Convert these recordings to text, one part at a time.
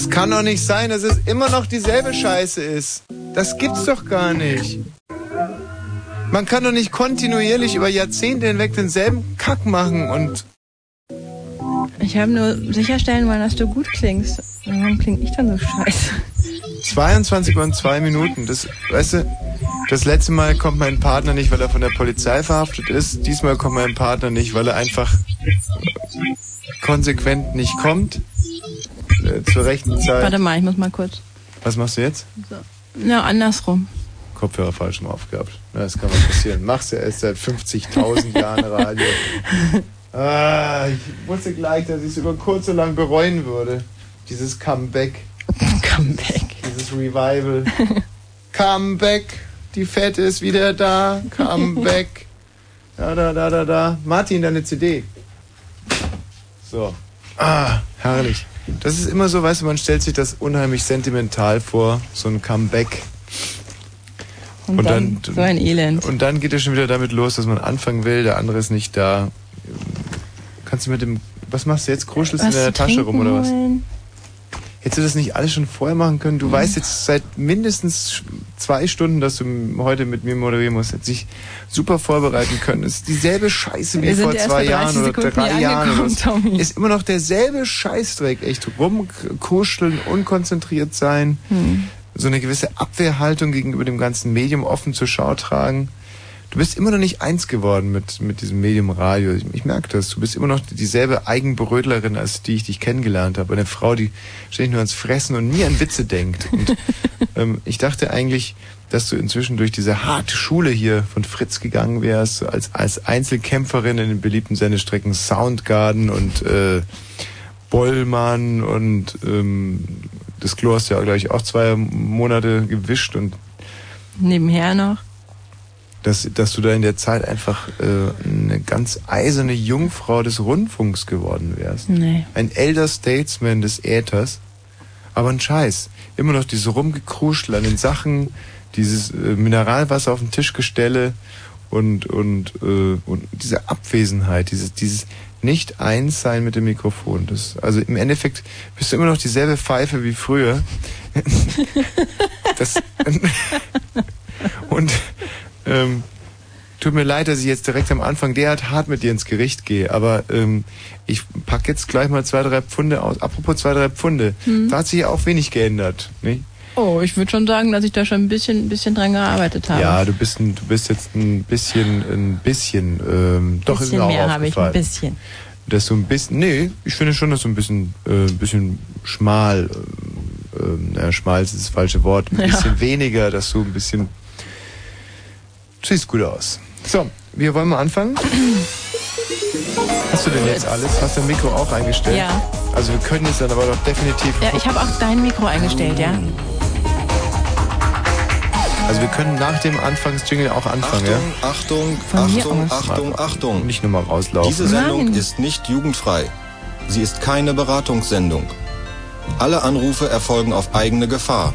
Das kann doch nicht sein, dass es immer noch dieselbe Scheiße ist. Das gibt's doch gar nicht. Man kann doch nicht kontinuierlich über Jahrzehnte hinweg denselben Kack machen und. Ich habe nur sicherstellen wollen, dass du gut klingst. Warum klingt ich dann so scheiße? 22 und 2 Minuten. Das, weißt du, das letzte Mal kommt mein Partner nicht, weil er von der Polizei verhaftet ist. Diesmal kommt mein Partner nicht, weil er einfach konsequent nicht kommt. Äh, zur rechten Zeit. Warte mal, ich muss mal kurz. Was machst du jetzt? So. Na, andersrum. Kopfhörer falsch rum aufgehabt. Ja, das kann mal passieren. Machst ja erst seit 50.000 Jahren Radio. Ah, ich wusste gleich, dass ich es über kurz oder lang bereuen würde. Dieses Comeback. Comeback. Dieses Revival. Comeback. Die Fette ist wieder da. Comeback. Da, da, da, da, da. Martin, deine CD. So. Ah, herrlich. Das ist immer so, weißt du, man stellt sich das unheimlich sentimental vor, so ein Comeback. Und, und dann, dann, so ein Elend. Und dann geht es schon wieder damit los, dass man anfangen will, der andere ist nicht da. Kannst du mit dem, was machst du jetzt? Kruschelst in der Tasche rum oder was? Wollen? Hättest du das nicht alles schon vorher machen können? Du mhm. weißt jetzt seit mindestens zwei Stunden, dass du heute mit mir moderieren musst. Hättest dich super vorbereiten können. Es ist dieselbe Scheiße wie vor zwei Jahren oder drei Jahren. Ist immer noch derselbe Scheißdreck. Echt rumkuscheln, unkonzentriert sein. Mhm. So eine gewisse Abwehrhaltung gegenüber dem ganzen Medium offen zur Schau tragen. Du bist immer noch nicht eins geworden mit, mit diesem Medium Radio. Ich, ich merke das. Du bist immer noch dieselbe Eigenbrödlerin, als die ich dich kennengelernt habe. Eine Frau, die ständig nur ans Fressen und nie an Witze denkt. Und ähm, ich dachte eigentlich, dass du inzwischen durch diese harte Schule hier von Fritz gegangen wärst, als, als Einzelkämpferin in den beliebten Sendestrecken Soundgarden und äh, Bollmann und ähm, das Klo hast du ja, glaube ich, auch zwei Monate gewischt und nebenher noch dass, dass du da in der Zeit einfach äh, eine ganz eiserne Jungfrau des Rundfunks geworden wärst. Nee. Ein Elder Statesman des Äthers. Aber ein Scheiß. Immer noch diese Rumgekruschel an den Sachen, dieses äh, Mineralwasser auf dem Tischgestelle und, und, äh, und diese Abwesenheit, dieses, dieses Nicht-Eins-Sein mit dem Mikrofon. Das, also im Endeffekt bist du immer noch dieselbe Pfeife wie früher. das, und ähm, tut mir leid, dass ich jetzt direkt am Anfang derart hart mit dir ins Gericht gehe, aber ähm, ich pack jetzt gleich mal zwei, drei Pfunde aus. Apropos zwei, drei Pfunde, hm. da hat sich ja auch wenig geändert, nicht? Oh, ich würde schon sagen, dass ich da schon ein bisschen, ein bisschen dran gearbeitet habe. Ja, du bist, ein, du bist jetzt ein bisschen, ein bisschen, ähm, doch bisschen ist mir mehr habe ich ein bisschen. Dass du ein bisschen, nee, ich finde schon, dass du ein bisschen, äh, ein bisschen schmal, äh, äh, schmal ist das falsche Wort, ein bisschen ja. weniger, dass du ein bisschen Siehst gut aus. So, wir wollen mal anfangen. Hast du denn jetzt alles? Hast du dein Mikro auch eingestellt? Ja. Also wir können jetzt dann aber doch definitiv. Ja, ich habe auch dein Mikro eingestellt, ja. Also wir können nach dem Anfangsjingle auch anfangen, Achtung, ja? Achtung, Achtung, Achtung, Achtung. Nicht nur mal rauslaufen. Diese Sendung Nein. ist nicht jugendfrei. Sie ist keine Beratungssendung. Alle Anrufe erfolgen auf eigene Gefahr.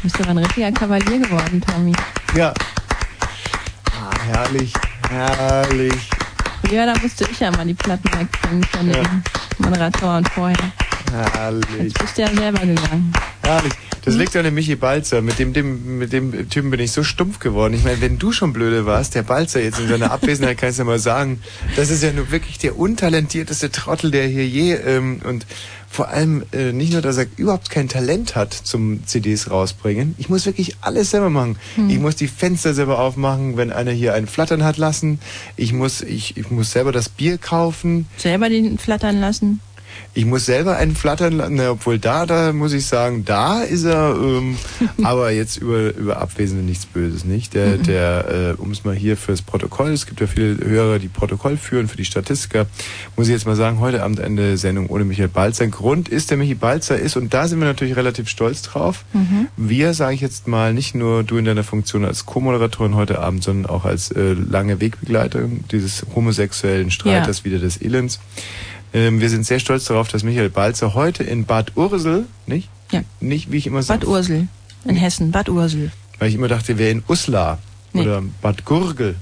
Du bist doch ein richtiger Kavalier geworden, Tommy. Ja. Ah, herrlich, herrlich. Ja, da musste ich ja mal die Platten wegbringen von ja. dem Moderator und vorher. Herrlich. Jetzt bist du ja selber gegangen. Herrlich. Das liegt an dem Michi Balzer. Mit dem, dem, mit dem Typen bin ich so stumpf geworden. Ich meine, wenn du schon blöde warst, der Balzer jetzt in seiner Abwesenheit kannst du ja mal sagen, das ist ja nur wirklich der untalentierteste Trottel, der hier je ähm, und vor allem äh, nicht nur, dass er überhaupt kein Talent hat zum CDs rausbringen. Ich muss wirklich alles selber machen. Hm. Ich muss die Fenster selber aufmachen, wenn einer hier einen flattern hat lassen. Ich muss, ich, ich muss selber das Bier kaufen. Selber den flattern lassen? Ich muss selber einen flattern lassen, ne, obwohl da, da muss ich sagen, da ist er, ähm, aber jetzt über, über Abwesende nichts Böses, nicht? Der, mhm. der, äh, um es mal hier fürs Protokoll, es gibt ja viele Hörer, die Protokoll führen, für die Statistiker, muss ich jetzt mal sagen, heute Abend eine Sendung ohne Michael Balzer. Grund ist, der Michi Balzer ist, und da sind wir natürlich relativ stolz drauf. Mhm. Wir, sage ich jetzt mal, nicht nur du in deiner Funktion als Co-Moderatorin heute Abend, sondern auch als äh, lange Wegbegleiterin dieses homosexuellen Streiters ja. wieder des Elends. Ähm, wir sind sehr stolz darauf, dass Michael Balzer heute in Bad Ursel, nicht? Ja. Nicht, wie ich immer sage. Bad Ursel. In Hessen, Bad Ursel. Weil ich immer dachte, wäre in Uslar. Nee. Oder Bad Gurgel.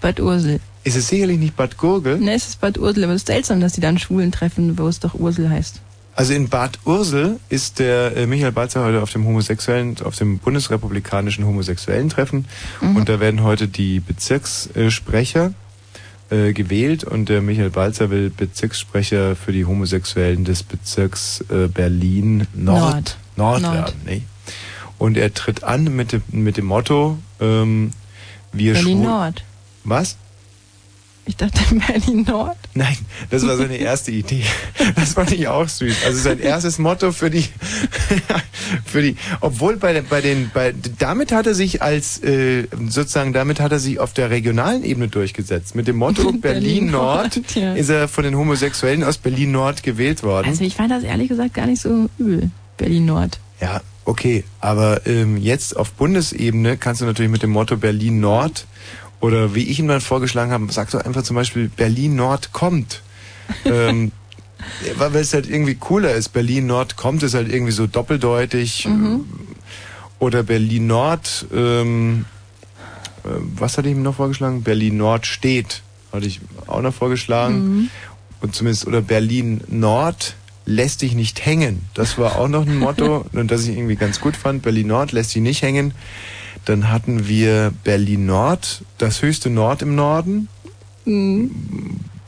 Bad Ursel. Ist es sicherlich nicht Bad Gurgel? Nee, es ist Bad Ursel, aber es ist seltsam, dass die dann Schwulen treffen, wo es doch Ursel heißt. Also in Bad Ursel ist der äh, Michael Balzer heute auf dem homosexuellen, auf dem bundesrepublikanischen homosexuellen Treffen mhm. und da werden heute die Bezirkssprecher äh, gewählt und der Michael Balzer will Bezirkssprecher für die Homosexuellen des Bezirks äh, Berlin Nord, Nord, Nord, Nord. werden. Nee? Und er tritt an mit dem, mit dem Motto, ähm, wir Berlin Nord. Was? Ich dachte Berlin Nord. Nein, das war seine erste Idee. Das fand ich auch süß. Also sein erstes Motto für die, für die, obwohl bei, bei den, bei, damit hat er sich als, äh, sozusagen, damit hat er sich auf der regionalen Ebene durchgesetzt. Mit dem Motto Berlin, Nord, Nord ja. ist er von den Homosexuellen aus Berlin Nord gewählt worden. Also ich fand das ehrlich gesagt gar nicht so übel. Berlin Nord. Ja, okay, aber ähm, jetzt auf Bundesebene kannst du natürlich mit dem Motto Berlin Nord oder wie ich ihm dann vorgeschlagen habe, sag doch einfach zum Beispiel Berlin Nord kommt. ähm, weil es halt irgendwie cooler ist. Berlin Nord kommt ist halt irgendwie so doppeldeutig. Mhm. Oder Berlin Nord, ähm, äh, was hatte ich ihm noch vorgeschlagen? Berlin Nord steht, hatte ich auch noch vorgeschlagen. Mhm. Und zumindest, oder Berlin Nord lässt dich nicht hängen. Das war auch noch ein Motto, und das ich irgendwie ganz gut fand. Berlin Nord lässt dich nicht hängen. Dann hatten wir Berlin Nord, das höchste Nord im Norden. Mhm.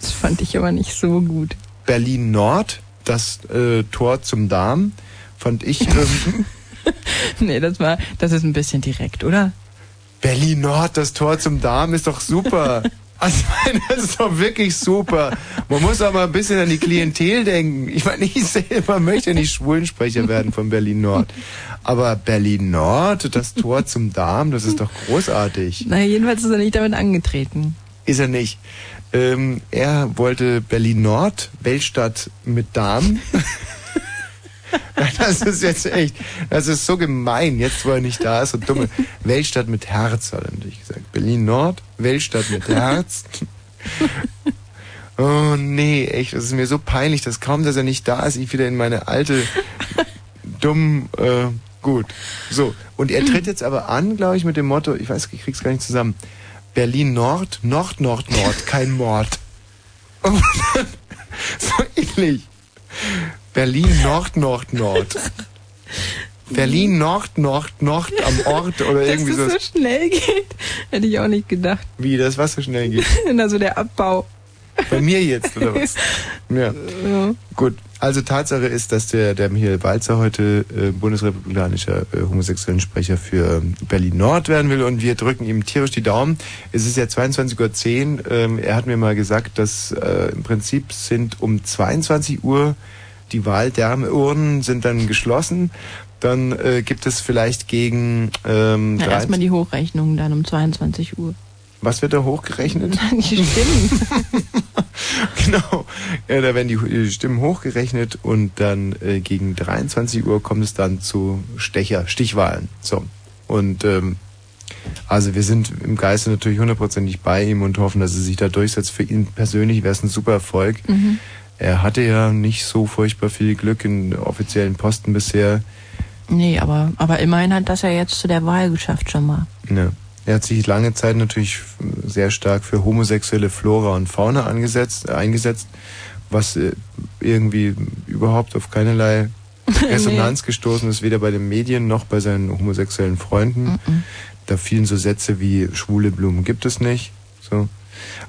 Das fand ich aber nicht so gut. Berlin Nord, das äh, Tor zum Darm, fand ich. Ähm, nee, das war, das ist ein bisschen direkt, oder? Berlin Nord, das Tor zum Darm ist doch super. Also, das ist doch wirklich super. Man muss auch mal ein bisschen an die Klientel denken. Ich meine, ich selber möchte nicht Schwulensprecher werden von Berlin Nord. Aber Berlin Nord, das Tor zum Darm, das ist doch großartig. Na, jedenfalls ist er nicht damit angetreten. Ist er nicht. Ähm, er wollte Berlin Nord, Weltstadt mit Darm. das ist jetzt echt, das ist so gemein, jetzt wo er nicht da ist, so dumme. Weltstadt mit Herz, hat er natürlich gesagt. Berlin Nord, Weltstadt mit Herz. Oh nee, echt, das ist mir so peinlich, dass kaum, dass er nicht da ist, ich wieder in meine alte, dumm, äh, gut. So, und er tritt jetzt aber an, glaube ich, mit dem Motto, ich weiß, ich krieg's gar nicht zusammen. Berlin Nord, Nord, Nord, Nord, kein Mord. so ähnlich. Berlin Nord, Nord, Nord. Berlin Nord, Nord, Nord am Ort oder irgendwie so. Dass das so schnell geht, hätte ich auch nicht gedacht. Wie, das was so schnell geht? also der Abbau. Bei mir jetzt, oder was? Ja. ja. Gut. Also Tatsache ist, dass der, der Michael Walzer heute äh, bundesrepublikanischer äh, homosexuellen Sprecher für ähm, Berlin Nord werden will und wir drücken ihm tierisch die Daumen. Es ist ja 22.10 Uhr. Ähm, er hat mir mal gesagt, dass äh, im Prinzip sind um 22 Uhr die Wahldärmeurnen sind dann geschlossen. Dann äh, gibt es vielleicht gegen ähm, ja, erstmal die Hochrechnung dann um 22 Uhr. Was wird da hochgerechnet? Die Stimmen. genau. Ja, da werden die Stimmen hochgerechnet und dann äh, gegen 23 Uhr kommt es dann zu Stecher, Stichwahlen. So. Und ähm, also wir sind im Geiste natürlich hundertprozentig bei ihm und hoffen, dass er sich da durchsetzt. Für ihn persönlich wäre es ein super Erfolg. Mhm. Er hatte ja nicht so furchtbar viel Glück in offiziellen Posten bisher. Nee, aber, aber immerhin hat das ja jetzt zu der Wahl geschafft schon mal. Ja. Er hat sich lange Zeit natürlich sehr stark für homosexuelle Flora und Fauna angesetzt, äh, eingesetzt, was äh, irgendwie überhaupt auf keinerlei Resonanz nee. gestoßen ist, weder bei den Medien noch bei seinen homosexuellen Freunden. Mm -mm. Da fielen so Sätze wie schwule Blumen gibt es nicht. So.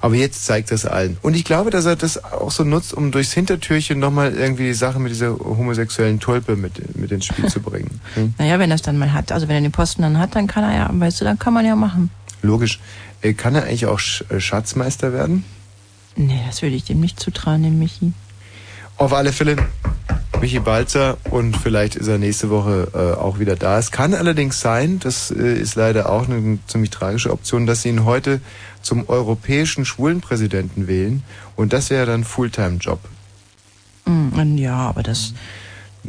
Aber jetzt zeigt das allen. Und ich glaube, dass er das auch so nutzt, um durchs Hintertürchen nochmal irgendwie die Sache mit dieser homosexuellen Tulpe mit, mit ins Spiel zu bringen. Hm? Naja, wenn er es dann mal hat, also wenn er den Posten dann hat, dann kann er ja, weißt du, dann kann man ja machen. Logisch. Äh, kann er eigentlich auch äh, Schatzmeister werden? Nee, das würde ich dem nicht zutrauen, dem Michi. Auf alle Fälle Michi Balzer und vielleicht ist er nächste Woche äh, auch wieder da. Es kann allerdings sein, das äh, ist leider auch eine ziemlich tragische Option, dass sie ihn heute zum europäischen Schwulenpräsidenten wählen und das wäre dann Fulltime-Job. Mm, ja, aber das,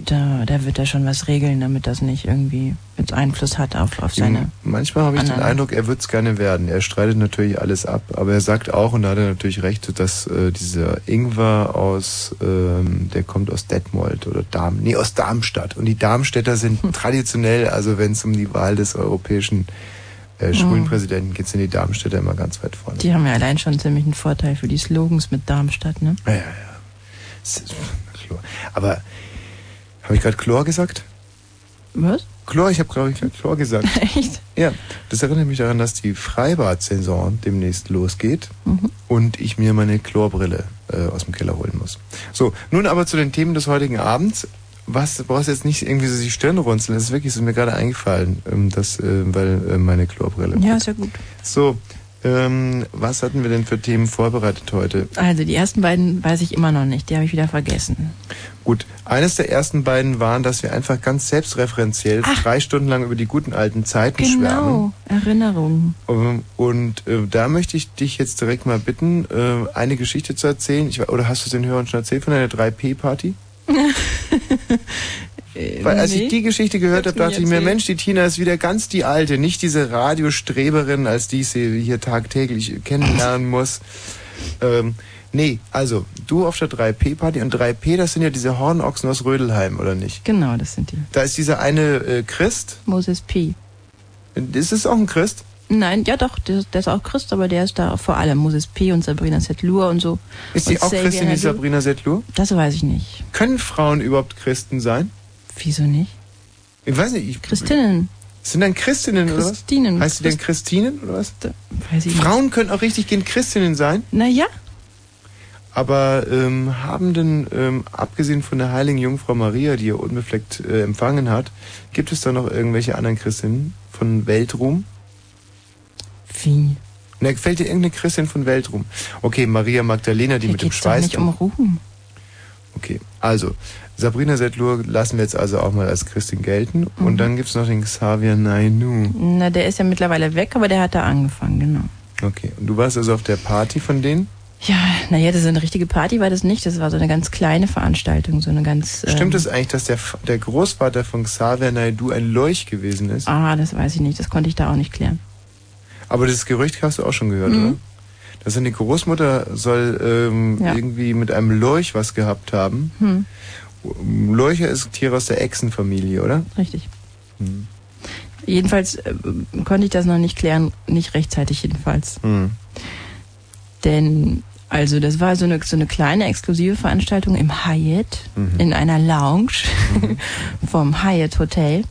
da, da wird er schon was regeln, damit das nicht irgendwie jetzt Einfluss hat auf, auf seine. Manchmal habe ich den Eindruck, er wird es gerne werden. Er streitet natürlich alles ab, aber er sagt auch, und da hat er natürlich recht, dass äh, dieser Ingwer aus, ähm, der kommt aus Detmold oder Darm, nee, aus Darmstadt. Und die Darmstädter sind hm. traditionell, also wenn es um die Wahl des europäischen äh, Schwulenpräsidenten geht, sind die Darmstädter immer ganz weit vorne. Die haben ja allein schon ziemlich einen Vorteil für die Slogans mit Darmstadt, ne? Ja, ja, ja. Aber habe ich gerade Chlor gesagt? Was? Chlor, ich habe glaube ich Chlor gesagt. Echt? Ja, das erinnert mich daran, dass die Freibad-Saison demnächst losgeht mhm. und ich mir meine Chlorbrille äh, aus dem Keller holen muss. So, nun aber zu den Themen des heutigen Abends. Was, du brauchst jetzt nicht irgendwie so die Stirn runzeln, das ist wirklich, das ist mir gerade eingefallen, ähm, das, äh, weil äh, meine Chlorbrille. Ja, ist ja gut. So, ähm, was hatten wir denn für Themen vorbereitet heute? Also die ersten beiden weiß ich immer noch nicht, die habe ich wieder vergessen. Gut, eines der ersten beiden waren, dass wir einfach ganz selbstreferenziell Ach, drei Stunden lang über die guten alten Zeiten genau, schwärmen. Genau, Erinnerungen. Ähm, und äh, da möchte ich dich jetzt direkt mal bitten, äh, eine Geschichte zu erzählen. Ich, oder hast du es den Hörern schon erzählt von deiner 3P-Party? Äh, Weil als nee, ich die Geschichte gehört habe, dachte ich mir, Mensch, die Tina ist wieder ganz die alte, nicht diese Radiostreberin, als die ich sie hier tagtäglich kennenlernen muss. Ähm, nee, also du auf der 3P-Party und 3P, das sind ja diese Hornochsen aus Rödelheim, oder nicht? Genau, das sind die. Da ist dieser eine äh, Christ. Moses P. Ist es auch ein Christ? Nein, ja doch, der, der, ist auch Christ, aber der ist da vor allem Moses P. und Sabrina Setlur und so. Ist die auch Christin wie Sabrina Setlur? Das weiß ich nicht. Können Frauen überhaupt Christen sein? Wieso nicht? Ich weiß nicht. Ich, Christinnen. Sind dann Christinnen oder was? Christinen. Heißt die denn Christinen oder was? Da, weiß ich Frauen nicht. können auch richtig gehen Christinnen sein? Naja. Aber ähm, haben denn, ähm, abgesehen von der heiligen Jungfrau Maria, die ihr unbefleckt äh, empfangen hat, gibt es da noch irgendwelche anderen Christinnen von Weltruhm? Wie? Na, gefällt dir irgendeine Christin von Weltruhm? Okay, Maria Magdalena, die Hier mit dem Schweiß. nicht um Ruhm. Okay, also Sabrina Settlur lassen wir jetzt also auch mal als Christin gelten. Mhm. Und dann gibt's noch den Xavier Nainu. Na, der ist ja mittlerweile weg, aber der hat da angefangen, genau. Okay, und du warst also auf der Party von denen? Ja, naja, das ist eine richtige Party war das nicht. Das war so eine ganz kleine Veranstaltung, so eine ganz. Stimmt ähm, es eigentlich, dass der, der Großvater von Xavier Naidu ein Leuch gewesen ist? Ah, das weiß ich nicht. Das konnte ich da auch nicht klären. Aber das Gerücht hast du auch schon gehört, mhm. oder? Dass seine Großmutter soll ähm, ja. irgendwie mit einem Lorch was gehabt haben. Mhm. Lorcher ist Tier aus der Echsenfamilie, oder? Richtig. Mhm. Jedenfalls äh, konnte ich das noch nicht klären, nicht rechtzeitig jedenfalls. Mhm. Denn, also das war so eine, so eine kleine exklusive Veranstaltung im Hyatt, mhm. in einer Lounge mhm. vom Hyatt Hotel.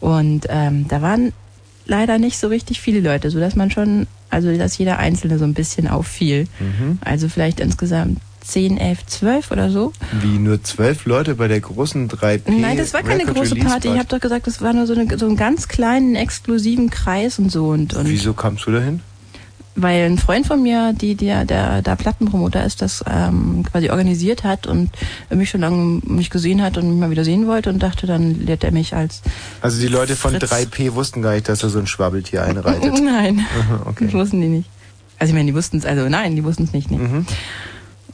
Und ähm, da waren leider nicht so richtig viele Leute, so dass man schon, also dass jeder Einzelne so ein bisschen auffiel. Mhm. Also vielleicht insgesamt 10, 11, 12 oder so. Wie nur zwölf Leute bei der großen 3P? Nein, das war keine Record große Party. Ich habe doch gesagt, das war nur so, eine, so einen ganz kleinen, exklusiven Kreis und so. Und, und Wieso kamst du dahin? Weil ein Freund von mir, die, der, der, der Plattenpromoter ist, das ähm, quasi organisiert hat und mich schon lange nicht gesehen hat und mich mal wieder sehen wollte und dachte, dann lädt er mich als. Also die Leute von Fritz. 3P wussten gar nicht, dass er so ein Schwabbeltier einreitet. Nein, okay. das wussten die nicht. Also ich meine, die wussten es, also nein, die wussten es nicht. nicht. Mhm.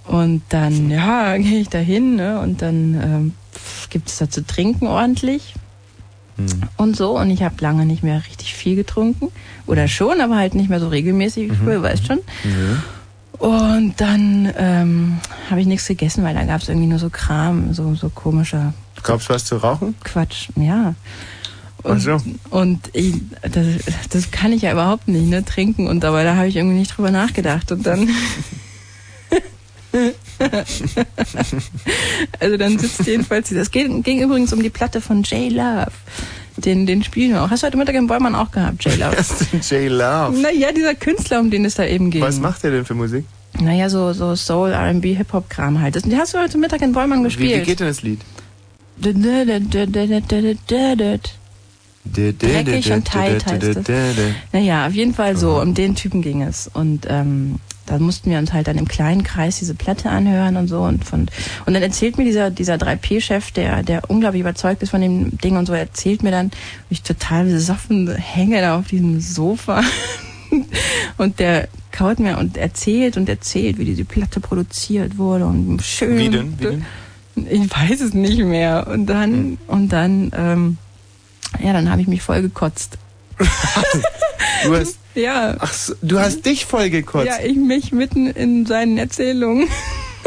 Und dann, ja, gehe ich da hin ne, und dann ähm, gibt es da zu trinken ordentlich hm. und so. Und ich habe lange nicht mehr richtig viel getrunken. Oder schon, aber halt nicht mehr so regelmäßig wie früher, mhm. weißt schon. Mhm. Und dann ähm, habe ich nichts gegessen, weil da gab es irgendwie nur so Kram, so, so komischer. Gab es was zu rauchen? Quatsch, ja. Und, so. und ich, das, das kann ich ja überhaupt nicht, ne, trinken. Und aber da habe ich irgendwie nicht drüber nachgedacht. Und dann also dann sitzt jedenfalls das ging, ging übrigens um die Platte von J Love. Den, den spielen wir auch. Hast du heute Mittag in Bäumann auch gehabt, J Love? Was ist denn J Love? Naja, dieser Künstler, um den es da eben ging. Was macht er denn für Musik? Naja, so, so Soul, R&B, Hip-Hop-Kram halt. Das, die hast du heute Mittag in Bäumann gespielt. Wie, wie geht denn das Lied? Dreckig und tight heißt es. Naja, auf jeden Fall so, um den Typen ging es. Und ähm, da mussten wir uns halt dann im kleinen Kreis diese Platte anhören und so und von und dann erzählt mir dieser dieser 3P-Chef, der der unglaublich überzeugt ist von dem Ding und so, erzählt mir dann, wie ich total besoffen hänge da auf diesem Sofa und der kaut mir und erzählt und erzählt, wie diese Platte produziert wurde und schön. Wie denn? Wie denn? Ich weiß es nicht mehr. Und dann, hm. und dann, ähm, ja, dann habe ich mich voll gekotzt. du hast, ja. Ach, du hast dich voll gekotzt. Ja, ich mich mitten in seinen Erzählungen.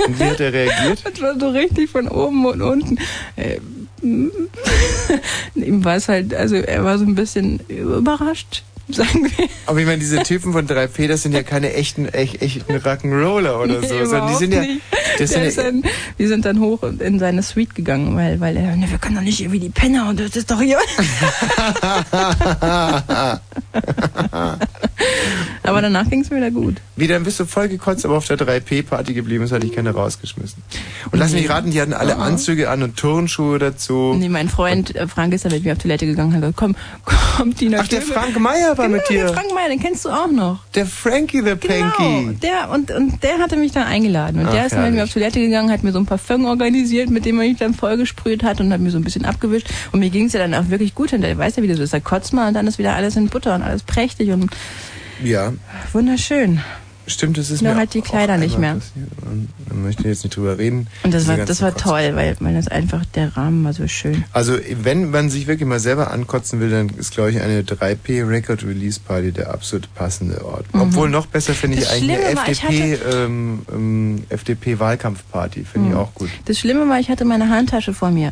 Und wie hat er reagiert? Das war so richtig von oben und unten. Äh, ihm war es halt, also er war so ein bisschen überrascht sagen wir. Aber ich meine, diese Typen von 3P, das sind ja keine echten, echt, echten Rock'n'Roller oder nee, so. Sondern die sind ja. Das sind ja dann, wir sind dann hoch in seine Suite gegangen, weil, weil er, ne, wir können doch nicht irgendwie die Penner und das ist doch hier. aber danach ging es mir wieder gut. Wie, dann bist du voll gekotzt, aber auf der 3P-Party geblieben, ist hatte ich keine rausgeschmissen. Und lass mich raten, die hatten alle Aha. Anzüge an und Turnschuhe dazu. Nee, mein Freund äh, Frank ist da mit mir auf Toilette gegangen und hat gesagt, komm, komm, Tina. Ach, der Frank Meier war genau, mit dir. Der Frank Meier, den kennst du auch noch. Der Frankie the Panky. Genau, der, und, und der hatte mich dann eingeladen. Und Ach, der ist herrlich. mit mir auf Toilette gegangen, hat mir so ein Parfum organisiert, mit dem er mich dann vollgesprüht hat und hat mir so ein bisschen abgewischt. Und mir ging es ja dann auch wirklich gut hinterher. Weißt ja, wie das ist. Da kotzt man und dann ist wieder alles in Butter und alles prächtig und ja. Wunderschön. Stimmt, das ist Nur mir halt die Kleider nicht mehr. Da möchte ich jetzt nicht drüber reden. Und das war, das war toll, weil, weil das einfach, der Rahmen war so schön. Also, wenn man sich wirklich mal selber ankotzen will, dann ist, glaube ich, eine 3P Record Release Party der absolut passende Ort. Mhm. Obwohl noch besser finde ich eigentlich eine FDP, ähm, ähm, FDP Wahlkampfparty, finde mhm. ich auch gut. Das Schlimme war, ich hatte meine Handtasche vor mir,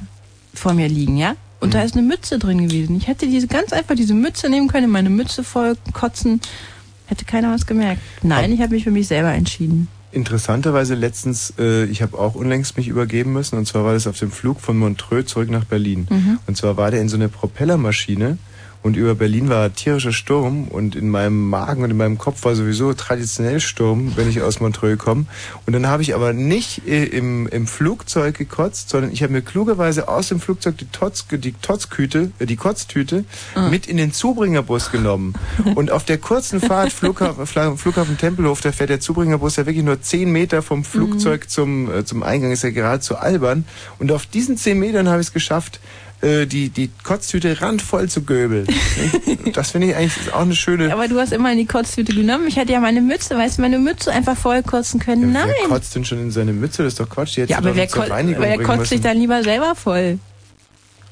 vor mir liegen, ja? Und mhm. da ist eine Mütze drin gewesen. Ich hätte diese ganz einfach diese Mütze nehmen können, meine Mütze voll kotzen Hätte keiner was gemerkt. Nein, Aber ich habe mich für mich selber entschieden. Interessanterweise letztens, äh, ich habe auch unlängst mich übergeben müssen, und zwar war das auf dem Flug von Montreux zurück nach Berlin. Mhm. Und zwar war der in so eine Propellermaschine und über Berlin war tierischer Sturm und in meinem Magen und in meinem Kopf war sowieso traditionell Sturm, wenn ich aus Montreux komme. Und dann habe ich aber nicht äh, im, im Flugzeug gekotzt, sondern ich habe mir klugerweise aus dem Flugzeug die, Totz, die Totzküte, äh, die Kotztüte ah. mit in den Zubringerbus genommen. Und auf der kurzen Fahrt Flughafen, Flughafen Tempelhof, da fährt der Zubringerbus ja wirklich nur zehn Meter vom Flugzeug mhm. zum, äh, zum Eingang, ist ja geradezu albern. Und auf diesen zehn Metern habe ich es geschafft, äh, die, die Kotztüte randvoll zu göbeln. das finde ich eigentlich auch eine schöne. Aber du hast immer in die Kotztüte genommen. Ich hätte ja meine Mütze, weißt du, meine Mütze einfach voll kotzen können. Ja, Nein. Wer kotzt denn schon in seine Mütze? Das ist doch Quatsch. Die ja, aber wer, ko wer kotzt sich dann lieber selber voll?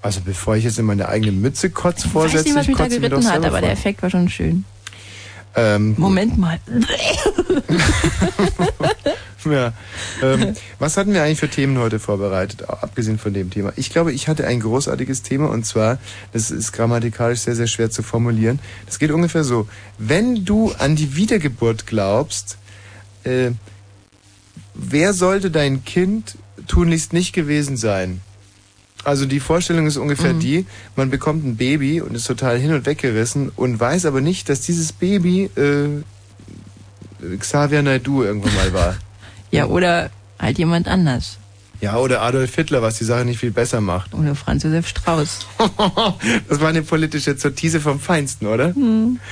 Also bevor ich jetzt in meine eigene Mütze kotz vorsetze, ich weiß nicht, was mich da geritten hat, aber voll. der Effekt war schon schön. Ähm, Moment mal. ja. Ähm, was hatten wir eigentlich für Themen heute vorbereitet, abgesehen von dem Thema? Ich glaube, ich hatte ein großartiges Thema und zwar, das ist grammatikalisch sehr, sehr schwer zu formulieren. Das geht ungefähr so. Wenn du an die Wiedergeburt glaubst, äh, wer sollte dein Kind tunlichst nicht gewesen sein? Also die Vorstellung ist ungefähr mhm. die, man bekommt ein Baby und ist total hin und weggerissen und weiß aber nicht, dass dieses Baby äh, Xavier Naidu irgendwann mal war. ja, oder halt jemand anders. Ja, oder Adolf Hitler, was die Sache nicht viel besser macht. Oder Franz Josef Strauß. das war eine politische Zotise vom Feinsten, oder? Hm.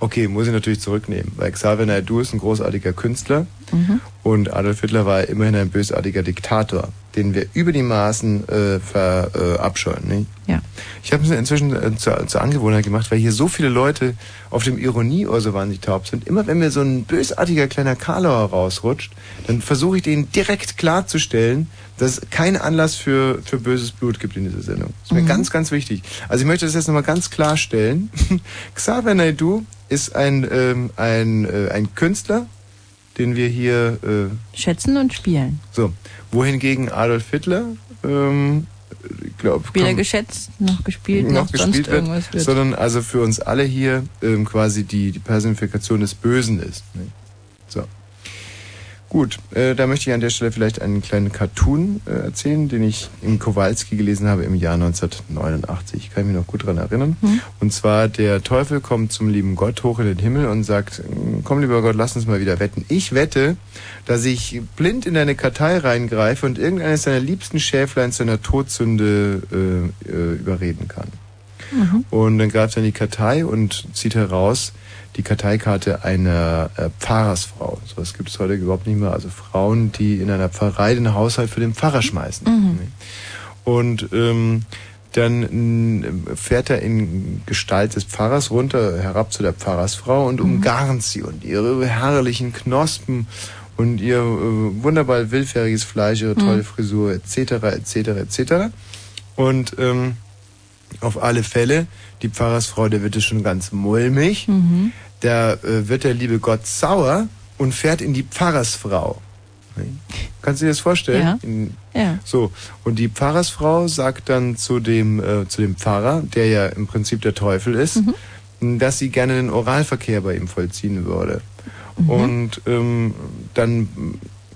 Okay, muss ich natürlich zurücknehmen, weil Xavier Naidoo ist ein großartiger Künstler mhm. und Adolf Hitler war immerhin ein bösartiger Diktator, den wir über die Maßen äh, verabscheuen. Äh, Ja. Ich habe es inzwischen äh, zur, zur, Angewohnheit gemacht, weil hier so viele Leute auf dem Ironieohr so wahnsinnig taub sind. Immer wenn mir so ein bösartiger kleiner Karlauer rausrutscht, dann versuche ich denen direkt klarzustellen, dass es keinen Anlass für, für böses Blut gibt in dieser Sendung. Das ist mir mhm. ganz, ganz wichtig. Also ich möchte das jetzt nochmal ganz klarstellen. Xavier Naidoo ist ein, ähm, ein, äh, ein Künstler, den wir hier äh, schätzen und spielen. So, wohingegen Adolf Hitler, ähm, ich glaube, weder geschätzt noch gespielt noch, noch gespielt sonst wird, irgendwas wird, sondern also für uns alle hier ähm, quasi die die Personifikation des Bösen ist. Ne? Gut, äh, da möchte ich an der Stelle vielleicht einen kleinen Cartoon äh, erzählen, den ich in Kowalski gelesen habe im Jahr 1989. Kann ich mich noch gut dran erinnern. Mhm. Und zwar, der Teufel kommt zum lieben Gott hoch in den Himmel und sagt, komm lieber Gott, lass uns mal wieder wetten. Ich wette, dass ich blind in deine Kartei reingreife und irgendeines deiner liebsten Schäflein zu einer Todsünde äh, äh, überreden kann. Mhm. Und dann greift er in die Kartei und zieht heraus die Karteikarte einer äh, Pfarrersfrau. So was gibt es heute überhaupt nicht mehr. Also Frauen, die in einer Pfarrei den Haushalt für den Pfarrer schmeißen. Mhm. Und ähm, dann fährt er in Gestalt des Pfarrers runter, herab zu der Pfarrersfrau und mhm. umgarnt sie und ihre herrlichen Knospen und ihr äh, wunderbar willfähriges Fleisch, ihre tolle mhm. Frisur etc. etc. etc. Und ähm, auf alle Fälle, die Pfarrersfrau, der wird es schon ganz mulmig. Mhm. Da äh, wird der liebe Gott sauer und fährt in die Pfarrersfrau. Kannst du dir das vorstellen? Ja. In, ja. So und die Pfarrersfrau sagt dann zu dem äh, zu dem Pfarrer, der ja im Prinzip der Teufel ist, mhm. dass sie gerne den Oralverkehr bei ihm vollziehen würde. Mhm. Und ähm, dann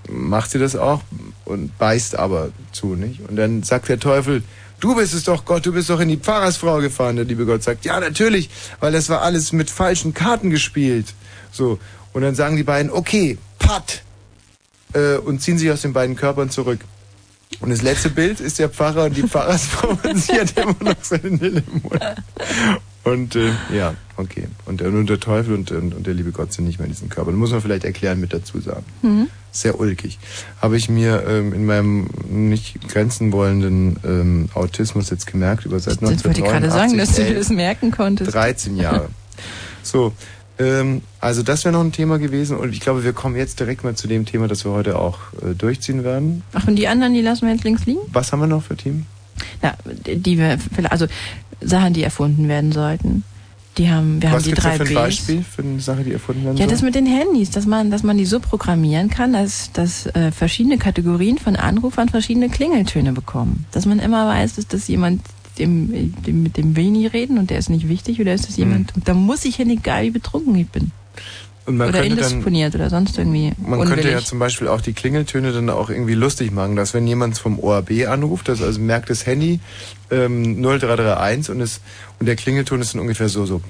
macht sie das auch und beißt aber zu, nicht? Und dann sagt der Teufel, du bist es doch Gott, du bist doch in die Pfarrersfrau gefahren. Der liebe Gott sagt, ja natürlich, weil das war alles mit falschen Karten gespielt. So. Und dann sagen die beiden, okay, Pat. Äh, und ziehen sich aus den beiden Körpern zurück. Und das letzte Bild ist der Pfarrer und die Pfarrersfrau und sie hat immer noch seine Nille im Mund. Und äh, ja, okay. Und, und der Teufel und, und, und, der liebe Gott sind nicht mehr in diesem Körper. Das muss man vielleicht erklären mit dazu sagen. Mhm. Sehr ulkig. Habe ich mir ähm, in meinem nicht grenzen wollenden ähm, Autismus jetzt gemerkt über seit 1989. Ich wollte gerade sagen, dass du dir das merken konntest. 13 Jahre. so, ähm, also das wäre noch ein Thema gewesen und ich glaube, wir kommen jetzt direkt mal zu dem Thema, das wir heute auch äh, durchziehen werden. Ach, und die anderen, die lassen wir jetzt links liegen? Was haben wir noch für Themen? Na, die wir, also Sachen, die erfunden werden sollten. Die haben, wir Was haben die drei für ein Beispiel für eine Sache, die erfunden werden Ja, soll? das mit den Handys, dass man, dass man die so programmieren kann, dass, dass äh, verschiedene Kategorien von Anrufern verschiedene Klingeltöne bekommen. Dass man immer weiß, dass das jemand dem, dem, mit dem will nie reden und der ist nicht wichtig oder ist das jemand, mhm. da muss ich ja nicht egal, wie betrunken ich bin. Oder indisponiert oder sonst irgendwie. Man unwillig. könnte ja zum Beispiel auch die Klingeltöne dann auch irgendwie lustig machen, dass wenn jemand vom ORB anruft, das also merkt das Handy ähm, 0331 und, es, und der Klingelton ist dann ungefähr so, so.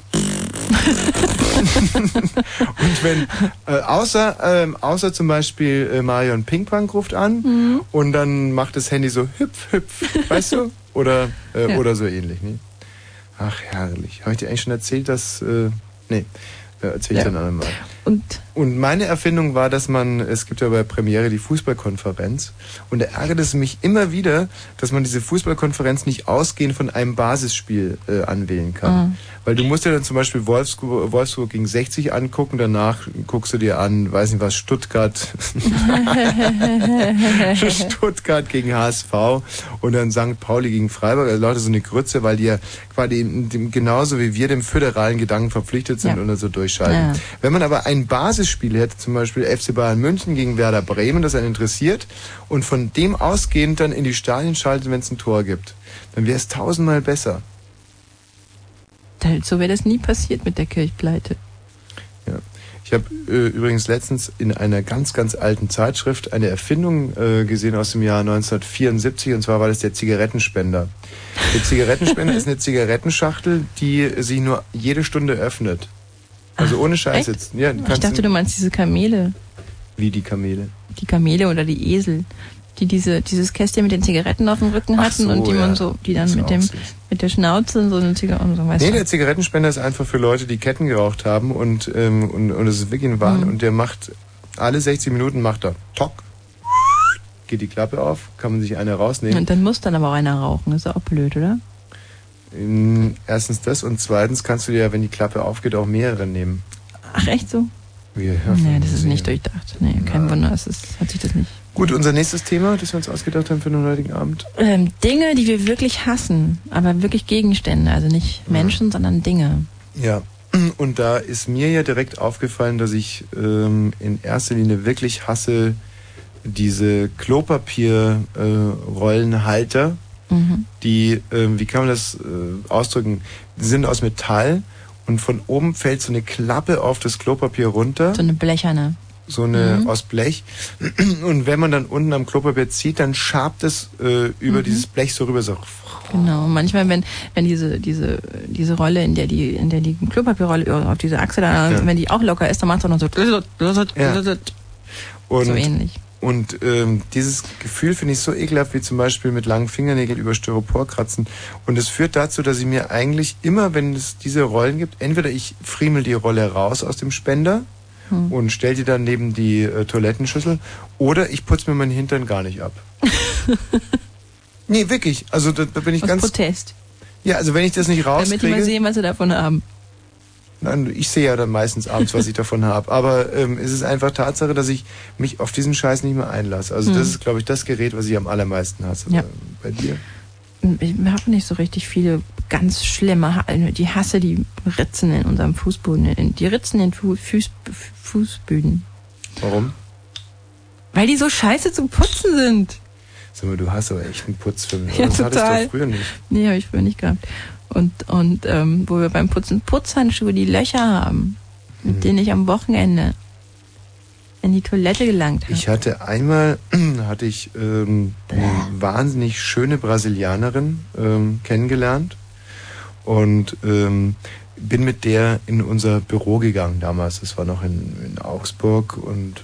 und wenn, äh, außer, äh, außer zum Beispiel äh, Marion Pinkpunk ruft an mhm. und dann macht das Handy so hüpf, hüpf, weißt du? Oder, äh, ja. oder so ähnlich, ne? Ach, herrlich. Habe ich dir eigentlich schon erzählt, dass, äh, nee, ja, erzähl ich ja. dann einmal. Und? Und meine Erfindung war, dass man, es gibt ja bei Premiere die Fußballkonferenz und da ärgert es mich immer wieder, dass man diese Fußballkonferenz nicht ausgehend von einem Basisspiel äh, anwählen kann. Mhm. Weil du musst ja dann zum Beispiel Wolfsburg, Wolfsburg gegen 60 angucken, danach guckst du dir an, weiß nicht was, Stuttgart, Stuttgart gegen HSV und dann St. Pauli gegen Freiburg, also Leute so eine Grütze, weil die ja quasi genauso wie wir dem föderalen Gedanken verpflichtet sind ja. und so durchschalten. Ja. Wenn man aber ein Basisspiel hätte, zum Beispiel FC Bayern München gegen Werder Bremen, das einen interessiert, und von dem ausgehend dann in die Stadien schaltet, wenn es ein Tor gibt, dann wäre es tausendmal besser. So wäre das nie passiert mit der Kirchpleite. Ja. Ich habe äh, übrigens letztens in einer ganz, ganz alten Zeitschrift eine Erfindung äh, gesehen aus dem Jahr 1974 und zwar war das der Zigarettenspender. Der Zigarettenspender ist eine Zigarettenschachtel, die sich nur jede Stunde öffnet. Also ohne Scheiß jetzt. Ja, ich dachte, du meinst diese Kamele. Wie die Kamele? Die Kamele oder die Esel, die diese dieses Kästchen mit den Zigaretten auf dem Rücken hatten so, und die ja. man so, die dann mit dem mit der Schnauze so eine Zigarette und so weißt Nee, der Zigarettenspender ist einfach für Leute, die Ketten geraucht haben und ähm, und und es ist wirklich ein Wahn mhm. und der macht alle 60 Minuten macht er Tock geht die Klappe auf, kann man sich eine rausnehmen. Und dann muss dann aber auch einer rauchen, ist auch blöd, oder? Erstens das und zweitens kannst du dir, wenn die Klappe aufgeht, auch mehrere nehmen. Ach, echt so? Wir nee, das ist nicht durchdacht. Nee, kein Na. Wunder, es ist, hat sich das nicht. Gut, unser nächstes Thema, das wir uns ausgedacht haben für den heutigen Abend. Ähm, Dinge, die wir wirklich hassen, aber wirklich Gegenstände, also nicht Menschen, ja. sondern Dinge. Ja, und da ist mir ja direkt aufgefallen, dass ich ähm, in erster Linie wirklich hasse diese Klopapierrollenhalter. Äh, Mhm. Die, äh, wie kann man das äh, ausdrücken? Die sind aus Metall und von oben fällt so eine Klappe auf das Klopapier runter. So eine blecherne. So eine mhm. aus Blech. Und wenn man dann unten am Klopapier zieht, dann schabt es äh, über mhm. dieses Blech so rüber. So. Genau. Manchmal, wenn, wenn diese, diese, diese Rolle, in der die, in der die Klopapierrolle auf diese Achse da, ja. wenn die auch locker ist, dann macht es auch noch so. Ja. Und so ähnlich. Und ähm, dieses Gefühl finde ich so ekelhaft, wie zum Beispiel mit langen Fingernägeln über Styropor kratzen. Und es führt dazu, dass ich mir eigentlich immer, wenn es diese Rollen gibt, entweder ich friemel die Rolle raus aus dem Spender hm. und stell die dann neben die äh, Toilettenschüssel, oder ich putze mir meinen Hintern gar nicht ab. nee, wirklich. Also da, da bin ich aus ganz. Protest. Ja, also wenn ich das nicht rauskriege... Damit die mal sehen, was sie davon haben. Nein, ich sehe ja dann meistens abends, was ich davon habe. Aber ähm, es ist einfach Tatsache, dass ich mich auf diesen Scheiß nicht mehr einlasse. Also hm. das ist, glaube ich, das Gerät, was ich am allermeisten hasse. Ja. Bei dir? Ich habe nicht so richtig viele ganz schlimme, die hasse die Ritzen in unserem Fußboden, die Ritzen in Fu Fuß, Fußböden. Warum? Weil die so scheiße zum Putzen sind. Sag mal, du hast aber echt einen Putzfilm. Ja, das total. hattest du früher nicht. Nee, habe ich früher nicht gehabt. Und, und ähm, wo wir beim Putzen Putzhandschuhe die Löcher haben, mit mhm. denen ich am Wochenende in die Toilette gelangt habe. Ich hatte einmal, hatte ich ähm, eine wahnsinnig schöne Brasilianerin ähm, kennengelernt und ähm, bin mit der in unser Büro gegangen damals. Das war noch in, in Augsburg und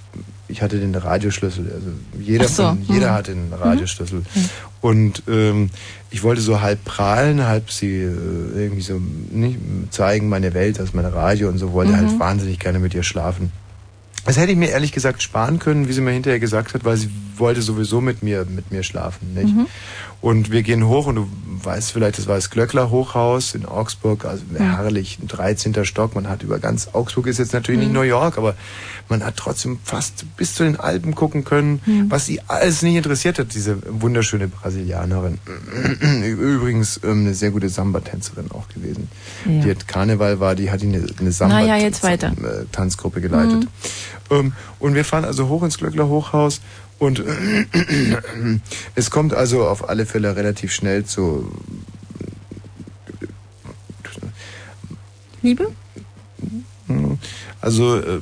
ich hatte den Radioschlüssel. Also jeder, so. von, jeder mhm. hatte den Radioschlüssel. Mhm. Und ähm, ich wollte so halb prahlen, halb sie äh, irgendwie so nicht zeigen, meine Welt, das ist meine Radio und so, wollte halt mhm. halt wahnsinnig gerne mit ihr schlafen. Das hätte ich mir ehrlich gesagt sparen können, wie sie mir hinterher gesagt hat, weil sie wollte sowieso mit mir mit mir schlafen, nicht? Mhm. Und wir gehen hoch und du weißt vielleicht, das war das Glöckler Hochhaus in Augsburg, also herrlich, ein 13. Stock. Man hat über ganz Augsburg ist jetzt natürlich mhm. nicht New York, aber man hat trotzdem fast bis zu den Alpen gucken können, mhm. was sie alles nicht interessiert hat, diese wunderschöne Brasilianerin. Übrigens ähm, eine sehr gute Samba-Tänzerin auch gewesen. Ja. Die hat Karneval war, die hat eine, eine Samba-Tanzgruppe ja, geleitet. Mhm. Ähm, und wir fahren also hoch ins Glöckler Hochhaus und es kommt also auf alle Fälle relativ schnell zu Liebe? Also äh,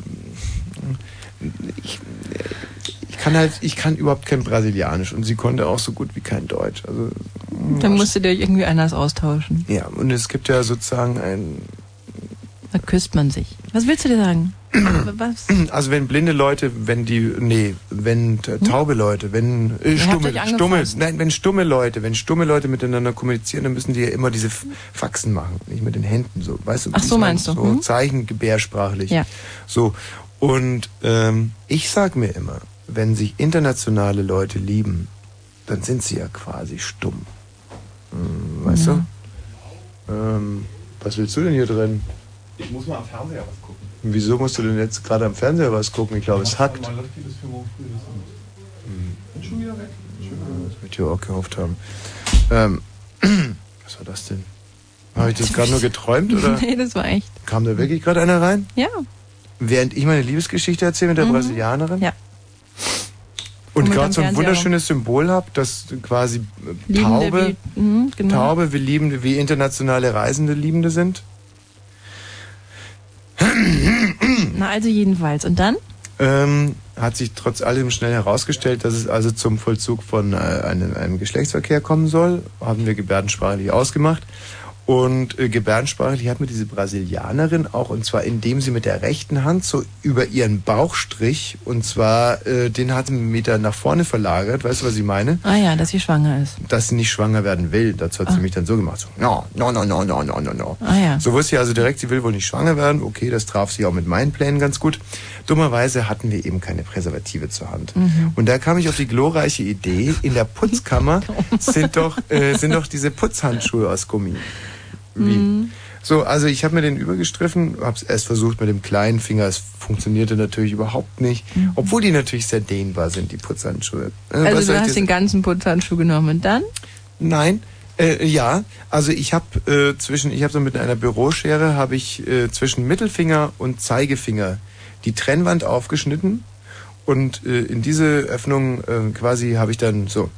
ich, ich kann halt, ich kann überhaupt kein Brasilianisch und sie konnte auch so gut wie kein Deutsch. Also dann musst du dir irgendwie anders austauschen. Ja, und es gibt ja sozusagen ein. Da küsst man sich. Was willst du dir sagen? Was? Also wenn blinde Leute, wenn die, nee, wenn hm? taube Leute, wenn äh, stumme, stumme, nein, wenn stumme Leute, wenn stumme Leute miteinander kommunizieren, dann müssen die ja immer diese Faxen machen, nicht mit den Händen, so, weißt du? Ach so meinst du? So hm? Zeichen gebärsprachlich. Ja. So und ähm, ich sag mir immer, wenn sich internationale Leute lieben, dann sind sie ja quasi stumm. Hm, weißt ja. du? Ähm, was willst du denn hier drin? Ich muss mal am Fernseher was gucken. Wieso musst du denn jetzt gerade am Fernseher was gucken? Ich glaube, es hackt. Hm. Schon wieder weg. Das möchte ich auch gehofft haben. Ähm, was war das denn? Habe ich das gerade nur geträumt oder? nee, das war echt. Kam da wirklich gerade einer rein? Ja. Während ich meine Liebesgeschichte erzähle mit der mhm. Brasilianerin? Ja. Und gerade so ein wunderschönes Symbol habe, dass quasi Taube, wie, mh, genau. Taube wie Liebende, wie internationale Reisende Liebende sind. Na, also jedenfalls. Und dann? Ähm, hat sich trotz allem schnell herausgestellt, dass es also zum Vollzug von äh, einem, einem Geschlechtsverkehr kommen soll. Haben wir gebärdensprachlich ausgemacht. Und äh, gebärdensprachlich hat mir diese Brasilianerin auch, und zwar indem sie mit der rechten Hand so über ihren Bauch strich, und zwar äh, den hat sie einen Meter nach vorne verlagert, weißt du, was ich meine? Ah ja, dass sie schwanger ist. Dass sie nicht schwanger werden will. Dazu hat ah. sie mich dann so gemacht. So, no, no, no, no, no, no, no. Ah, ja. So wusste ich also direkt, sie will wohl nicht schwanger werden. Okay, das traf sie auch mit meinen Plänen ganz gut. Dummerweise hatten wir eben keine Präservative zur Hand. Mhm. Und da kam ich auf die glorreiche Idee, in der Putzkammer sind doch, äh, sind doch diese Putzhandschuhe aus Gummi. Wie? Mhm. So, also ich habe mir den übergestriffen, habe es erst versucht mit dem kleinen Finger, es funktionierte natürlich überhaupt nicht, mhm. obwohl die natürlich sehr dehnbar sind, die Putzhandschuhe. Äh, also du hast den ganzen Putzhandschuh genommen und dann? Nein, äh, ja, also ich habe äh, zwischen, ich habe so mit einer Büroschere habe ich äh, zwischen Mittelfinger und Zeigefinger die Trennwand aufgeschnitten und äh, in diese Öffnung äh, quasi habe ich dann so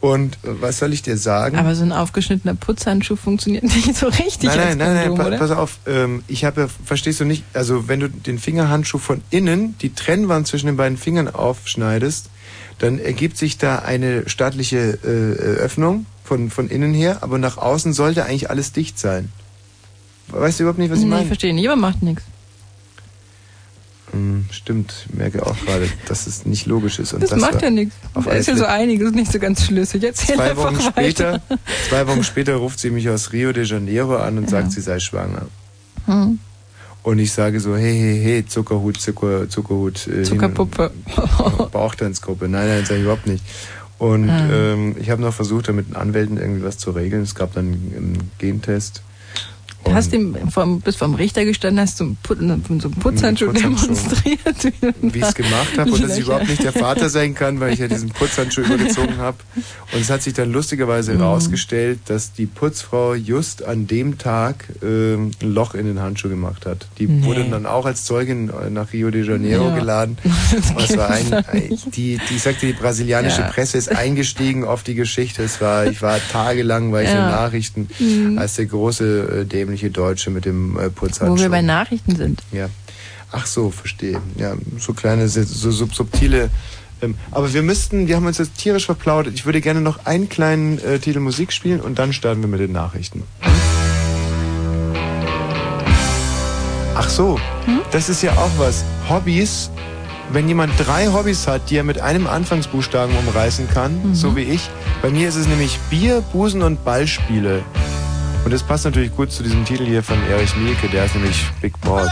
und äh, was soll ich dir sagen? Aber so ein aufgeschnittener Putzhandschuh funktioniert nicht so richtig. Nein, nein, nein, nein, pa pass auf. Ähm, ich habe, verstehst du nicht, also wenn du den Fingerhandschuh von innen, die Trennwand zwischen den beiden Fingern aufschneidest, dann ergibt sich da eine staatliche äh, Öffnung von, von innen her, aber nach außen sollte eigentlich alles dicht sein. Weißt du überhaupt nicht, was ich nee, meine? Nee, verstehe nicht, aber macht nichts. Hm, stimmt, merke auch gerade, dass es nicht logisch ist. Und das, das macht ja nichts. Da ist ja so einiges nicht so ganz schlüssig. Erzähl zwei Wochen später, zwei Wochen später ruft sie mich aus Rio de Janeiro an und ja. sagt, sie sei schwanger. Hm. Und ich sage so, hey, hey, hey, Zuckerhut, Zucker, Zuckerhut. Äh, Zuckerpuppe. Bauchtanzgruppe. Nein, nein, sage ich überhaupt nicht. Und ah. ähm, ich habe noch versucht, da mit den Anwälten irgendwie was zu regeln. Es gab dann einen Gentest. Du hast ihm vom, bis vom Richter gestanden, hast du Put, so einen Putzhandschuh, Putzhandschuh demonstriert. Wie ich es gemacht habe und dass ich überhaupt nicht der Vater sein kann, weil ich ja diesen Putzhandschuh übergezogen habe. Und es hat sich dann lustigerweise mhm. herausgestellt, dass die Putzfrau just an dem Tag äh, ein Loch in den Handschuh gemacht hat. Die nee. wurde dann auch als Zeugin nach Rio de Janeiro ja. geladen. Das war ein, ein, die, die sagte, die brasilianische ja. Presse ist eingestiegen auf die Geschichte. Es war, ich war tagelang, war ich ja. in Nachrichten mhm. als der große äh, dämliche Deutsche mit dem äh, Putzhandschuh. Wo wir bei Nachrichten sind. Ja. Ach so, verstehe. Ja, so kleine, so, subtile. Ähm, aber wir müssten, wir haben uns jetzt tierisch verplaudert. Ich würde gerne noch einen kleinen äh, Titel Musik spielen und dann starten wir mit den Nachrichten. Ach so, hm? das ist ja auch was. Hobbys. Wenn jemand drei Hobbys hat, die er mit einem Anfangsbuchstaben umreißen kann, mhm. so wie ich. Bei mir ist es nämlich Bier, Busen und Ballspiele. Und das passt natürlich gut zu diesem Titel hier von Erich Mielke, der ist nämlich Big Balls.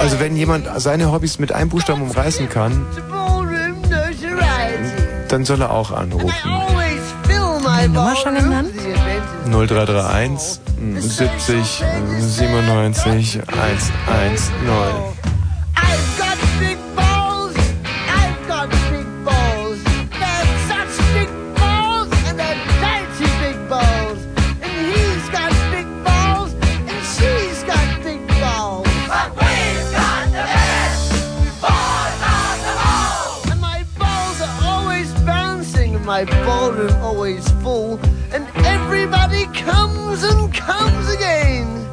Also wenn jemand seine Hobbys mit einem Buchstaben umreißen kann, dann soll er auch anrufen. Nummer schon genannt? 0331 70 97 110. Ballroom always full, and everybody comes and comes again.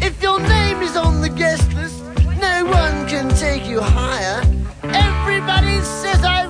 If your name is on the guest list, no one can take you higher. Everybody says I've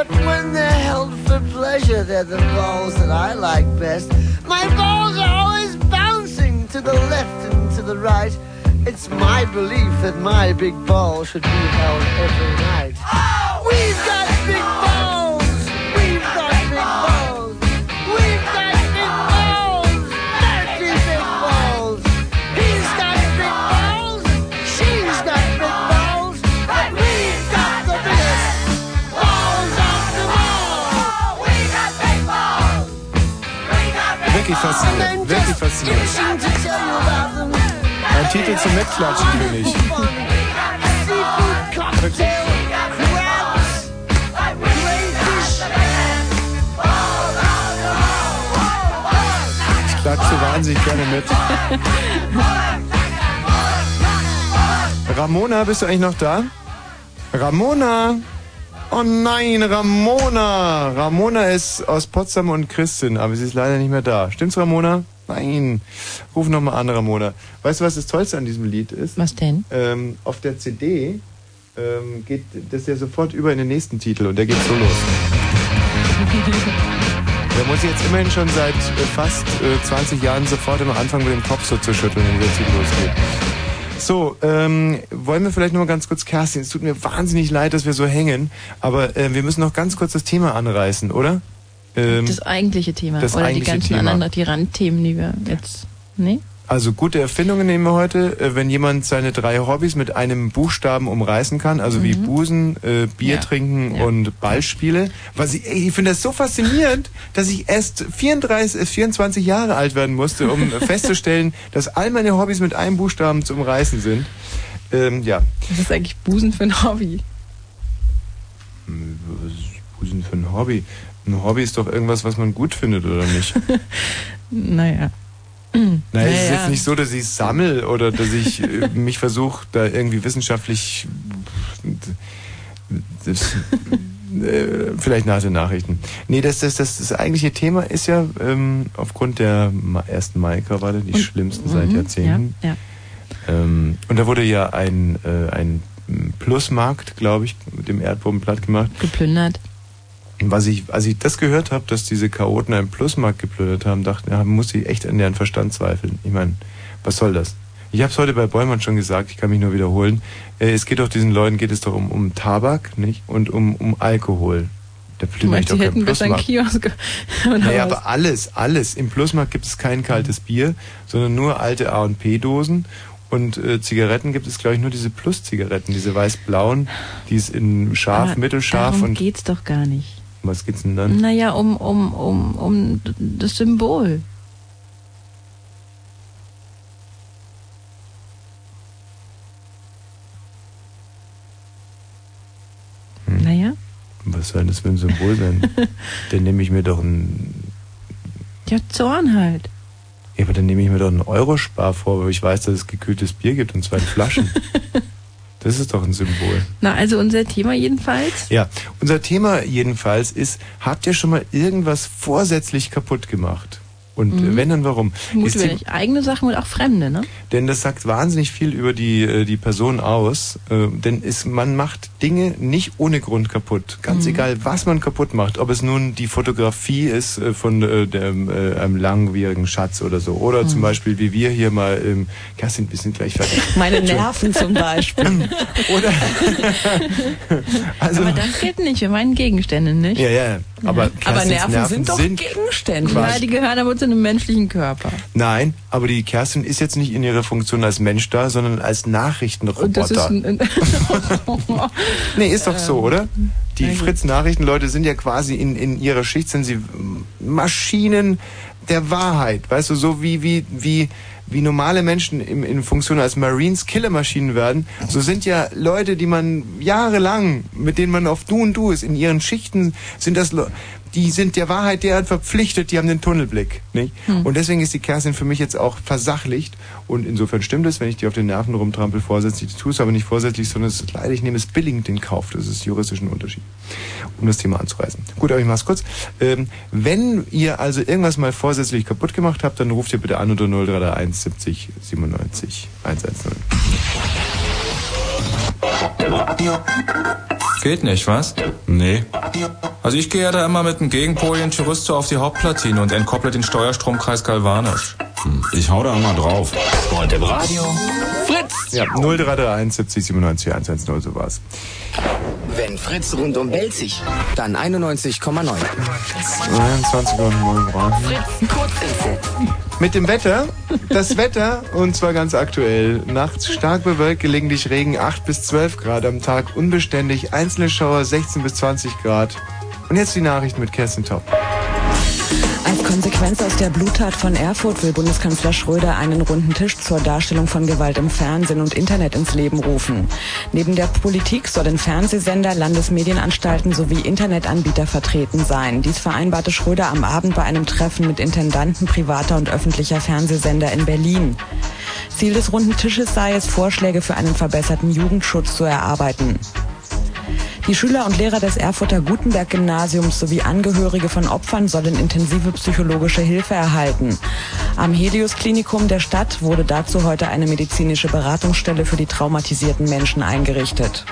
But when they're held for pleasure, they're the balls that I like best. My balls are always bouncing to the left and to the right. It's my belief that my big ball should be held every night. Oh, We've got Wirklich faszinierend, wirklich faszinierend. Ein Titel zum Mitklatschen, finde ich. Crayfish. Ich klatsche wahnsinnig gerne mit. Ramona, bist du eigentlich noch da? Ramona! Oh nein, Ramona! Ramona ist aus Potsdam und Christin, aber sie ist leider nicht mehr da. Stimmt's, Ramona? Nein. Ruf nochmal an, Ramona. Weißt du, was das Tollste an diesem Lied ist? Was denn? Ähm, auf der CD ähm, geht das ja sofort über in den nächsten Titel und der geht so los. Da muss ich jetzt immerhin schon seit äh, fast äh, 20 Jahren sofort immer anfangen, mit dem Kopf so zu schütteln, wenn der Titel losgeht. So, ähm, wollen wir vielleicht noch mal ganz kurz, Kerstin, es tut mir wahnsinnig leid, dass wir so hängen, aber äh, wir müssen noch ganz kurz das Thema anreißen, oder? Ähm, Das eigentliche Thema. das Oder die eigentliche ganzen Thema. anderen, die Randthemen, die wir jetzt. Nee? Also gute Erfindungen nehmen wir heute, äh, wenn jemand seine drei Hobbys mit einem Buchstaben umreißen kann, also wie Busen, äh, Bier Ja. trinken Ja. und Ballspiele. Was ich, ey, ich finde das so faszinierend, dass ich erst 34, äh, 24 Jahre alt werden musste, um festzustellen, dass all meine Hobbys mit einem Buchstaben zu umreißen sind. Ähm, ja. Was ist eigentlich Busen für ein Hobby? Was ist Busen für ein Hobby? Ein Hobby ist doch irgendwas, was man gut findet, oder nicht? Naja. Naja, es ist jetzt nicht so, dass ich sammel oder dass ich äh, mich versuche, da irgendwie wissenschaftlich. Das, Äh, vielleicht nach den Nachrichten. Nee, das, das, das, das eigentliche Thema ist ja ähm, aufgrund der ersten Mai-Krawalle die und, schlimmsten seit mhm, Jahrzehnten. Ja, ja. Ähm, und da wurde ja ein, äh, ein Plusmarkt, glaube ich, mit dem Erdboden platt gemacht. Geplündert. Was ich, als ich das gehört habe, dass diese Chaoten einen Plusmarkt geplündert haben, dachte ich, muss ich echt an deren Verstand zweifeln. Ich meine, was soll das? Ich habe es heute bei Bäumann schon gesagt, ich kann mich nur wiederholen. Äh, es geht doch diesen Leuten geht es doch um, um Tabak, nicht? Und um, um Alkohol. Der du meinst, die hätten besser einen Kiosk. naja, aber alles, alles. Im Plusmarkt gibt es kein kaltes Bier, sondern nur alte A und P-Dosen. Und äh, Zigaretten gibt es, glaube ich, nur diese Plus-Zigaretten, diese weiß-blauen, die ist in scharf, aber mittelscharf. Darum und geht's doch gar nicht. Was geht's denn dann? Naja, um, um, um, um das Symbol. Hm. Naja. Was soll das für ein Symbol sein? dann nehme ich mir doch ein. Ja, Zorn halt. Ja, aber dann nehme ich mir doch einen Eurospar vor, weil ich weiß, dass es gekühltes Bier gibt und zwei Flaschen. Das ist doch ein Symbol. Na, also unser Thema jedenfalls? Ja, unser Thema jedenfalls ist, habt ihr schon mal irgendwas vorsätzlich kaputt gemacht? Und mhm. wenn, dann warum? Mutwillig. Eigene Sachen und auch fremde, ne? Denn das sagt wahnsinnig viel über die, äh, die Person aus. Äh, denn ist, man macht Dinge nicht ohne Grund kaputt. Ganz mhm. egal, was man kaputt macht. Ob es nun die Fotografie ist äh, von äh, dem, äh, einem langwierigen Schatz oder so. Oder mhm. zum Beispiel, wie wir hier mal, ähm, Kerstin, wir sind gleich fertig. Meine Nerven zum Beispiel. oder, also, Aber das geht nicht, wir meinen Gegenstände, nicht? Ja, ja. Aber, ja. aber Nerven, Nerven, sind doch sind Gegenstände. Ja, die gehören aber zu einem menschlichen Körper. Nein, aber die Kerstin ist jetzt nicht in ihrer Funktion als Mensch da, sondern als Nachrichtenroboter. nee, ist doch so, ähm, oder? Die Fritz-Nachrichtenleute sind ja quasi in, in ihrer Schicht, sind sie Maschinen der Wahrheit. Weißt du, so wie, wie, wie, wie normale Menschen in, in Funktion als Marines Killermaschinen werden, so sind ja Leute, die man jahrelang, mit denen man auf Du und Du ist, in ihren Schichten sind das Leute, die sind der Wahrheit derart verpflichtet, die haben den Tunnelblick. Nicht? Hm. Und deswegen ist die Kerstin für mich jetzt auch versachlicht. Und insofern stimmt es, wenn ich die auf den Nerven rumtrampel, vorsätzlich. Ich tue es aber nicht vorsätzlich, sondern es ist leider, ich nehme es billigend in Kauf. Das ist juristischen Unterschied. Um das Thema anzureißen. Gut, aber ich mach's kurz. Ähm, wenn ihr also irgendwas mal vorsätzlich kaputt gemacht habt, dann ruft ihr bitte an unter 0331 70 97 110. Geht nicht, was? Nee. Also ich gehe ja da immer mit einem Gegenpolien Chorizo auf die Hauptplatine und entkopple den Steuerstromkreis galvanisch. Hm, ich hau da immer drauf. Und im Radio Fritz! Ja, 0331 70 97 110, so war's. Wenn Fritz rundum belzig, dann 91,9. 22 und 9 Grad. Fritz, Kurzinfo. Mit dem Wetter, das Wetter, und zwar ganz aktuell. Nachts stark bewölkt, gelegentlich Regen 8 bis 12 Grad, am Tag unbeständig, einzelne Schauer 16 bis 20 Grad. Und jetzt die Nachricht mit Kerstin Top. Als Konsequenz aus der Bluttat von Erfurt will Bundeskanzler Schröder einen runden Tisch zur Darstellung von Gewalt im Fernsehen und Internet ins Leben rufen. Neben der Politik sollen Fernsehsender, Landesmedienanstalten sowie Internetanbieter vertreten sein. Dies vereinbarte Schröder am Abend bei einem Treffen mit Intendanten privater und öffentlicher Fernsehsender in Berlin. Ziel des runden Tisches sei es, Vorschläge für einen verbesserten Jugendschutz zu erarbeiten. Die Schüler und Lehrer des Erfurter Gutenberg-Gymnasiums sowie Angehörige von Opfern sollen intensive psychologische Hilfe erhalten. Am Helios-Klinikum der Stadt wurde dazu heute eine medizinische Beratungsstelle für die traumatisierten Menschen eingerichtet.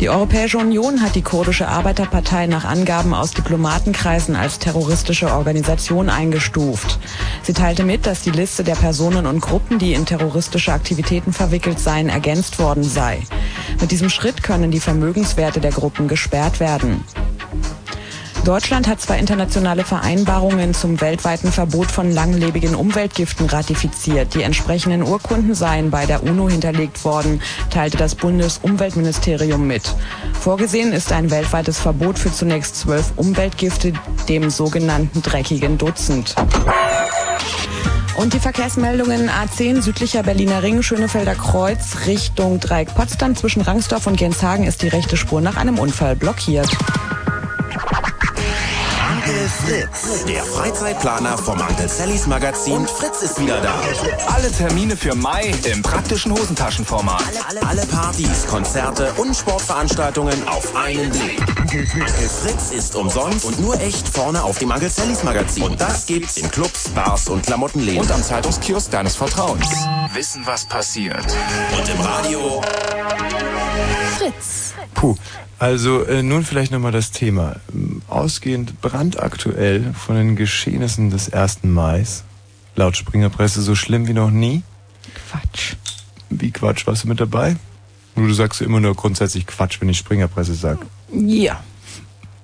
Die Europäische Union hat die kurdische Arbeiterpartei nach Angaben aus Diplomatenkreisen als terroristische Organisation eingestuft. Sie teilte mit, dass die Liste der Personen und Gruppen, die in terroristische Aktivitäten verwickelt seien, ergänzt worden sei. Mit diesem Schritt können die Vermögenswerte der Gruppen gesperrt werden. Deutschland hat zwei internationale Vereinbarungen zum weltweiten Verbot von langlebigen Umweltgiften ratifiziert. Die entsprechenden Urkunden seien bei der UNO hinterlegt worden, teilte das Bundesumweltministerium mit. Vorgesehen ist ein weltweites Verbot für zunächst zwölf Umweltgifte, dem sogenannten dreckigen Dutzend. Und die Verkehrsmeldungen A10 südlicher Berliner Ring, Schönefelder Kreuz Richtung Dreieck Potsdam zwischen Rangsdorf und Genshagen ist die rechte Spur nach einem Unfall blockiert. Fritz, der Freizeitplaner vom Uncle Sallys Magazin. Und Fritz ist wieder da. Alle Termine für Mai im praktischen Hosentaschenformat. Alle, alle Partys, Konzerte und Sportveranstaltungen auf einen Blick. Fritz ist umsonst und nur echt vorne auf dem Uncle Sallys Magazin. Und das gibt's in Clubs, Bars und Klamottenläden. Und am Zeitungskiosk deines Vertrauens. Wissen, was passiert. Und im Radio. Fritz. Puh. Also äh, nun vielleicht nochmal das Thema. Ausgehend brandaktuell von den Geschehnissen des 1. Mai. Laut Springerpresse so schlimm wie noch nie. Quatsch. Wie Quatsch? Warst du mit dabei? Du sagst immer nur grundsätzlich Quatsch, wenn ich Springerpresse sag. Ja.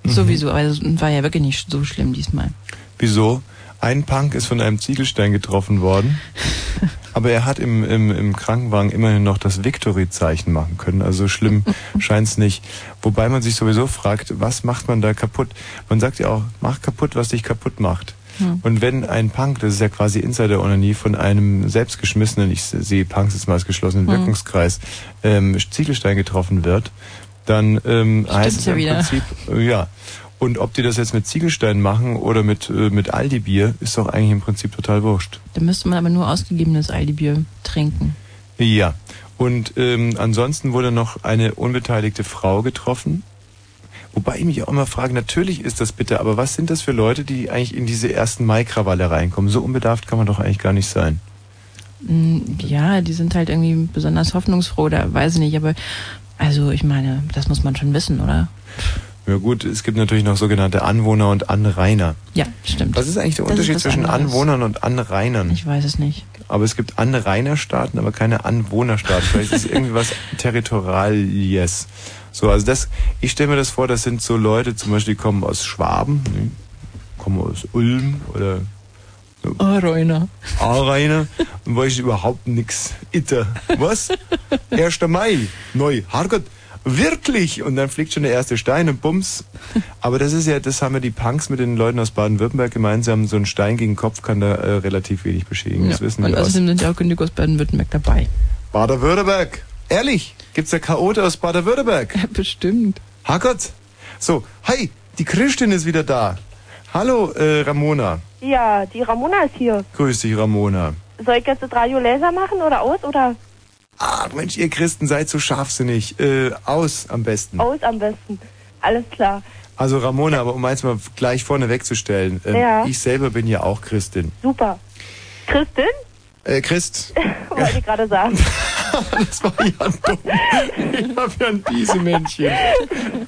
Mhm. Sowieso. Also war ja wirklich nicht so schlimm diesmal. Wieso? Ein Punk ist von einem Ziegelstein getroffen worden, aber er hat im, im, im Krankenwagen immerhin noch das Victory-Zeichen machen können. Also so schlimm scheint's nicht. Wobei man sich sowieso fragt, was macht man da kaputt? Man sagt ja auch, mach kaputt, was dich kaputt macht. Hm. Und wenn ein Punk, das ist ja quasi Insider-Onanie, von einem selbstgeschmissenen, ich sehe Punks jetzt mal als geschlossenen Hm. Wirkungskreis, ähm, Ziegelstein getroffen wird, dann ähm, heißt es ja im wieder. Prinzip, äh, ja. Und ob die das jetzt mit Ziegelstein machen oder mit, äh, mit Aldi-Bier, ist doch eigentlich im Prinzip total wurscht. Da müsste man aber nur ausgegebenes Aldi-Bier trinken. Ja. Und ähm, ansonsten wurde noch eine unbeteiligte Frau getroffen. Wobei ich mich auch immer frage, natürlich ist das bitte, aber was sind das für Leute, die eigentlich in diese ersten Mai-Krawalle reinkommen? So unbedarft kann man doch eigentlich gar nicht sein. Mm, Ja, die sind halt irgendwie besonders hoffnungsfroh, oder weiß ich nicht, aber also ich meine, das muss man schon wissen, oder? Ja gut, es gibt natürlich noch sogenannte Anwohner und Anrainer. Ja, stimmt. Was ist eigentlich der Das Unterschied zwischen anderes. Anwohnern und Anrainern? Ich weiß es nicht. Aber es gibt Anrainerstaaten, aber keine Anwohnerstaaten. Vielleicht ist es irgendwie was Territoriales. So, also das, ich stelle mir das vor, das sind so Leute, zum Beispiel, die kommen aus Schwaben, ne? kommen aus Ulm oder Reuner. Aarreiner und weiß ich überhaupt nix. Itter. Was? 1. Mai. Neu. Hargott. Wirklich? Und dann fliegt schon der erste Stein und bums. Aber das ist ja, das haben ja die Punks mit den Leuten aus Baden-Württemberg gemeinsam. So ein Stein gegen den Kopf kann da äh, relativ wenig beschädigen. Das Ja. wissen Und wir aus außerdem sind ja auch genug aus Baden-Württemberg dabei. Baden-Württemberg. Ehrlich? Gibt's da Chaote aus Baden-Württemberg? Bestimmt. Herrgott. So, hi, die Christin ist wieder da. Hallo, äh, Ramona. Ja, die Ramona ist hier. Grüß dich, Ramona. Soll ich jetzt das Radio Laser machen oder aus oder Ach, Mensch, ihr Christen seid so scharfsinnig. Äh, aus am besten. aus am besten? Alles klar. Also Ramona, aber um eins mal gleich vorne wegzustellen. Ähm, Ja. Ich selber bin ja auch Christin. Super. Christin? Äh, Christ. Wollte ich gerade sagen. das war ja dumm. Ich hab ja ein Biesemännchen.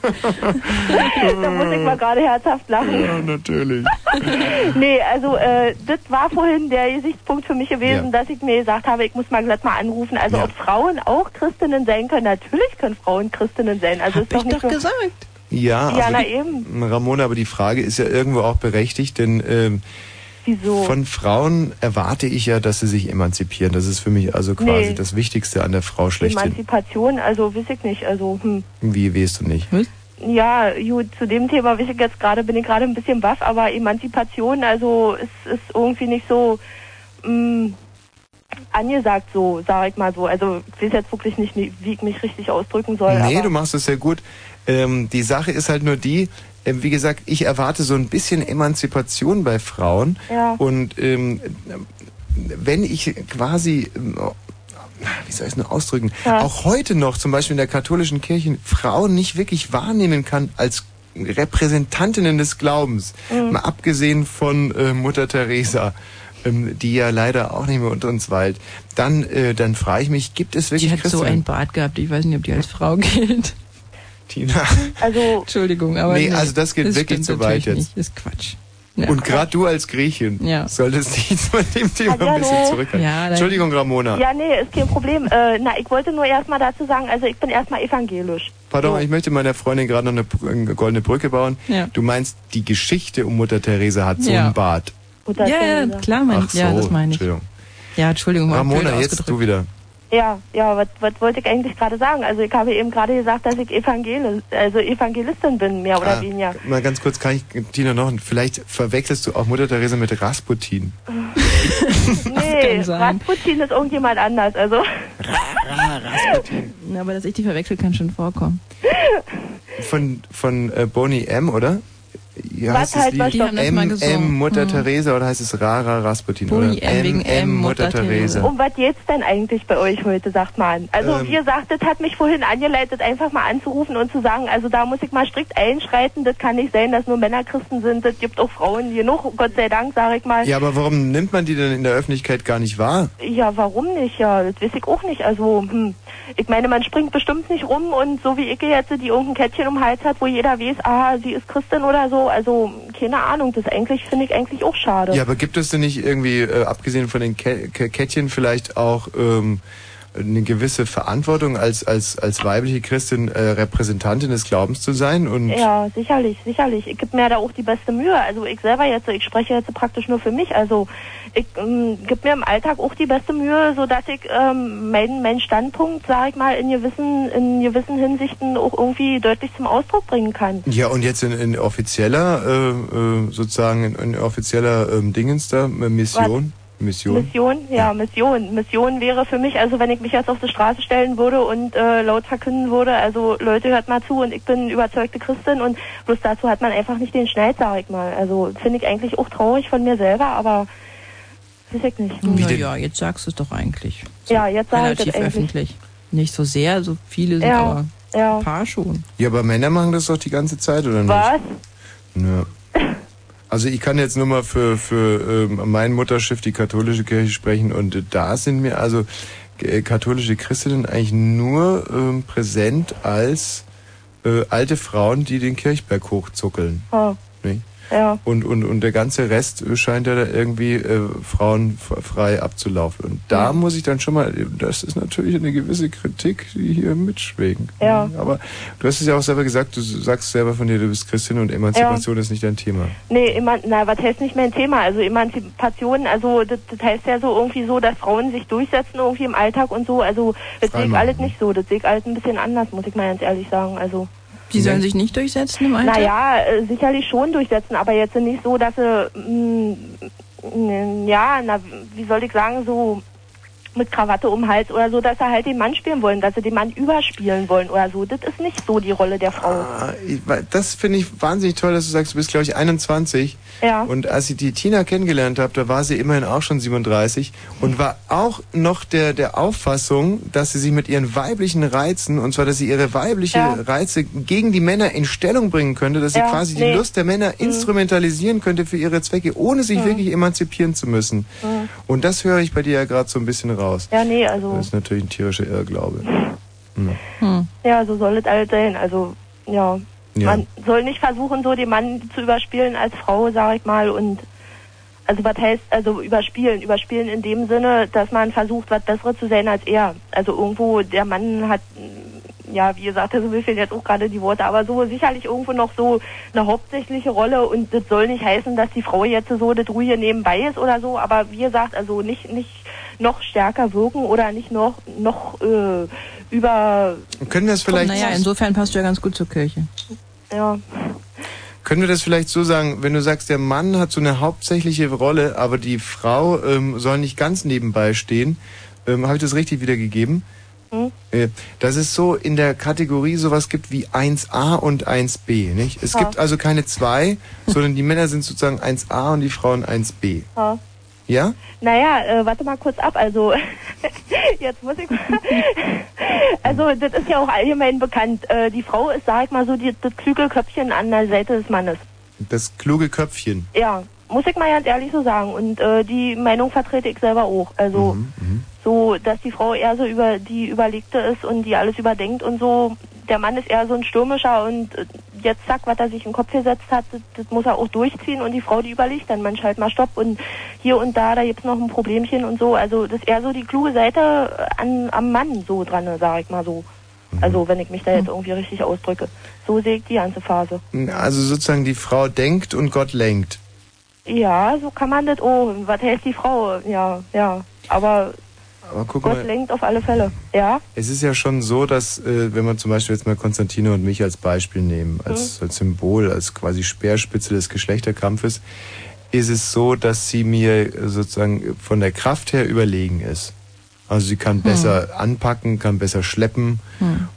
da muss ich mal gerade herzhaft lachen. Ja, natürlich. Nee, also äh, das war vorhin der Gesichtspunkt für mich gewesen, Ja. dass ich mir gesagt habe, ich muss mal glatt mal anrufen. Also Ja. ob Frauen auch Christinnen sein können, natürlich können Frauen Christinnen sein. Also ist doch nicht nur, gesagt. Ja, Ja, aber na eben. Ramona, aber die Frage ist ja irgendwo auch berechtigt, denn ähm, Wieso? von Frauen erwarte ich ja, dass sie sich emanzipieren. Das ist für mich also quasi Nee. das Wichtigste an der Frau schlechthin. Emanzipation, also weiß ich nicht. Also hm. Wie weißt du nicht? Ja, gut, zu dem Thema weiß ich jetzt gerade, bin ich gerade ein bisschen baff, aber Emanzipation, also ist, ist irgendwie nicht so mh, angesagt, so, sag ich mal so. Also ich weiß jetzt wirklich nicht, wie ich mich richtig ausdrücken soll. Nee, aber du machst es sehr gut. Ähm, die Sache ist halt nur die, wie gesagt, ich erwarte so ein bisschen Emanzipation bei Frauen. Ja. Und ähm, wenn ich quasi, ähm, wie soll ich es nur ausdrücken, Ja. auch heute noch zum Beispiel in der katholischen Kirche Frauen nicht wirklich wahrnehmen kann als Repräsentantinnen des Glaubens, Mhm. mal abgesehen von äh, Mutter Teresa. ähm, Die ja leider auch nicht mehr unter uns weilt. Dann, äh, dann frage ich mich, gibt es Die wirklich hat so Christinnen? einen Bart gehabt, ich weiß nicht, ob die als Frau gilt. Tina. Also, Entschuldigung, aber. Nee, also das geht wirklich stimmt zu weit jetzt. Nicht. Ist Quatsch. Ja. Und gerade du als Griechin Ja. solltest dich von dem Thema ein Hallihallo. bisschen zurückhalten. Ja, Entschuldigung, Ramona. ja, nee, ist kein Problem. Äh, na, ich wollte nur erstmal dazu sagen, also ich bin erstmal evangelisch. Pardon, ich möchte meiner Freundin gerade noch eine, goldene Brücke bauen. Ja. Du meinst, die Geschichte um Mutter Teresa hat so Ja. einen Bart. Mutter Ja, ja, Teresa. klar, mein, Ach so, ja, das meine ich. Entschuldigung. Ja, Entschuldigung, Ramona, jetzt du wieder. Ja, ja, was, was wollte ich eigentlich gerade sagen? Also ich habe eben gerade gesagt, dass ich Evangel also Evangelistin bin, mehr oder Ah, weniger. Mal ganz kurz, kann ich, Tina, noch, vielleicht verwechselst du auch Mutter Teresa mit Rasputin. Nee. Rasputin ist irgendjemand anders. Also Ja, aber dass ich die verwechsel, kann schon vorkommen. Von, von äh, Boney M., oder? Ja, Was heißt das halt, was mal M. M Mutter Hm. Teresa oder heißt es Rara Rasputin? Oder M wegen M, Mutter Teresa. Um was geht's denn eigentlich bei euch heute, sagt man? Also Ähm. wie gesagt, das hat mich vorhin angeleitet, einfach mal anzurufen und zu sagen, also da muss ich mal strikt einschreiten, das kann nicht sein, dass nur Männer Christen sind, das gibt auch Frauen genug, Gott sei Dank, sage ich mal. Ja, aber warum nimmt man die denn in der Öffentlichkeit gar nicht wahr? Ja, warum nicht? Ja, das weiß ich auch nicht. Also, hm. ich meine, man springt bestimmt nicht rum und so wie ich jetzt, die irgendein Kettchen um den Hals hat, wo jeder weiß, ah, sie ist Christin oder so. Also, keine Ahnung, das eigentlich finde ich eigentlich auch schade. Ja, aber gibt es denn nicht irgendwie, äh, abgesehen von den Ke Ke Kettchen, vielleicht auch ähm, eine gewisse Verantwortung als, als, als weibliche Christin äh, Repräsentantin des Glaubens zu sein? Und Ja, sicherlich, sicherlich. Ich gebe mir da auch die beste Mühe. Also ich selber jetzt, ich spreche jetzt praktisch nur für mich. Also ich ähm, gebe mir im Alltag auch die beste Mühe, so dass ich ähm, meinen mein Standpunkt, sage ich mal, in gewissen, in gewissen Hinsichten auch irgendwie deutlich zum Ausdruck bringen kann. Ja, und jetzt in, in offizieller, äh, äh, sozusagen in, in offizieller ähm, Dingens da, äh, Mission? Mission? Mission, ja, Mission. Mission wäre für mich, also wenn ich mich jetzt auf die Straße stellen würde und äh, laut verkünden würde, also Leute, hört mal zu und ich bin überzeugte Christin und bloß dazu hat man einfach nicht den Schneid, sag ich mal. Also finde ich eigentlich auch traurig von mir selber, aber weiß ich nicht. Na ja, jetzt sagst du es doch eigentlich. Ja, jetzt sag ich Relativ eigentlich. öffentlich. Nicht so sehr, so viele sind Ja, aber ja. ein paar schon. Ja, aber Männer machen das doch die ganze Zeit, oder nicht? Was? Ja. Also ich kann jetzt nur mal für, für ähm, mein Mutterschiff, die katholische Kirche, sprechen und äh, da sind mir also äh, katholische Christinnen eigentlich nur ähm, präsent als äh, alte Frauen, die den Kirchberg hochzuckeln. Oh? Ja. Und, und, und der ganze Rest äh, scheint ja da irgendwie äh, frauenfrei abzulaufen. Und da muss ich dann schon mal, das ist natürlich eine gewisse Kritik, die hier mitschwingt. Ja. Aber du hast es ja auch selber gesagt, du sagst selber von dir, du bist Christin und Emanzipation ist nicht dein Thema. Nee, eman na, was heißt nicht mein Thema? Also Emanzipation, also das, das heißt ja so irgendwie so, dass Frauen sich durchsetzen irgendwie im Alltag und so. Also das sehe ich alles nicht so. Das sehe ich alles ein bisschen anders, muss ich mal ganz ehrlich sagen. Also Die sollen sich nicht durchsetzen im Alltag? Naja, äh, sicherlich schon durchsetzen, aber jetzt nicht so, dass sie, mh, mh, ja, na, wie soll ich sagen, so mit Krawatte um den Hals oder so, dass sie halt den Mann spielen wollen, dass sie den Mann überspielen wollen oder so. Das ist nicht so die Rolle der Frau. Ah, ich- Das finde ich wahnsinnig toll, dass du sagst, du bist, glaube ich, 21. Ja. Und als ich die Tina kennengelernt habe, da war sie immerhin auch schon 37 und war auch noch der, der Auffassung, dass sie sich mit ihren weiblichen Reizen, und zwar, dass sie ihre weibliche Ja. Reize gegen die Männer in Stellung bringen könnte, dass sie Ja, quasi nee. die Lust der Männer instrumentalisieren könnte für ihre Zwecke, ohne sich Mhm. wirklich emanzipieren zu müssen. Mhm. Und das höre ich bei dir ja gerade so ein bisschen raus. Ja, nee, also, Das ist natürlich ein tierischer Irrglaube. Hm. ja, so soll es alles sein. Also, ja. Ja. Man soll nicht versuchen, so den Mann zu überspielen als Frau, sag ich mal, und also was heißt, also überspielen, überspielen in dem Sinne, dass man versucht, was Besseres zu sein als er. Also irgendwo, der Mann hat, ja, wie gesagt, also mir fehlen jetzt auch gerade die Worte, aber so sicherlich irgendwo noch so eine hauptsächliche Rolle und das soll nicht heißen, dass die Frau jetzt so das ruhige nebenbei ist oder so, aber wie gesagt, also nicht, nicht noch stärker wirken oder nicht noch, noch äh, über, Können wir es vielleicht... Naja, insofern passt du ja ganz gut zur Kirche. ja, Können wir das vielleicht so sagen, wenn du sagst, der Mann hat so eine hauptsächliche Rolle, aber die Frau ähm, soll nicht ganz nebenbei stehen, ähm, habe ich das richtig wiedergegeben? Hm? Äh, Dass es so in der Kategorie sowas gibt wie 1a und 1b, nicht? Es Ja. gibt also keine zwei, sondern die Männer sind sozusagen 1a und die Frauen 1b. ja. Ja? Naja, äh, warte mal kurz ab. Also, jetzt muss ich mal. Also, das ist ja auch allgemein bekannt. Äh, die Frau ist, sag ich mal so, die, das klügel Köpfchen an der Seite des Mannes. Das kluge Köpfchen. Ja, muss ich mal ganz ehrlich so sagen. Und äh, die Meinung vertrete ich selber auch. Also, so, dass die Frau eher so über die Überlegte ist und die alles überdenkt und so. Der Mann ist eher so ein stürmischer und äh, jetzt zack, was er sich in den Kopf gesetzt hat, das, das muss er auch durchziehen und die Frau, die überlegt dann manchmal halt mal Stopp und hier und da, da gibt's noch ein Problemchen und so. Also das ist eher so die kluge Seite an, am Mann so dran, sag ich mal so. Also wenn ich mich da jetzt irgendwie richtig ausdrücke. So sehe ich die ganze Phase. Also sozusagen die Frau denkt und Gott lenkt. Ja, so kann man das. Oh, was heißt die Frau? Ja, ja. Aber Aber guck Gott mal, lenkt auf alle Fälle. Ja? Es ist ja schon so, dass, äh, wenn man zum Beispiel jetzt mal Konstantine und mich als Beispiel nehmen, als, als Symbol, als quasi Speerspitze des Geschlechterkampfes, ist es so, dass sie mir sozusagen von der Kraft her überlegen ist. Also sie kann besser anpacken, kann besser schleppen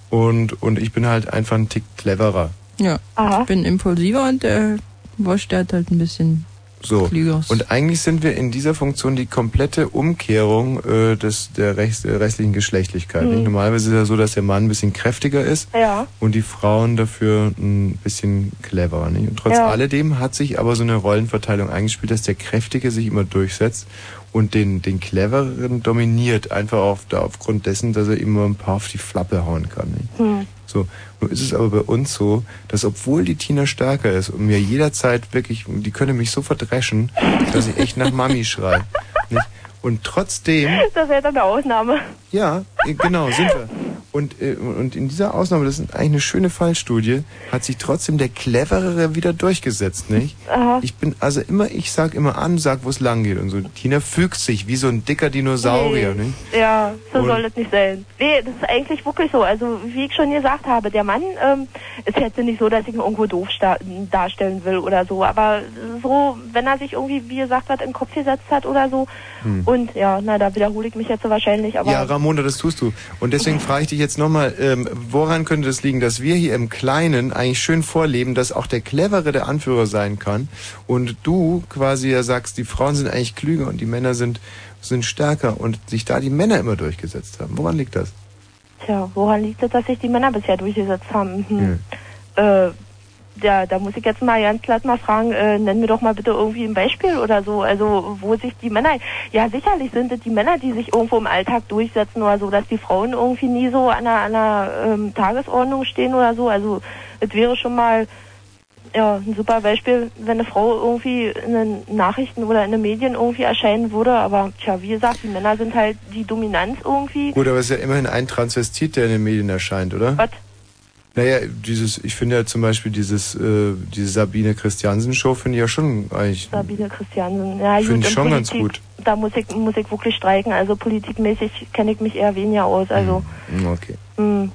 und, und ich bin halt einfach ein Tick cleverer. Ja. Ich bin impulsiver und der Wosch, der hat halt ein bisschen so. Und eigentlich sind wir in dieser Funktion die komplette Umkehrung äh, des, der, Rechts, der restlichen Geschlechtlichkeit. Mhm. Normalerweise ist es ja so, dass der Mann ein bisschen kräftiger ist ja. und die Frauen dafür ein bisschen cleverer. Nicht? Und trotz ja. alledem hat sich aber so eine Rollenverteilung eingespielt, dass der Kräftige sich immer durchsetzt und den, den Clevereren dominiert, einfach auf, da, aufgrund dessen, dass er immer ein paar auf die Flappe hauen kann. Nicht? Mhm. So, nun ist es aber bei uns so, dass obwohl die Tina stärker ist und mir jederzeit wirklich, die könnte mich so verdreschen, dass ich echt nach Mami schreie. Und trotzdem. Das wäre dann eine Ausnahme. Ja, genau, sind wir. Und, äh, und in dieser Ausnahme, das ist eigentlich eine schöne Fallstudie, hat sich trotzdem der Cleverere wieder durchgesetzt, nicht? Aha. Ich bin also immer, ich sag immer an, sag, wo es lang geht und so. Tina fügt sich wie so ein dicker Dinosaurier, nee. nicht? Ja, so und soll es nicht sein. Nee, das ist eigentlich wirklich so. Also, wie ich schon gesagt habe, der Mann ähm, ist jetzt nicht so, dass ich ihn irgendwo doof darstellen will oder so. Aber so, wenn er sich irgendwie, wie gesagt, was in den Kopf gesetzt hat oder so. Hm. Und ja, na, da wiederhole ich mich jetzt so wahrscheinlich. Aber ja, Ramona, das tust du. Und deswegen frage ich dich jetzt nochmal, ähm, woran könnte das liegen, dass wir hier im Kleinen eigentlich schön vorleben, dass auch der Clevere der Anführer sein kann und du quasi ja sagst, die Frauen sind eigentlich klüger und die Männer sind, sind stärker und sich da die Männer immer durchgesetzt haben. Woran liegt das? Tja, woran liegt das, dass sich die Männer bisher durchgesetzt haben? Hm. Ja. Äh, ja, da muss ich jetzt mal ganz platt mal fragen, äh, nenn mir doch mal bitte irgendwie ein Beispiel oder so, also wo sich die Männer, ja sicherlich sind es die Männer, die sich irgendwo im Alltag durchsetzen oder so, dass die Frauen irgendwie nie so an einer, an einer ähm, Tagesordnung stehen oder so, also es wäre schon mal ja, ein super Beispiel, wenn eine Frau irgendwie in den Nachrichten oder in den Medien irgendwie erscheinen würde. Aber tja, wie gesagt, die Männer sind halt die Dominanz irgendwie. Gut, aber es ist ja immerhin ein Transvestit, der in den Medien erscheint, oder? Was? Naja, dieses, ich finde ja zum Beispiel dieses, äh, diese Sabine Christiansen Show finde ich ja schon eigentlich. Sabine Christiansen, ja, Finde ich schon Politik, ganz gut. Da muss ich, muss ich wirklich streiken. Also politikmäßig kenne ich mich eher weniger aus. Also. Hm, okay. Mh,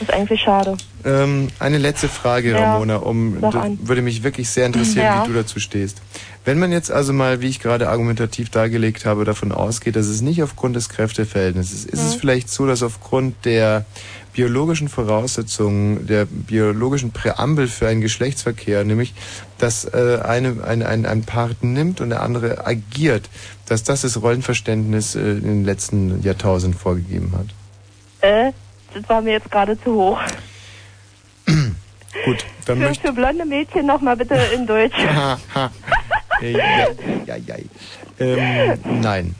ist eigentlich schade. Ähm, eine letzte Frage, ja, Ramona, um würde mich wirklich sehr interessieren, ja. wie du dazu stehst. Wenn man jetzt also mal, wie ich gerade argumentativ dargelegt habe, davon ausgeht, dass es nicht aufgrund des Kräfteverhältnisses ist, ist es vielleicht so, dass aufgrund der biologischen Voraussetzungen, der biologischen Präambel für einen Geschlechtsverkehr, nämlich dass äh, eine, ein, ein, ein Part nimmt und der andere agiert, dass das das Rollenverständnis äh, in den letzten Jahrtausenden vorgegeben hat? Äh, das war mir jetzt gerade zu hoch. Gut, dann für, möchte... Für blonde Mädchen nochmal bitte in Deutsch. ja, ja, ja. Ähm, nein.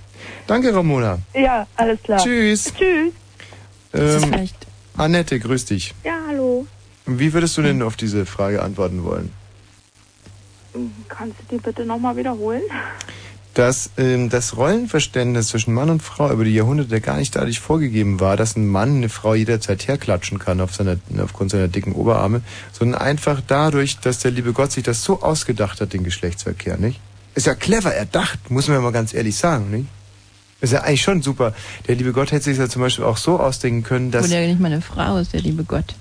Danke, Ramona. Ja, alles klar. Tschüss. Tschüss. Ähm, Annette, grüß dich. Ja, hallo. Wie würdest du denn auf diese Frage antworten wollen? Kannst du die bitte nochmal wiederholen? Dass ähm, das Rollenverständnis zwischen Mann und Frau über die Jahrhunderte gar nicht dadurch vorgegeben war, dass ein Mann eine Frau jederzeit herklatschen kann auf seiner, aufgrund seiner dicken Oberarme, sondern einfach dadurch, dass der liebe Gott sich das so ausgedacht hat, den Geschlechtsverkehr, nicht? Ist ja clever erdacht, muss man ja mal ganz ehrlich sagen, nicht? Ist ja eigentlich schon super. Der liebe Gott hätte sich ja zum Beispiel auch so ausdenken können, dass. Wo der nicht meine Frau ist, der liebe Gott.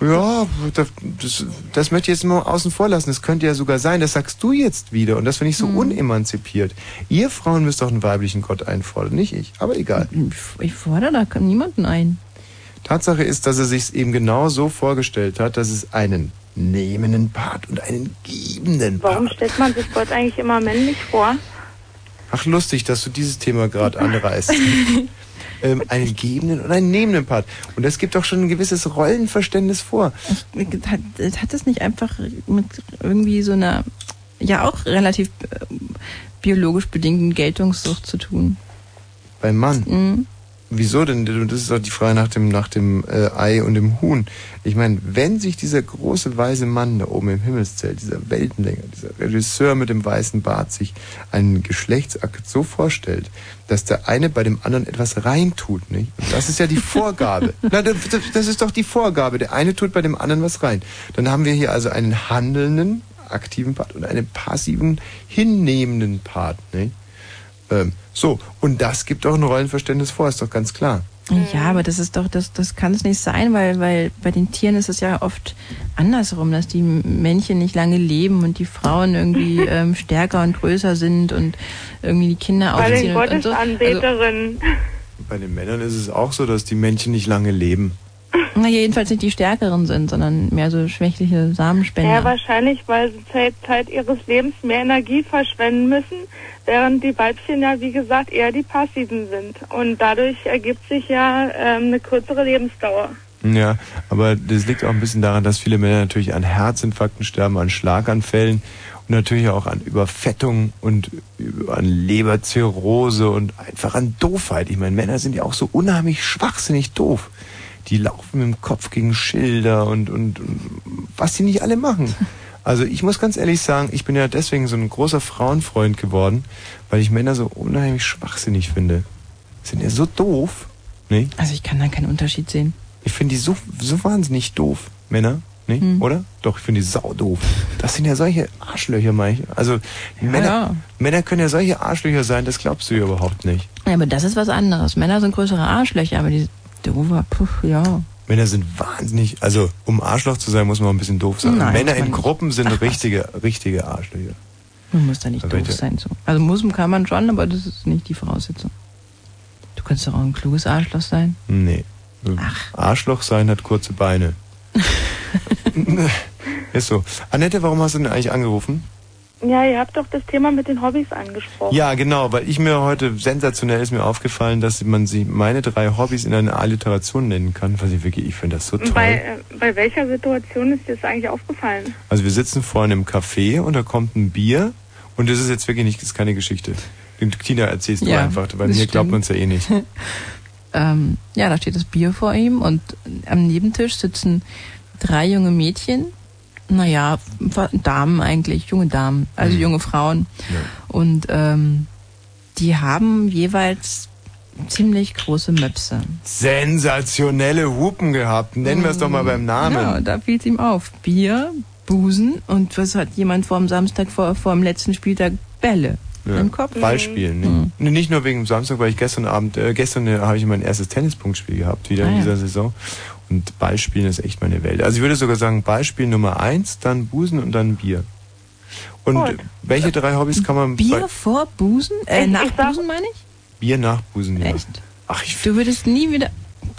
Ja, das, das, das möchte ich jetzt mal außen vor lassen. Das könnte ja sogar sein, das sagst du jetzt wieder. Und das finde ich so hm. unemanzipiert. Ihr Frauen müsst doch einen weiblichen Gott einfordern, nicht ich. Aber egal. Ich fordere da niemanden ein. Tatsache ist, dass er sich eben genau so vorgestellt hat, dass es einen nehmenden Part und einen gebenden Part. Warum stellt man sich Gott eigentlich immer männlich vor? Ach, lustig, dass du dieses Thema gerade anreißt. ähm, einen gebenden und einen nehmenden Part. Und das gibt doch schon ein gewisses Rollenverständnis vor. Hat, hat das nicht einfach mit irgendwie so einer, ja auch relativ äh, biologisch bedingten Geltungssucht zu tun? Beim Mann? Mhm. Wieso denn? Das ist doch die Frage nach dem, nach dem äh, Ei und dem Huhn. Ich meine, wenn sich dieser große weise Mann da oben im Himmelszelt, dieser Weltenlänger, dieser Regisseur mit dem weißen Bart sich einen Geschlechtsakt so vorstellt, dass der eine bei dem anderen etwas reintut, nicht? Und das ist ja die Vorgabe. Na, das, das ist doch die Vorgabe. Der eine tut bei dem anderen was rein. Dann haben wir hier also einen handelnden, aktiven Part und einen passiven, hinnehmenden Part, nicht? Ähm, so, und das gibt auch ein Rollenverständnis vor, ist doch ganz klar. Ja, aber das ist doch, das, das kann es nicht sein, weil, weil bei den Tieren ist es ja oft andersrum, dass die Männchen nicht lange leben und die Frauen irgendwie ähm, stärker und größer sind und irgendwie die Kinder bei aufziehen. Bei den Gottesanbeterinnen. Also, bei den Männern ist es auch so, dass die Männchen nicht lange leben. Na, jedenfalls nicht die stärkeren sind, sondern mehr so schwächliche Samenspender. Ja, wahrscheinlich, weil sie Zeit, Zeit ihres Lebens mehr Energie verschwenden müssen, während die Weibchen ja, wie gesagt, eher die Passiven sind. Und dadurch ergibt sich ja ähm, eine kürzere Lebensdauer. Ja, aber das liegt auch ein bisschen daran, dass viele Männer natürlich an Herzinfarkten sterben, an Schlaganfällen und natürlich auch an Überfettung und an Leberzirrhose und einfach an Doofheit. Ich meine, Männer sind ja auch so unheimlich schwachsinnig doof. Die laufen mit dem Kopf gegen Schilder und, und, und was die nicht alle machen. Also ich muss ganz ehrlich sagen, ich bin ja deswegen so ein großer Frauenfreund geworden, weil ich Männer so unheimlich schwachsinnig finde. Sind ja so doof. Nee? Also ich kann da keinen Unterschied sehen. Ich finde die so, so wahnsinnig doof, Männer. Nee, hm. oder? Doch, ich finde die sau doof. Das sind ja solche Arschlöcher manchmal. Also ja, Männer, ja. Männer können ja solche Arschlöcher sein, das glaubst du ja überhaupt nicht. Ja, aber das ist was anderes. Männer sind größere Arschlöcher, aber die doofer, puh, ja. Männer sind wahnsinnig, also um Arschloch zu sein, muss man ein bisschen doof sein. Nein, Männer in Gruppen sind Ach, richtige, richtige Arschlöcher. Man muss da nicht aber doof sein. So. Also muss kann man schon, aber das ist nicht die Voraussetzung. Du kannst doch auch ein kluges Arschloch sein. Nee. Ach. Arschloch sein hat kurze Beine. ist so. Annette, warum hast du denn eigentlich angerufen? Ja, ihr habt doch das Thema mit den Hobbys angesprochen. Ja, genau, weil ich mir heute sensationell ist mir aufgefallen, dass man sie meine drei Hobbys in einer Alliteration nennen kann. Was ich wirklich, ich finde das so toll. Bei, äh, bei welcher Situation ist dir das eigentlich aufgefallen? Also wir sitzen vorne im Café und da kommt ein Bier und das ist jetzt wirklich nicht, das ist keine Geschichte. Tina erzählst ja, du einfach, weil mir stimmt. glaubt man es ja eh nicht. ähm, ja, da steht das Bier vor ihm und am Nebentisch sitzen drei junge Mädchen naja, Damen eigentlich, junge Damen, also mhm. junge Frauen. Ja. Und ähm, die haben jeweils ziemlich große Möpse. Sensationelle Hupen gehabt. Nennen wir es doch mal beim Namen. Ja, da fiel es ihm auf. Bier, Busen und was hat jemand vor dem Samstag, vor, vor dem letzten Spieltag? Bälle. Ja. Im Kopf? Ballspielen. Mhm. Nee. Nicht nur wegen Samstag, weil ich gestern Abend, äh, gestern äh, habe ich mein erstes Tennispunktspiel gehabt, wieder ah, in dieser ja. Saison. Und Ballspielen ist echt meine Welt. Also ich würde sogar sagen, Ballspiel Nummer eins, dann Busen und dann Bier. Und Gut. welche drei Hobbys kann man... Bier vor Busen? Äh, nach Busen meine ich? Bier nach Busen, ja. Echt? Ach, ich du würdest nie wieder...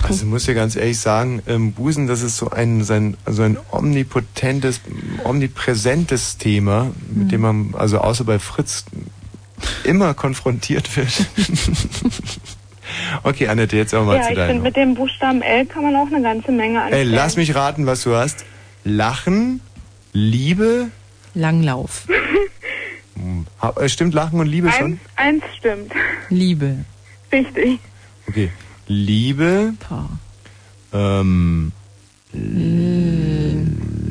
Also muss ja ganz ehrlich sagen, ähm, Busen, das ist so ein, sein, also ein omnipotentes, omnipräsentes Thema, mit hm. dem man, also außer bei Fritz, immer konfrontiert wird. Okay, Annette, jetzt auch mal ja, zu deinem. Ja, ich finde, mit dem Buchstaben L kann man auch eine ganze Menge anstellen. Ey, lass mich raten, was du hast. Lachen, Liebe... Langlauf. Hm, äh, stimmt Lachen und Liebe schon? Eins, eins stimmt. Liebe. Richtig. Okay. Liebe. Ähm,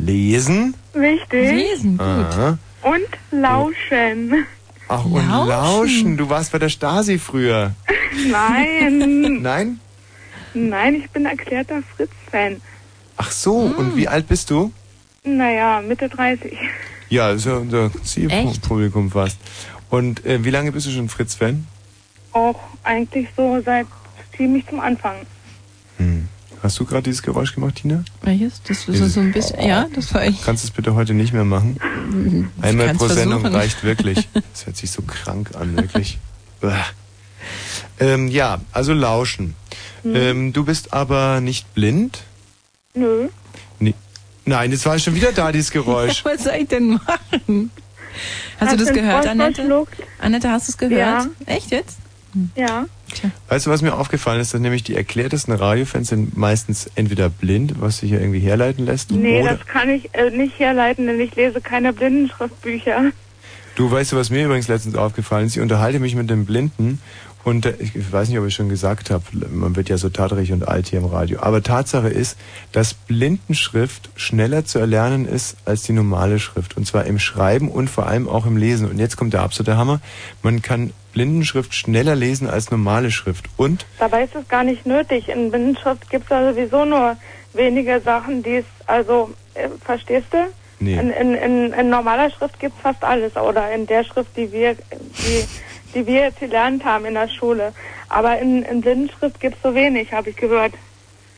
lesen. Richtig. Lesen, gut. Aha. Und lauschen. Ach, und lauschen. lauschen. Du warst bei der Stasi früher. Nein. Nein? Nein, ich bin erklärter Fritz-Fan. Ach so, hm. und wie alt bist du? Naja, Mitte 30. Ja, das ist ja unser Zielpublikum fast. Und äh, wie lange bist du schon Fritz-Fan? Auch eigentlich so seit ziemlich zum Anfang. Hm. Hast du gerade dieses Geräusch gemacht, Tina? Welches? Das ist so ein bisschen, ja, das war ich. Kannst du es bitte heute nicht mehr machen? Einmal pro Sendung versuchen. reicht wirklich. Das hört sich so krank an, wirklich. ähm, ja, also lauschen. Hm. Ähm, du bist aber nicht blind? Nö. Nee. Nein, jetzt war schon wieder da, dieses Geräusch. Was soll ich denn machen? Hast, hast du das gehört, Annette? Annette, hast du es gehört? Ja. Echt jetzt? Ja. Weißt du, was mir aufgefallen ist, dass nämlich die erklärtesten Radiofans sind meistens entweder blind, was sich ja irgendwie herleiten lässt. Nee, das kann ich äh, nicht herleiten, denn ich lese keine Blindenschriftbücher. Du weißt du, was mir übrigens letztens aufgefallen ist? Ich unterhalte mich mit dem Blinden und äh, ich weiß nicht, ob ich schon gesagt habe, man wird ja so tatrig und alt hier im Radio. Aber Tatsache ist, dass Blindenschrift schneller zu erlernen ist als die normale Schrift. Und zwar im Schreiben und vor allem auch im Lesen. Und jetzt kommt der absolute Hammer. Man kann Blindenschrift schneller lesen als normale Schrift. Und? Dabei ist es gar nicht nötig. In Blindenschrift gibt es ja sowieso nur wenige Sachen, die es, also, äh, verstehst du? Nee. In, in, in, in normaler Schrift gibt es fast alles. Oder in der Schrift, die wir, die die wir jetzt gelernt haben in der Schule. Aber in, in Blindenschrift gibt es so wenig, habe ich gehört.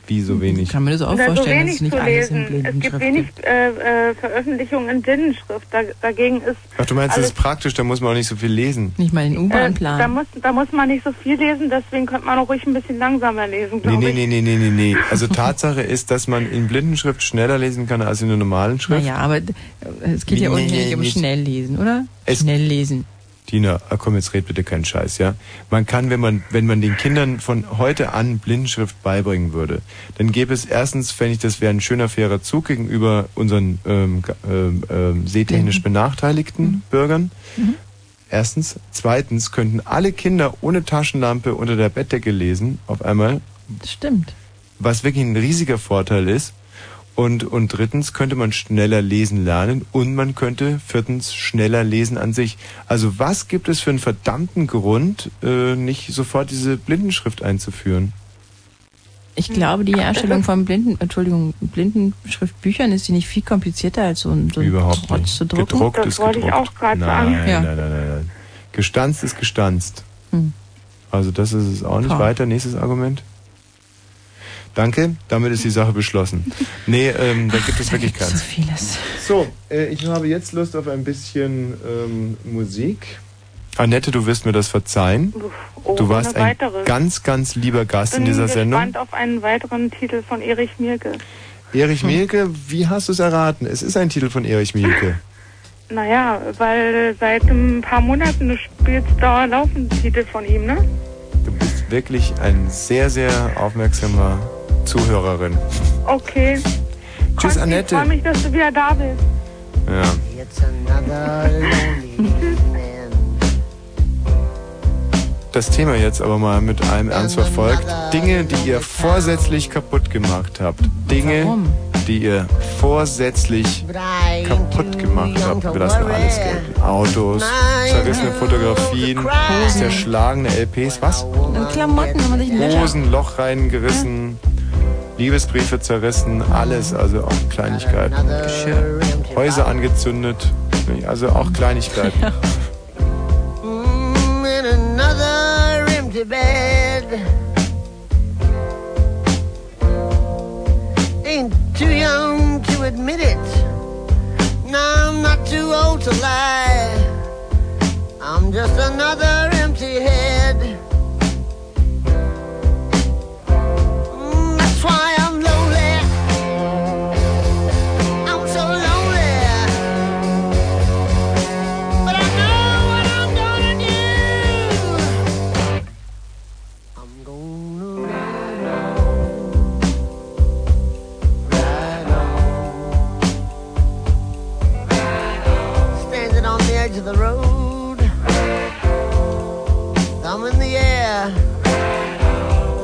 Wie so wenig? Ich kann mir das auch vorstellen, so wenig dass nicht zu lesen. Es gibt wenig äh, äh, Veröffentlichungen in Blindenschrift. Da, dagegen ist. Ach, du meinst, das ist praktisch, da muss man auch nicht so viel lesen. Nicht mal den U-Bahn-Plan. Äh, da, muss, da muss man nicht so viel lesen, deswegen könnte man auch ruhig ein bisschen langsamer lesen, glaube nee, nee, nee, nee, nee, nee. Also Tatsache ist, dass man in Blindenschrift schneller lesen kann als in der normalen Schrift. Naja, aber es geht nee, ja unbedingt nee, um Schnelllesen, oder? Es Schnelllesen. Dina, ah, komm, jetzt red bitte keinen Scheiß, ja. Man kann, wenn man, wenn man den Kindern von heute an Blindenschrift beibringen würde, dann gäbe es erstens, fände ich, das wäre ein schöner, fairer Zug gegenüber unseren ähm, ähm, ähm, sehtechnisch benachteiligten mhm. Bürgern. Mhm. Erstens. Zweitens könnten alle Kinder ohne Taschenlampe unter der Bettdecke lesen, auf einmal. Das stimmt. Was wirklich ein riesiger Vorteil ist. Und, und drittens könnte man schneller lesen lernen und man könnte viertens schneller lesen an sich. Also was gibt es für einen verdammten Grund, äh, nicht sofort diese Blindenschrift einzuführen? Ich glaube, die Herstellung von Blinden, Entschuldigung, Blindenschriftbüchern ist die nicht viel komplizierter als so ein, so ein Überhaupt Trotz nicht. zu drucken. Gedruckt das ist wollte gedruckt. ich auch gerade sagen. Nein, ja. nein, nein, nein, nein. Gestanzt ist gestanzt. Hm. Also das ist es auch nicht. Boah. Weiter, nächstes Argument. Danke, damit ist die Sache beschlossen. Nee, ähm, da gibt es wirklich keins. So vieles. So, äh, ich habe jetzt Lust auf ein bisschen ähm, Musik. Annette, du wirst mir das verzeihen. Oh, du warst ein weiteres. ganz, ganz lieber Gast in dieser Sendung. Ich bin gespannt auf einen weiteren Titel von Erich Mielke. Erich hm. Mielke, wie hast du es erraten? Es ist ein Titel von Erich Mielke. Naja, weil seit ein paar Monaten spielt da laufend Titel von ihm, ne? Du bist wirklich ein sehr, sehr aufmerksamer Zuhörerin. Okay. Tschüss, Konsti, Annette. Ich freue mich, dass du wieder da bist. Ja. Das Thema jetzt aber mal mit einem Ernst verfolgt. Dinge, die ihr vorsätzlich kaputt gemacht habt. Dinge, Warum? die ihr vorsätzlich kaputt gemacht habt. Wir lassen alles gelten. Autos, zerrissene Fotografien, zerschlagene LPs, was? Klamotten, wenn man sich Hosen, Loch reingerissen. Liebesbriefe zerrissen, alles, also auch Kleinigkeiten. Geschirr. Häuser angezündet, also auch Kleinigkeiten. Ja. Ain't too young to admit it. No, I'm not too old to lie. I'm just another empty head.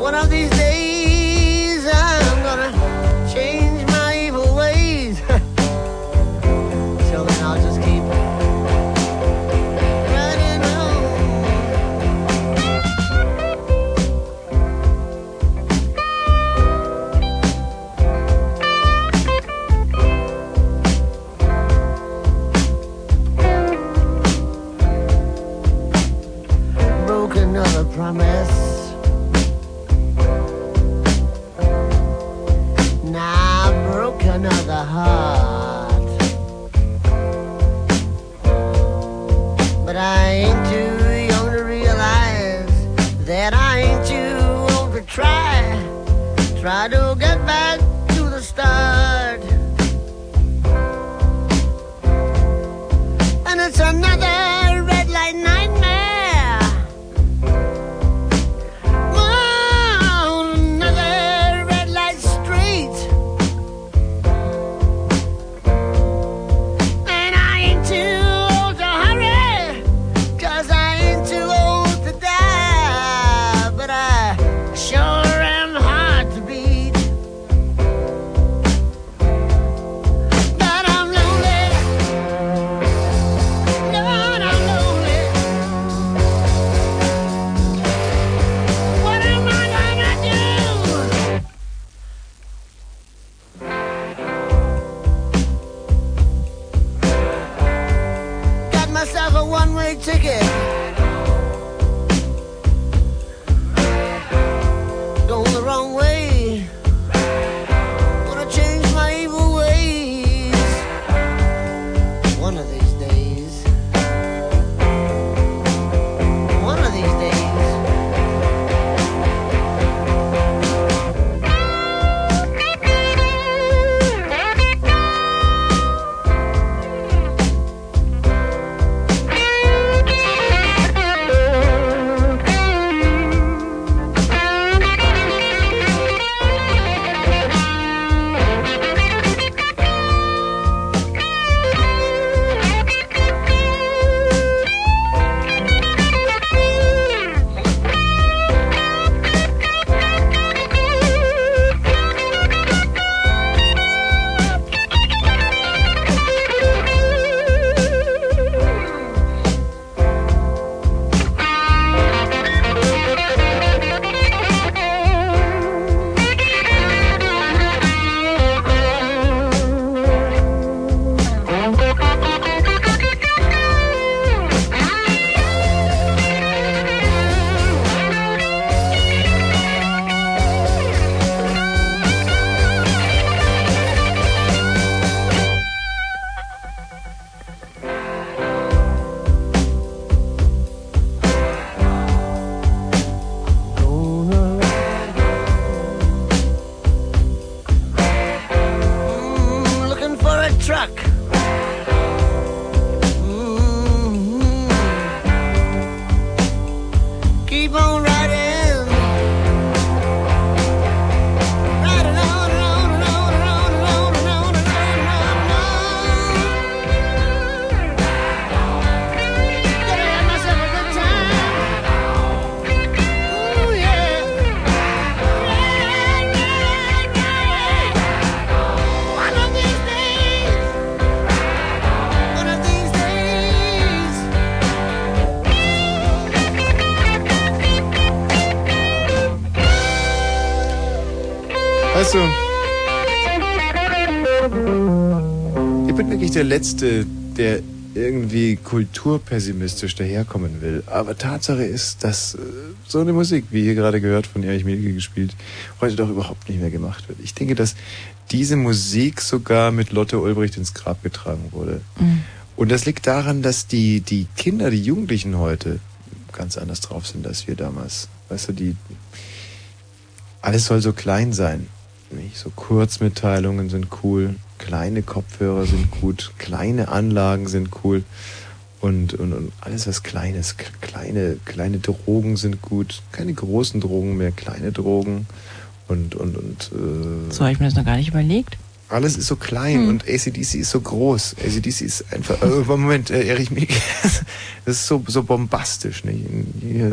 One of these days. Letzte, der irgendwie kulturpessimistisch daherkommen will. Aber Tatsache ist, dass äh, so eine Musik, wie ihr gerade gehört, von Erich Mielke gespielt, heute doch überhaupt nicht mehr gemacht wird. Ich denke, dass diese Musik sogar mit Lotte Ulbricht ins Grab getragen wurde. Mhm. Und das liegt daran, dass die, die Kinder, die Jugendlichen heute ganz anders drauf sind als wir damals. Weißt du, die, alles soll so klein sein. Nicht? So Kurzmitteilungen sind cool, kleine Kopfhörer sind gut, kleine Anlagen sind cool und, und, und alles was Kleines, kleine, kleine Drogen sind gut, keine großen Drogen mehr, kleine Drogen und, und, und äh, So habe ich mir das noch gar nicht überlegt. Alles ist so klein hm. und ACDC ist so groß. ACDC ist einfach. Äh, Moment, äh, Erich Mieke, das ist so, so bombastisch. Nicht?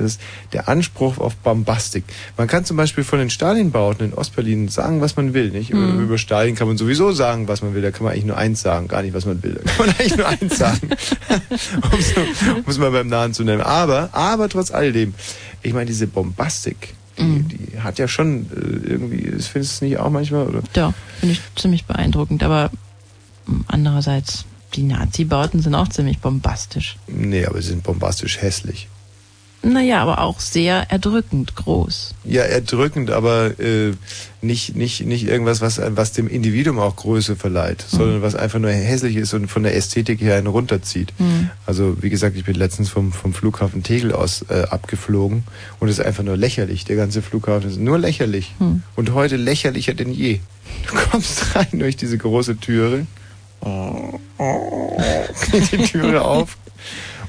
Das, der Anspruch auf Bombastik. Man kann zum Beispiel von den Stalinbauten in Ostberlin sagen, was man will. Nicht? Hm. Über Stalin kann man sowieso sagen, was man will. Da kann man eigentlich nur eins sagen, gar nicht, was man will. Da kann man eigentlich nur eins sagen. um es mal beim Nahen zu nennen. Aber, aber trotz alledem, ich meine, diese Bombastik, die, mhm. die hat ja schon äh, irgendwie, findest du es nicht auch manchmal? Oder? Ja, finde ich ziemlich beeindruckend, aber andererseits, die Nazi-Bauten sind auch ziemlich bombastisch. Nee, aber sie sind bombastisch hässlich. Naja, aber auch sehr erdrückend groß. Ja, erdrückend, aber äh, nicht, nicht, nicht irgendwas, was, was dem Individuum auch Größe verleiht, mhm. sondern was einfach nur hässlich ist und von der Ästhetik her einen runterzieht. Mhm. Also wie gesagt, ich bin letztens vom, vom Flughafen Tegel aus äh, abgeflogen und es ist einfach nur lächerlich. Der ganze Flughafen ist nur lächerlich. Mhm. Und heute lächerlicher denn je. Du kommst rein durch diese große Türe, geht die Türe auf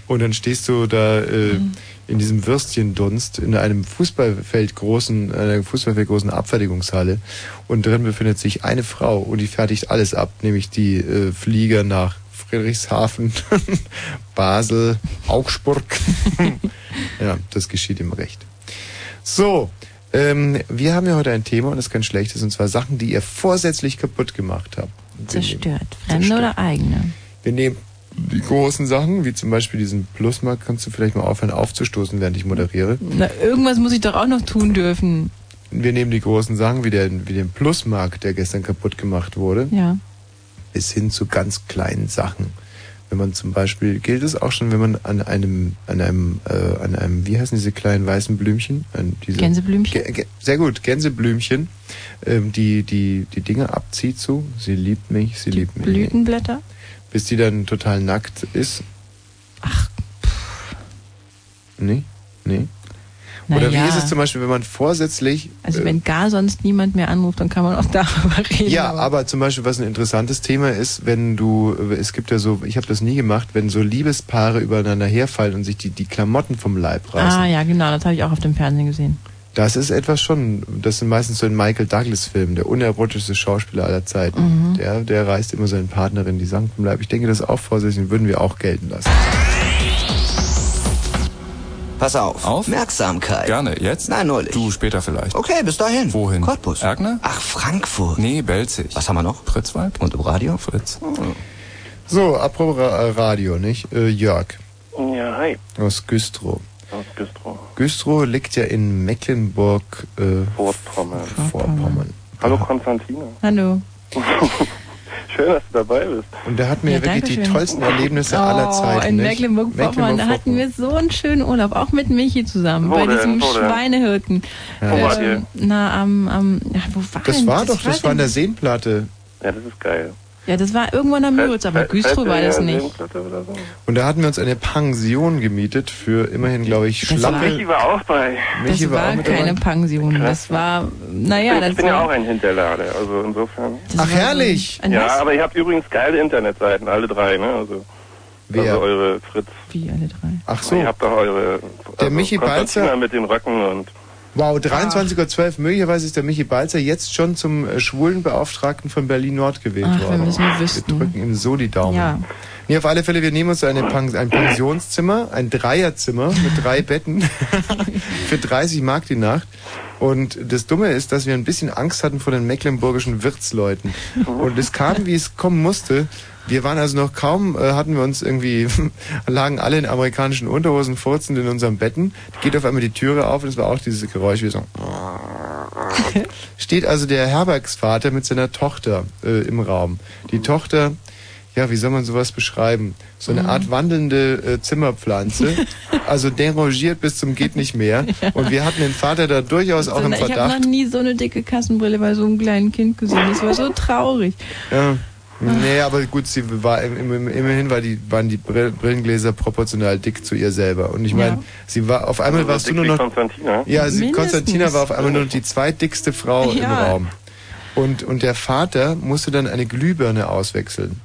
und dann stehst du da... Äh, mhm in diesem Würstchendunst in einem Fußballfeld großen, einer Fußballfeld großen Abfertigungshalle und drin befindet sich eine Frau und die fertigt alles ab, nämlich die äh, Flieger nach Friedrichshafen, Basel, Augsburg. ja, das geschieht im Recht. So, ähm, wir haben ja heute ein Thema und das ist kein schlechtes, und zwar Sachen, die ihr vorsätzlich kaputt gemacht habt. Zerstört. Fremde oder eigene? Wir nehmen die großen Sachen, wie zum Beispiel diesen Plusmarkt, kannst du vielleicht mal aufhören aufzustoßen, während ich moderiere. Na, irgendwas muss ich doch auch noch tun dürfen. Wir nehmen die großen Sachen, wie, der, wie den Plusmarkt, der gestern kaputt gemacht wurde, ja. bis hin zu ganz kleinen Sachen. Wenn man zum Beispiel, gilt es auch schon, wenn man an einem, an einem, äh, an einem, wie heißen diese kleinen weißen Blümchen? Gänseblümchen? Sehr gut, Gänseblümchen, ähm, die, die, die Dinge abzieht so. Sie liebt mich, sie die liebt mich. Blütenblätter? Bis die dann total nackt ist? Ach. Nee? Nee? Na Oder ja. wie ist es zum Beispiel, wenn man vorsätzlich. Also äh, wenn gar sonst niemand mehr anruft, dann kann man auch darüber reden. Ja, aber, aber zum Beispiel, was ein interessantes Thema ist, wenn du, es gibt ja so, ich habe das nie gemacht, wenn so Liebespaare übereinander herfallen und sich die, die Klamotten vom Leib reißen. Ah ja, genau, das habe ich auch auf dem Fernsehen gesehen. Das ist etwas schon, das sind meistens so in Michael Douglas Filmen, der unerotischste Schauspieler aller Zeiten. Mhm. Der, der reißt immer seine Partnerin die Sankt vom Leib. Ich denke, das auch vorsätzlich würden wir auch gelten lassen. Pass auf. Aufmerksamkeit. Gerne. Jetzt? Nein, neulich. Du später vielleicht. Okay, bis dahin. Wohin? Cottbus. Erkner? Ach, Frankfurt. Nee, Belzig. Was haben wir noch? Fritzwald. Und im Radio? Fritz. Hm. So, apropos Radio, nicht? Äh, Jörg. Ja, hi. Aus Güstrow. Güstrow. Güstrow liegt ja in Mecklenburg äh, Vorpommern. Vorpommern. Hallo Konstantina. Hallo. Schön, dass du dabei bist. Und der hat mir ja, wirklich die tollsten Erlebnisse oh, aller Zeiten. In Mecklenburg-Vorpommern, da hatten wir so einen schönen Urlaub, auch mit Michi zusammen, wo bei denn? diesem Schweinehirten. Ja. Ihr? Na, am, am, ja, wo war Das denn? war doch, das, das war in der Seenplatte. Ja, das ist geil. Ja, das war irgendwann am Müritz, aber Güstrow war das nicht. Und da hatten wir uns eine Pension gemietet für immerhin, glaube ich, schlappe... Michi war auch bei. Michi das war, war keine Pension, das war, naja, das Ich bin ja auch ein Hinterlader, also insofern. Ach, herrlich! ja, aber ihr habt übrigens geile Internetseiten, alle drei, ne? Also, Wer? also eure Fritz. Wie alle drei? Ach so. Ihr habt doch eure... Der also Michi Balzer... mit den Röcken und... Wow, 23.12 Uhr. Möglicherweise ist der Michi Balzer jetzt schon zum äh, Schwulenbeauftragten von Berlin-Nord gewählt Ach, worden. Wir, müssen wir, drücken ihm so die Daumen. Ja. Nee, auf alle Fälle, wir nehmen uns eine Pens ein Pensionszimmer, ein Dreierzimmer mit drei Betten für 30 Mark die Nacht. Und das Dumme ist, dass wir ein bisschen Angst hatten vor den mecklenburgischen Wirtsleuten. Und es kam, wie es kommen musste. Wir waren also noch kaum, äh, hatten wir uns irgendwie, lagen alle in amerikanischen Unterhosen furzend in unseren Betten. Geht auf einmal die Türe auf und es war auch dieses Geräusch wie so. steht also der Herbergsvater mit seiner Tochter äh, im Raum. Die Tochter, ja, wie soll man sowas beschreiben? So eine Mhm. Art wandelnde äh, Zimmerpflanze, also derangiert bis zum geht nicht mehr. Und wir hatten den Vater da durchaus auch So im eine- ich habe Verdacht. noch nie so eine dicke Kassenbrille bei so einem kleinen Kind gesehen. Das war so traurig. Ja. Nee, aber gut, sie war im, im, immerhin war die, waren die Brill- Brillengläser proportional dick zu ihr selber. Und ich meine, Ja. sie war auf einmal Also warst du nur noch. Konstantina? Ja, sie, Mindestens. Konstantina war auf einmal nur noch die zweitdickste Frau im Ja. Raum. Und, und der Vater musste dann eine Glühbirne auswechseln.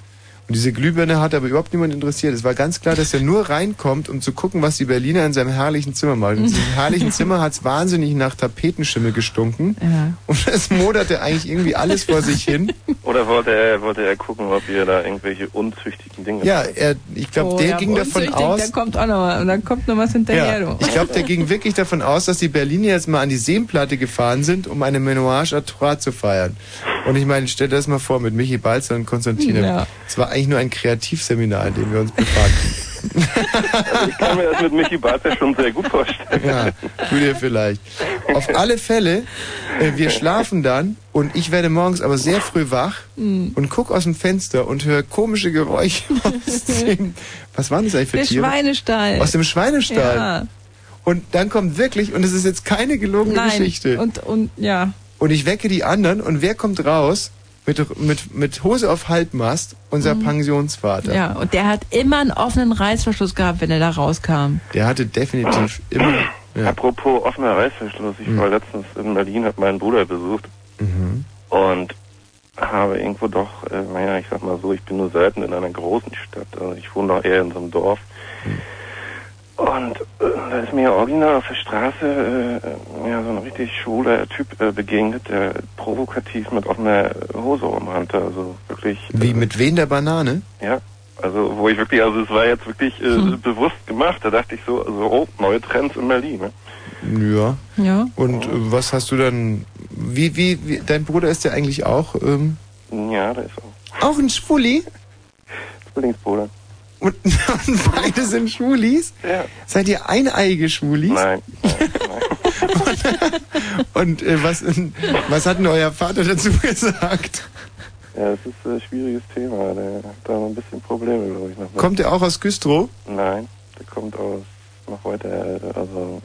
Und diese Glühbirne hat aber überhaupt niemand interessiert. Es war ganz klar, dass er nur reinkommt, um zu gucken, was die Berliner in seinem herrlichen Zimmer machen. In diesem herrlichen Zimmer hat es wahnsinnig nach Tapetenschimmel gestunken. Ja. Und es moderte eigentlich irgendwie alles vor sich hin. Oder wollte er, wollte er gucken, ob ihr da irgendwelche unzüchtigen Dinge Ja, er, ich glaube, Oh, der ja, ging davon aus. Da kommt auch noch mal, da kommt noch was hinterher. Ja, du. ich glaube, der ging wirklich davon aus, dass die Berliner jetzt mal an die Seenplatte gefahren sind, um eine Menage à trois zu feiern. Und ich meine, stell dir das mal vor mit Michi Balzer und Konstantine. Ja. Es war eigentlich nur ein Kreativseminar, in dem wir uns befanden. Also ich kann mir das mit Michi Barzer schon sehr gut vorstellen. Ja, du dir vielleicht. Auf alle Fälle, äh, wir schlafen dann und ich werde morgens aber sehr früh wach Mhm. und guck aus dem Fenster und höre komische Geräusche aus dem, was waren das eigentlich für Der Tiere? Schweinestall. Aus dem Schweinestall. Ja. Und dann kommt wirklich, und es ist jetzt keine gelogene Nein. Geschichte. Und, und, ja. Und ich wecke die anderen und wer kommt raus? Mit, mit, mit Hose auf Halbmast, unser Mhm. Pensionsvater. Ja, und der hat immer einen offenen Reißverschluss gehabt, wenn er da rauskam. Der hatte definitiv immer. Ja. Apropos offener Reißverschluss, ich war letztens in Berlin, habe meinen Bruder besucht Mhm. und habe irgendwo doch, äh, naja, ich sag mal so, ich bin nur selten in einer großen Stadt, also ich wohne doch eher in so einem Dorf. Und äh, da ist mir original auf der Straße äh, ja, so ein richtig schwuler Typ äh, begegnet, der provokativ mit offener Hose rumrannte. Also wirklich, Wie mit wen der Banane? ja, also wo ich wirklich, also es war jetzt wirklich äh, Hm. bewusst gemacht. Da dachte ich so, also, oh, neue Trends in Berlin. Ne? Ja. Ja. Und äh, was hast du dann? Wie, wie, wie, dein Bruder ist ja eigentlich auch, ähm, Ja, da ist auch auch ein Schwuli? Zwillingsbruder. Und, und beide sind Schwulis? Ja. Seid ihr eineiige Schwulis? Nein. Und äh, was, was hat denn euer Vater dazu gesagt? Ja, es ist ein schwieriges Thema. Der hat da noch ein bisschen Probleme, glaube ich. Noch. Kommt er auch aus Güstrow? Nein, der kommt aus noch weiter, also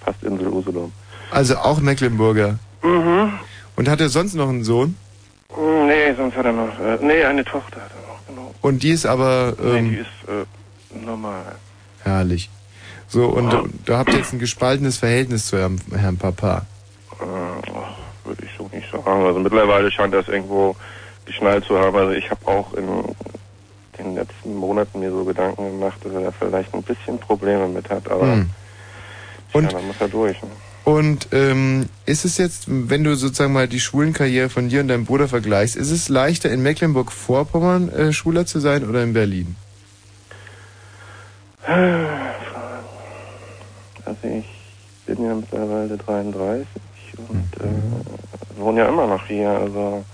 fast Insel Usedom. Also auch Mecklenburger. Mhm. Und hat er sonst noch einen Sohn? Nee, sonst hat er noch, äh, nee, eine Tochter hat. Und die ist aber ähm, nee, die ist äh, normal. herrlich. So, und da, da habt ihr jetzt ein gespaltenes Verhältnis zu eurem Herrn Papa. Äh, würde ich so nicht sagen. Also mittlerweile scheint das irgendwo geschnallt zu haben. Also ich habe auch in den letzten Monaten mir so Gedanken gemacht, dass er da vielleicht ein bisschen Probleme mit hat, aber Hm. und, ja, dann muss er durch. Ne? Und ähm, ist es jetzt, wenn du sozusagen mal die Schulenkarriere von dir und deinem Bruder vergleichst, ist es leichter in Mecklenburg-Vorpommern äh, Schüler zu sein oder in Berlin? Also ich bin ja mittlerweile 33 und äh, wohne ja immer noch hier, also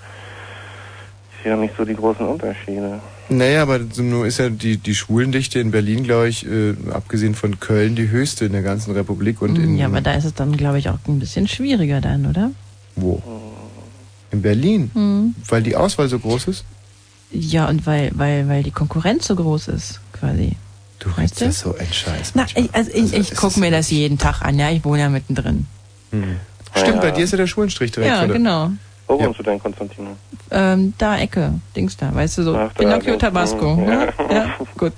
ich sehe ja nicht so die großen Unterschiede. Naja, aber nur ist ja die, die Schwulendichte in Berlin, glaube ich, äh, abgesehen von Köln, die höchste in der ganzen Republik. Und in, ja, aber da ist es dann, glaube ich, auch ein bisschen schwieriger dann, oder? wo? In Berlin? Mhm. Weil die Auswahl so groß ist? Ja, und weil, weil, weil die Konkurrenz so groß ist, quasi. Du redest ja so ein Scheiß. Na, ich, also ich, ich gucke mir das jeden Tag an, ja, ich wohne ja mittendrin. Stimmt, Ja. bei dir ist ja der Schulenstrich direkt. Ja, oder? genau. Wo wohnst du denn, Konstantino? Ähm, da Ecke, Dings da, weißt du, so Ach, da, Pinocchio Tabasco. ja. Ja. ja, gut.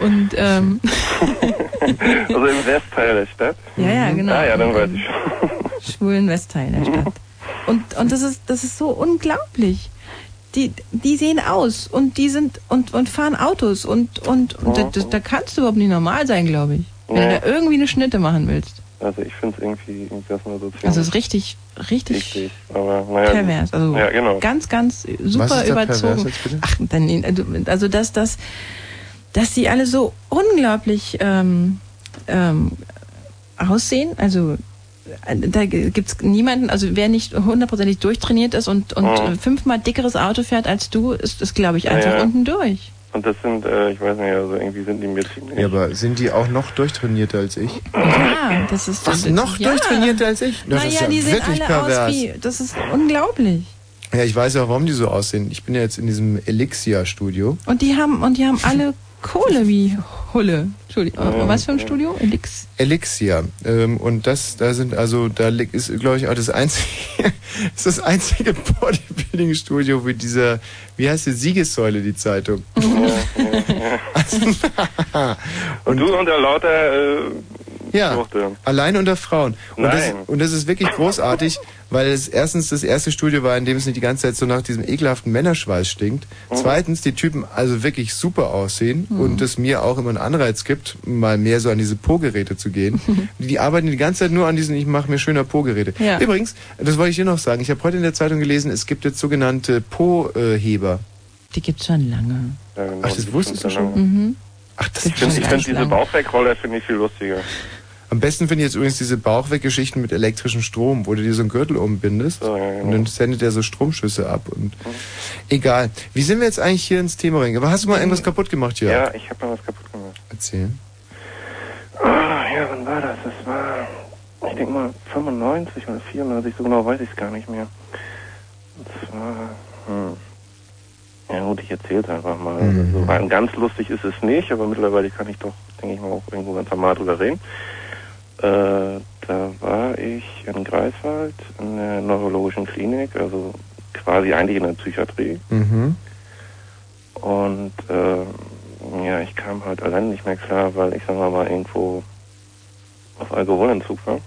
Und, ähm, Also im Westteil der Stadt? Ja, ja, genau. Ah ja, dann weiß ich schon. schwulen Westteil der Stadt. Und, und das ist, das ist so unglaublich. Die, die sehen aus und die sind und, und fahren Autos und, und, und da, das, da kannst du überhaupt nicht normal sein, glaube ich. Wenn Nee. du da irgendwie eine Schnitte machen willst. Also ich finde es irgendwie, irgendwie das nur so ziemlich Also es ist richtig, richtig eklig. Aber naja. pervers. Also ja, genau. ganz, ganz Was super überzogen. pervers jetzt bitte? Ach, dann, also dass das, dass die alle so unglaublich ähm, ähm, aussehen. Also äh, da gibt's niemanden, also wer nicht hundertprozentig durchtrainiert ist und, und äh, fünfmal dickeres Auto fährt als du, ist, ist glaube ich, Ja, einfach ja. unten durch. Und das sind, äh, ich weiß nicht, also irgendwie sind die mir ziemlich. Ja, aber sind die auch noch durchtrainierter als ich? Ja, das ist Was, noch ja. durchtrainierter als ich? Das naja, ist ja die sehen wirklich alle pervers. aus wie. Das ist unglaublich. Ja, ich weiß ja, warum die so aussehen. Ich bin ja jetzt in diesem Elixir-Studio. Und die haben und die haben alle Kohle wie Hulle. Entschuldigung. Ja, was für ein ja. Studio? Elix. Elixir. Ähm, und das, da sind also, da ist, glaube ich, auch das einzige, ist das einzige Bodybuilding-Studio wie dieser, wie heißt die Siegessäule, die Zeitung. Und, du unter lauter äh, Ja, allein unter Frauen. Und das, Nein. und das ist wirklich großartig, weil es erstens das erste Studio war, in dem es nicht die ganze Zeit so nach diesem ekelhaften Männerschweiß stinkt. Mhm. Zweitens, die Typen also wirklich super aussehen und es mir auch immer einen Anreiz gibt, mal mehr so an diese Po-Geräte zu gehen. die arbeiten die ganze Zeit nur an diesen, ich mache mir schöner Po-Geräte. Ja. Übrigens, das wollte ich dir noch sagen, ich habe heute in der Zeitung gelesen, es gibt jetzt sogenannte Po-Heber. Die gibt's schon lange. Ach, das wusstest du schon? Mhm. Ach, das Ich finde ich find diese Bauchwegroller finde ich viel lustiger. Am besten finde ich jetzt übrigens diese Bauchweggeschichten mit elektrischem Strom, wo du dir so einen Gürtel umbindest und dann sendet der so Stromschüsse ab. Und egal. Wie sind wir jetzt eigentlich hier ins Thema rein? Aber hast du mal irgendwas kaputt gemacht hier? Ja, ich habe mal was kaputt gemacht. Erzähl. Ah, ja, wann war das? Das war, ich denke mal, 95 oder 94, so genau weiß ich es gar nicht mehr. Und zwar, hm. Ja gut, ich erzähl's einfach mal. Mhm. Also, ganz lustig ist es nicht, aber mittlerweile kann ich doch, denke ich mal, auch irgendwo ganz normal drüber reden. Äh, da war ich in Greifswald in der neurologischen Klinik, also quasi eigentlich in der Psychiatrie. Mhm. Und äh, ja, ich kam halt allein nicht mehr klar, weil ich sagen wir mal irgendwo auf Alkoholentzug war.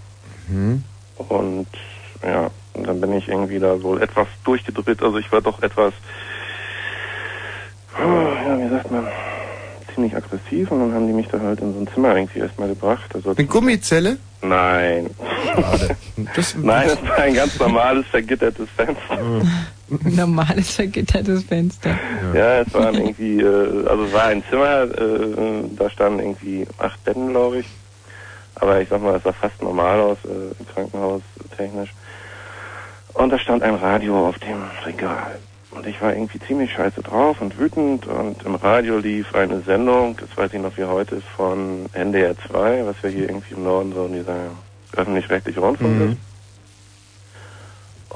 Mhm. Und ja, dann bin ich irgendwie da wohl etwas durchgedreht. Also ich war doch etwas, ja, wie sagt man, ziemlich aggressiv. Und dann haben die mich da halt in so ein Zimmer irgendwie erstmal gebracht. Also, Eine Gummizelle? nein. Das, Nein, das war ein ganz normales, vergittertes Fenster. Normales vergittertes Fenster. Ja, es waren irgendwie, äh, also es war ein Zimmer, äh, da standen irgendwie acht Betten, glaube ich. Aber ich sag mal, es sah fast normal aus, äh, Krankenhaus technisch. Und da stand ein Radio auf dem Regal. Und ich war irgendwie ziemlich scheiße drauf und wütend und im Radio lief eine Sendung, das weiß ich noch wie heute, von NDR 2, was ja hier irgendwie im Norden so dieser öffentlich-rechtliche Rundfunk Mhm. ist.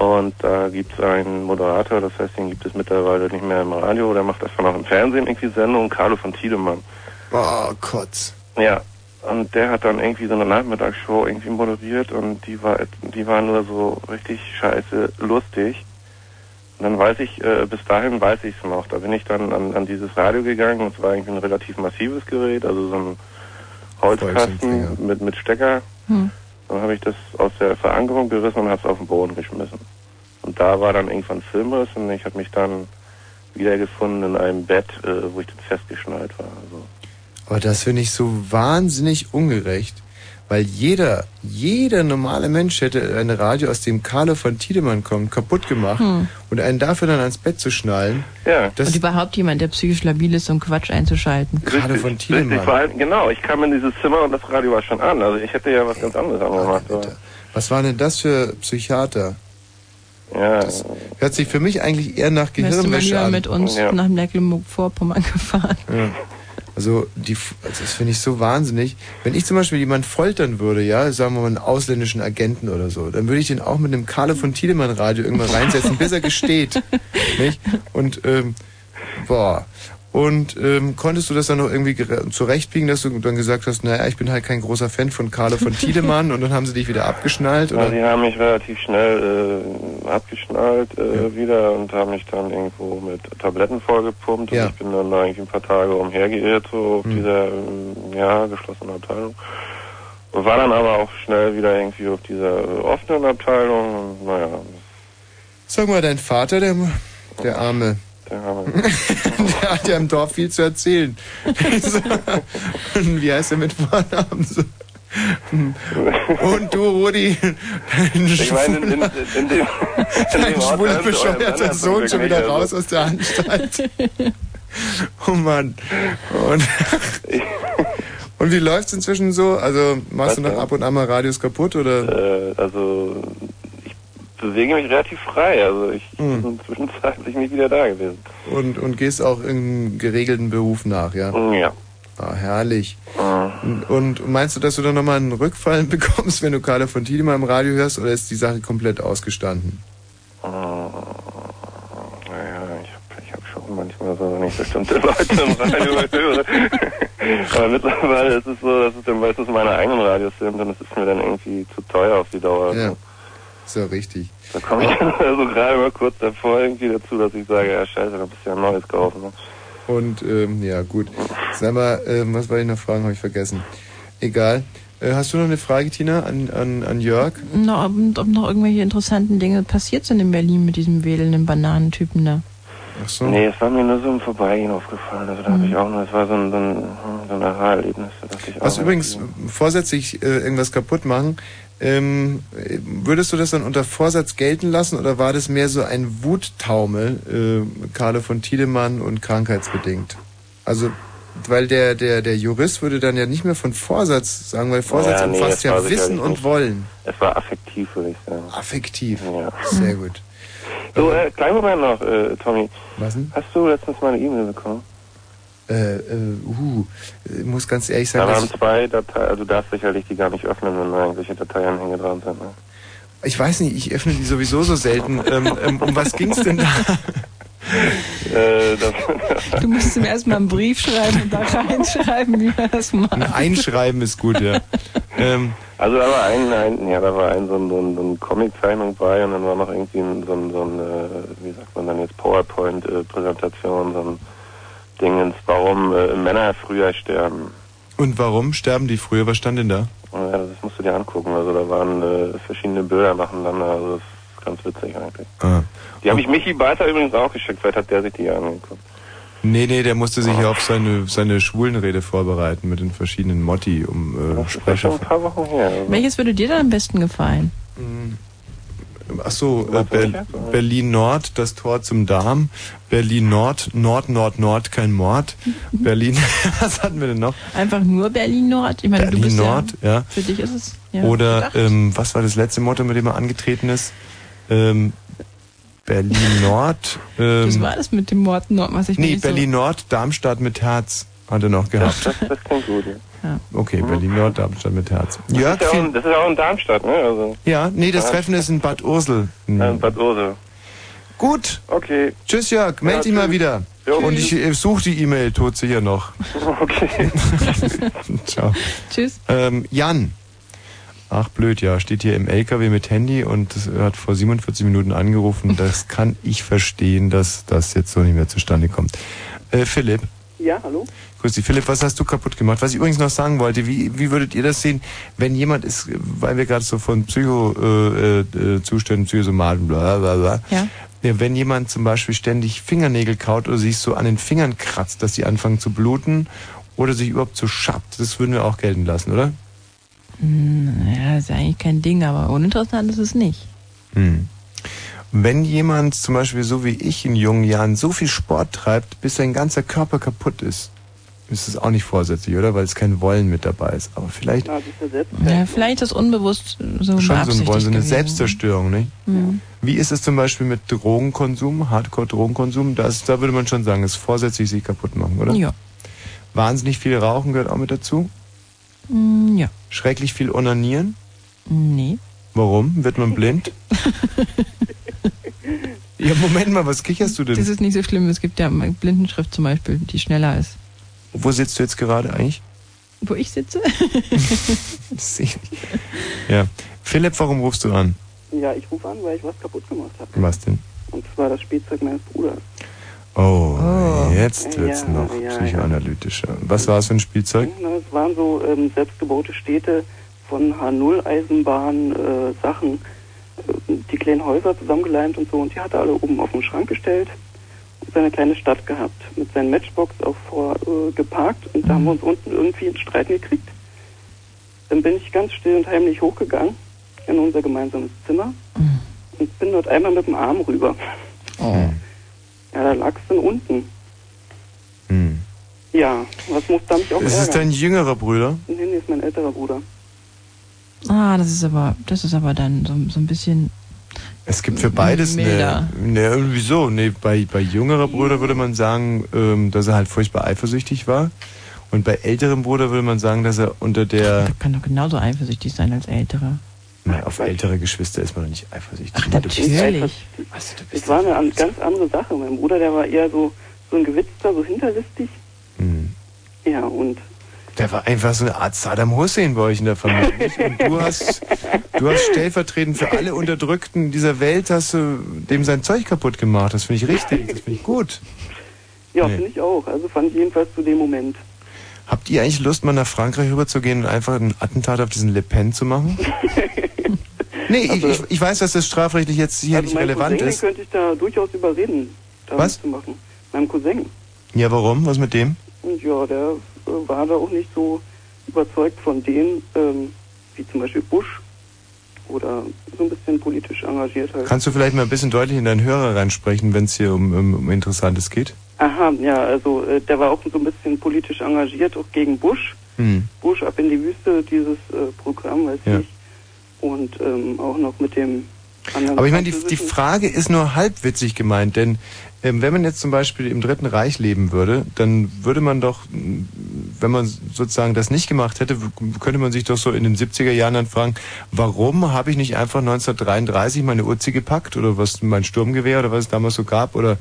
Und da gibt es einen Moderator, das heißt, den gibt es mittlerweile nicht mehr im Radio, der macht davon auch im Fernsehen irgendwie Sendung, Carlo von Tiedemann. Oh, Kotz. Ja, und der hat dann irgendwie so eine Nachmittagsshow irgendwie moderiert und die war die war nur so richtig scheiße lustig. Und dann weiß ich, äh, bis dahin weiß ich es noch. Da bin ich dann an, an dieses Radio gegangen und es war irgendwie ein relativ massives Gerät, also so ein Holzkasten mit, mit Stecker. Hm. Dann habe ich das aus der Verankerung gerissen und habe es auf den Boden geschmissen. Und da war dann irgendwann Filmriss und ich habe mich dann wiedergefunden in einem Bett, äh, wo ich dann festgeschnallt war. Also, Aber das finde ich so wahnsinnig ungerecht. Weil jeder, jeder normale Mensch hätte ein Radio, aus dem Carlo von Tiedemann kommt, kaputt gemacht Hm. und einen dafür dann ans Bett zu schnallen. Ja. Das und überhaupt jemand, der psychisch labil ist, um Quatsch einzuschalten. Carlo von Richtig, vor allem, genau, ich kam in dieses Zimmer und das Radio war schon an. Also ich hätte ja was ganz anderes angemacht. aber- Was war denn das für Psychiater? Ja. Das hört sich für mich eigentlich eher nach Wärst du mal Gehirnwäsche an. mit uns nach Mecklenburg-Vorpommern gefahren. Ja. Also, die, also das finde ich so wahnsinnig. Wenn ich zum Beispiel jemanden foltern würde, ja, sagen wir mal einen ausländischen Agenten oder so, dann würde ich den auch mit einem Carlo von Tiedemann Radio irgendwann reinsetzen, bis er gesteht. Nicht? Und, ähm, boah. Und ähm, konntest du das dann noch irgendwie zurechtbiegen, dass du dann gesagt hast, naja, ich bin halt kein großer Fan von Carlo von Tiedemann und dann haben sie dich wieder abgeschnallt? Ja, Oder? die haben mich relativ schnell äh, abgeschnallt äh, wieder und haben mich dann irgendwo mit Tabletten vollgepumpt und Ja. ich bin dann da irgendwie ein paar Tage umhergeirrt, so auf Hm. dieser ähm, ja, geschlossenen Abteilung. Und war dann aber auch schnell wieder irgendwie auf dieser offenen Abteilung und naja, Sag mal, dein Vater, der, der Arme, der hat ja im Dorf viel zu erzählen. Wie heißt er mit Vornamen? Und du, Rudi, dein Ich meine, in, in, schwuler, in dem, in dein schwuler bescheuerter Sohn schon wieder raus aus der Anstalt. Oh Mann. Und, und wie läuft's inzwischen so? Also machst du noch ab und an mal Radios kaputt oder? Äh, also bewege mich relativ frei. Also ich hm. bin zwischenzeitlich nicht wieder da gewesen. Und, und gehst auch in geregelten Beruf nach, ja? Ja. Ah, herrlich. Mhm. Und meinst du, dass du dann nochmal einen Rückfall bekommst, wenn du Carla von Tiedemann im Radio hörst, oder ist die Sache komplett ausgestanden? Mhm. Naja, ich habe ich hab schon manchmal so, wenn ich bestimmte Leute im Radio höre. Aber mittlerweile ist es so, dass es dann meistens meine eigenen Radios sind und es ist mir dann irgendwie zu teuer auf die Dauer. Ja. Ist ja richtig. Da komme ich also gerade mal kurz davor irgendwie dazu, dass ich sage, ja scheiße, da bist du ja ein neues kaufen. Ne? Und ähm, ja, gut. Sag mal, ähm, was wollte ich noch fragen, habe ich vergessen. Egal. Äh, hast du noch eine Frage, Tina, an, an, an Jörg? No, ob, ob noch irgendwelche interessanten Dinge passiert sind in Berlin mit diesem wählenden Bananentypen da? Ach so. Nee, es war mir nur so im Vorbeigehen aufgefallen. Also da mhm. habe ich auch nur, es war so ein, so ein, so ein Aha-Erlebnis. Was übrigens vorsätzlich äh, irgendwas kaputt machen, ähm, würdest du das dann unter Vorsatz gelten lassen oder war das mehr so ein Wuttaumel, äh, Karle von Tiedemann und krankheitsbedingt? Also, weil der, der, der Jurist würde dann ja nicht mehr von Vorsatz sagen, weil Vorsatz ja, nee, umfasst ja Wissen und nicht. Wollen. Es war affektiv, würde ich sagen. Affektiv, ja. sehr gut. So, äh, kleinen Moment noch, äh, Tommy. Was denn? Hast du letztens mal eine E-Mail bekommen? Äh, uh, ich muss ganz ehrlich sagen. Da waren zwei Dateien, also du darfst sicherlich die gar nicht öffnen, wenn da irgendwelche Dateianhänge dran sind. Ne? Ich weiß nicht, ich öffne die sowieso so selten. ähm, ähm, um was ging's denn da? Äh, du musst ihm erstmal einen Brief schreiben und da reinschreiben, wie er das macht. Ein Einschreiben ist gut, ja. ähm, also da war ein, ein, ja, da war ein so, ein, so, ein, so ein Comic-Zeichnung bei und dann war noch irgendwie ein, so ein, so ein äh, wie sagt man dann jetzt, PowerPoint-Präsentation, so ein Dingens, warum äh, Männer früher sterben. Und warum sterben die früher? Was stand denn da? Ja, das musst du dir angucken. Also da waren äh, verschiedene Bilder nacheinander. Also das ist ganz witzig eigentlich. Ah. Die habe ich Michi Beißer übrigens auch geschickt. Vielleicht hat der sich die angeguckt. Nee, nee, der musste sich ja auf seine, seine Schwulenrede vorbereiten mit den verschiedenen Motti, um äh, Sprecher. Schon ein paar Wochen her. Also. Welches würde dir dann am besten gefallen? Mhm. Ach so, äh, Ber Berlin Nord, das Tor zum Darm. Berlin Nord, Nord, Nord, Nord, kein Mord. Berlin, was hatten wir denn noch? Einfach nur Berlin Nord. Ich meine, Berlin du bist Nord, ja, ja. Für dich ist es. Ja, Oder ähm, was war das letzte Motto, mit dem er angetreten ist? Ähm, Berlin Nord. Ähm, was war das mit dem Mord Nord? Was ich nee, Berlin so Nord, Darmstadt mit Herz hat er noch gehabt. Das, das klingt gut, ja. Ja. Okay, mhm. Berlin-Nord, Darmstadt mit Herz. Das, Jörg, ist ja auch, das ist ja auch in Darmstadt, ne? Also ja, nee, das Treffen ist in Bad Ursel. Ja, in Bad Ursel. Gut. Okay. Tschüss, Jörg. Meld ja, dich mal wieder. Jo. Und ich äh, suche die E-Mail tot sicher noch. Okay. Ciao. Tschüss. Ähm, Jan. Ach blöd, ja, steht hier im LKW mit Handy und hat vor 47 Minuten angerufen. Das kann ich verstehen, dass das jetzt so nicht mehr zustande kommt. Äh, Philipp. Ja, hallo. Grüß dich. Philipp, was hast du kaputt gemacht? Was ich übrigens noch sagen wollte, wie, wie würdet ihr das sehen, wenn jemand ist, weil wir gerade so von Psycho-Zuständen, äh, äh, Psychosomaten, bla bla bla. Ja. ja. Wenn jemand zum Beispiel ständig Fingernägel kaut oder sich so an den Fingern kratzt, dass die anfangen zu bluten oder sich überhaupt so schabt, das würden wir auch gelten lassen, oder? Hm, ja, ist eigentlich kein Ding, aber uninteressant ist es nicht. Hm. Wenn jemand zum Beispiel so wie ich in jungen Jahren so viel Sport treibt, bis sein ganzer Körper kaputt ist, ist es auch nicht vorsätzlich, oder? Weil es kein Wollen mit dabei ist. Aber vielleicht. Ja, ja vielleicht ist unbewusst so Schon so ein Wollen, so eine Selbstzerstörung, nicht? Mhm. Wie ist es zum Beispiel mit Drogenkonsum, Hardcore-Drogenkonsum? Das, da würde man schon sagen, ist vorsätzlich sich kaputt machen, oder? Ja. Wahnsinnig viel Rauchen gehört auch mit dazu? Mhm, ja. Schrecklich viel Onanieren? Nee. Warum? Wird man blind? ja, Moment mal, was kicherst du denn? Das ist nicht so schlimm. Es gibt ja Blindenschrift zum Beispiel, die schneller ist. Wo sitzt du jetzt gerade eigentlich? Wo ich sitze? ja. Philipp, warum rufst du an? Ja, ich rufe an, weil ich was kaputt gemacht habe. Was denn? Und zwar das Spielzeug meines Bruders. Oh, oh. jetzt wird's ja, noch ja, psychoanalytischer. Ja. Was war es für ein Spielzeug? Es waren so ähm, selbstgebaute Städte von H0-Eisenbahn-Sachen, äh, die kleinen Häuser zusammengeleimt und so. Und die hat er alle oben auf den Schrank gestellt seine kleine Stadt gehabt, mit seinen Matchbox auch vorgeparkt äh, und da haben wir uns unten irgendwie in Streiten gekriegt. Dann bin ich ganz still und heimlich hochgegangen in unser gemeinsames Zimmer mhm. und bin dort einmal mit dem Arm rüber. Oh. Ja, da lag es dann unten. Mhm. Ja, was muss da mich auch Ist ärgern? es dein jüngerer Bruder? Nee, nee, ist mein älterer Bruder. Ah, das ist aber, das ist aber dann so, so ein bisschen Es gibt für beides eine, ne, wieso? Nee, bei, bei jüngerer Bruder würde man sagen, ähm, dass er halt furchtbar eifersüchtig war. Und bei älterem Bruder würde man sagen, dass er unter der. Der kann doch genauso eifersüchtig sein als älterer. Nein, auf ältere Geschwister ist man doch nicht eifersüchtig. Ach, natürlich. Also, das war eine ganz andere Sache. Mein Bruder, der war eher so, so ein Gewitzter, so hinterlistig. Mhm. Ja, und der war einfach so eine Art Saddam Hussein bei euch in der Familie. Und du hast, du hast stellvertretend für alle Unterdrückten dieser Welt hast du dem sein Zeug kaputt gemacht. Das finde ich richtig, das finde ich gut. Ja, nee. finde ich auch. Also fand ich jedenfalls zu dem Moment. Habt ihr eigentlich Lust, mal nach Frankreich rüberzugehen und einfach ein Attentat auf diesen Le Pen zu machen? nee, also, ich, ich, weiß, dass das strafrechtlich jetzt hier also nicht relevant Cousin, ist. könnte ich da durchaus überreden, da Was? zu machen. Meinem Cousin. Ja, warum? Was mit dem? Ja, der äh, war da auch nicht so überzeugt von denen, ähm, wie zum Beispiel Bush oder so ein bisschen politisch engagiert halt. Kannst du vielleicht mal ein bisschen deutlich in deinen Hörer reinsprechen, wenn es hier um, um, um, Interessantes geht? Aha, ja, also äh, der war auch so ein bisschen politisch engagiert, auch gegen Bush. Hm. Bush ab in die Wüste, dieses äh, Programm, weiß ja. ich. Und ähm, auch noch mit dem. Aber ich meine, die, die Frage ist nur halbwitzig gemeint, denn ähm, wenn man jetzt zum Beispiel im Dritten Reich leben würde, dann würde man doch, wenn man sozusagen das nicht gemacht hätte, könnte man sich doch so in den 70er Jahren dann fragen, warum habe ich nicht einfach 1933 meine Uzi gepackt oder was mein Sturmgewehr oder was es damals so gab oder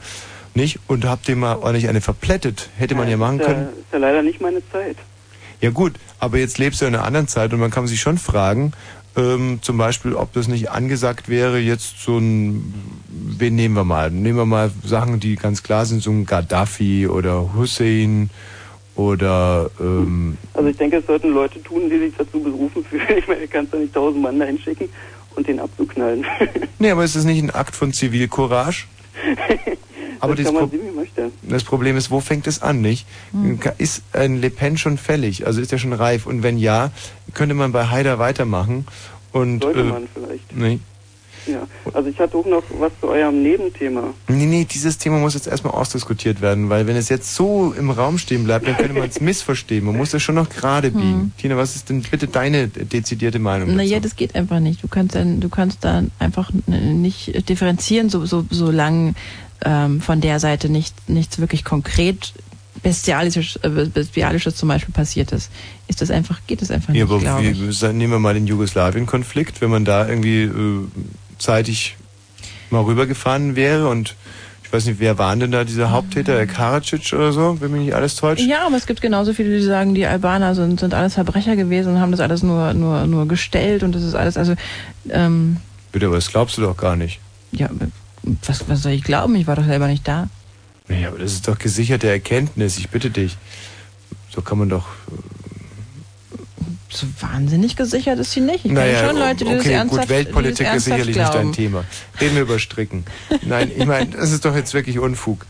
nicht und hab dem mal ordentlich eine verplättet. Hätte man ja, ja machen ist können. Ja, ist ja leider nicht meine Zeit. Ja gut, aber jetzt lebst du in einer anderen Zeit und man kann sich schon fragen, ähm, zum Beispiel, ob das nicht angesagt wäre, jetzt so ein, wen nehmen wir mal? Nehmen wir mal Sachen, die ganz klar sind, so ein Gaddafi oder Hussein oder... Ähm, also ich denke, es sollten Leute tun, die sich dazu berufen fühlen. Ich meine, du kannst da nicht tausend Mann dahin schicken und den abzuknallen. nee, aber ist das nicht ein Akt von Zivilcourage? Aber das, Pro möchte. das Problem ist, wo fängt es an, nicht? Hm. Ist ein Le Pen schon fällig? Also ist er schon reif? Und wenn ja, könnte man bei Haider weitermachen. Und, Sollte äh, man vielleicht. Nee. Ja, also ich hatte auch noch was zu eurem Nebenthema. Nee, nee, dieses Thema muss jetzt erstmal ausdiskutiert werden, weil wenn es jetzt so im Raum stehen bleibt, dann könnte man es missverstehen. Man muss das schon noch gerade biegen. Hm. Tina, was ist denn bitte deine dezidierte Meinung? Naja, das geht einfach nicht. Du kannst dann, du kannst da einfach nicht differenzieren, so, so, so lang ähm, von der Seite nicht, nichts wirklich konkret Bestialisches, äh, Bestialisches zum Beispiel passiert ist, ist das einfach, geht das einfach ja, nicht, aber wie, nehmen wir mal den Jugoslawien-Konflikt, wenn man da irgendwie äh, zeitig mal rübergefahren wäre und ich weiß nicht, wer waren denn da dieser Haupttäter, der Karadzic oder so, wenn mich nicht alles täuscht? Ja, aber es gibt genauso viele, die sagen, die Albaner sind, sind alles Verbrecher gewesen und haben das alles nur, nur, nur gestellt und das ist alles, also ähm, Bitte, aber das glaubst du doch gar nicht. Ja, was, was soll ich glauben? Ich war doch selber nicht da. Ja, aber das ist doch gesicherte Erkenntnis, ich bitte dich. So kann man doch. So wahnsinnig gesichert ist sie nicht. Ich naja, kenne schon Leute, die okay, das ernsthaft gut, Weltpolitik ist sicherlich glauben. nicht dein Thema. Reden wir über Stricken. Nein, ich meine, das ist doch jetzt wirklich Unfug.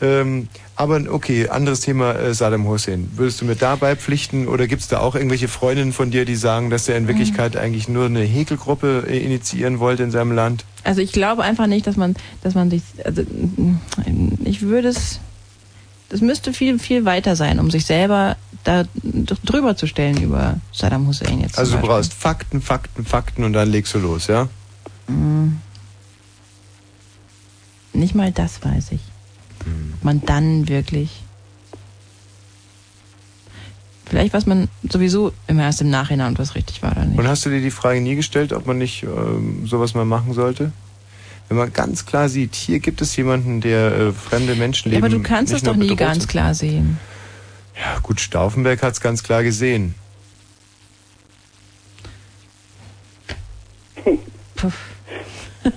Ähm, aber okay, anderes Thema äh, Saddam Hussein. Würdest du mir dabei pflichten oder gibt es da auch irgendwelche Freundinnen von dir, die sagen, dass er in Wirklichkeit mhm. eigentlich nur eine Häkelgruppe äh, initiieren wollte in seinem Land? Also ich glaube einfach nicht, dass man, dass man sich, also ich würde es, das müsste viel, viel weiter sein, um sich selber da drüber zu stellen über Saddam Hussein jetzt. Also du brauchst Fakten, Fakten, Fakten und dann legst du los, ja? Mhm. Nicht mal das weiß ich man dann wirklich. Vielleicht weiß man sowieso immer erst im Nachhinein, was richtig war oder nicht. Und hast du dir die Frage nie gestellt, ob man nicht ähm, sowas mal machen sollte? Wenn man ganz klar sieht, hier gibt es jemanden, der äh, fremde Menschen leben. Ja, aber du kannst es doch nie ganz klar sehen. Ja, gut, Stauffenberg hat es ganz klar gesehen. Puff. ja.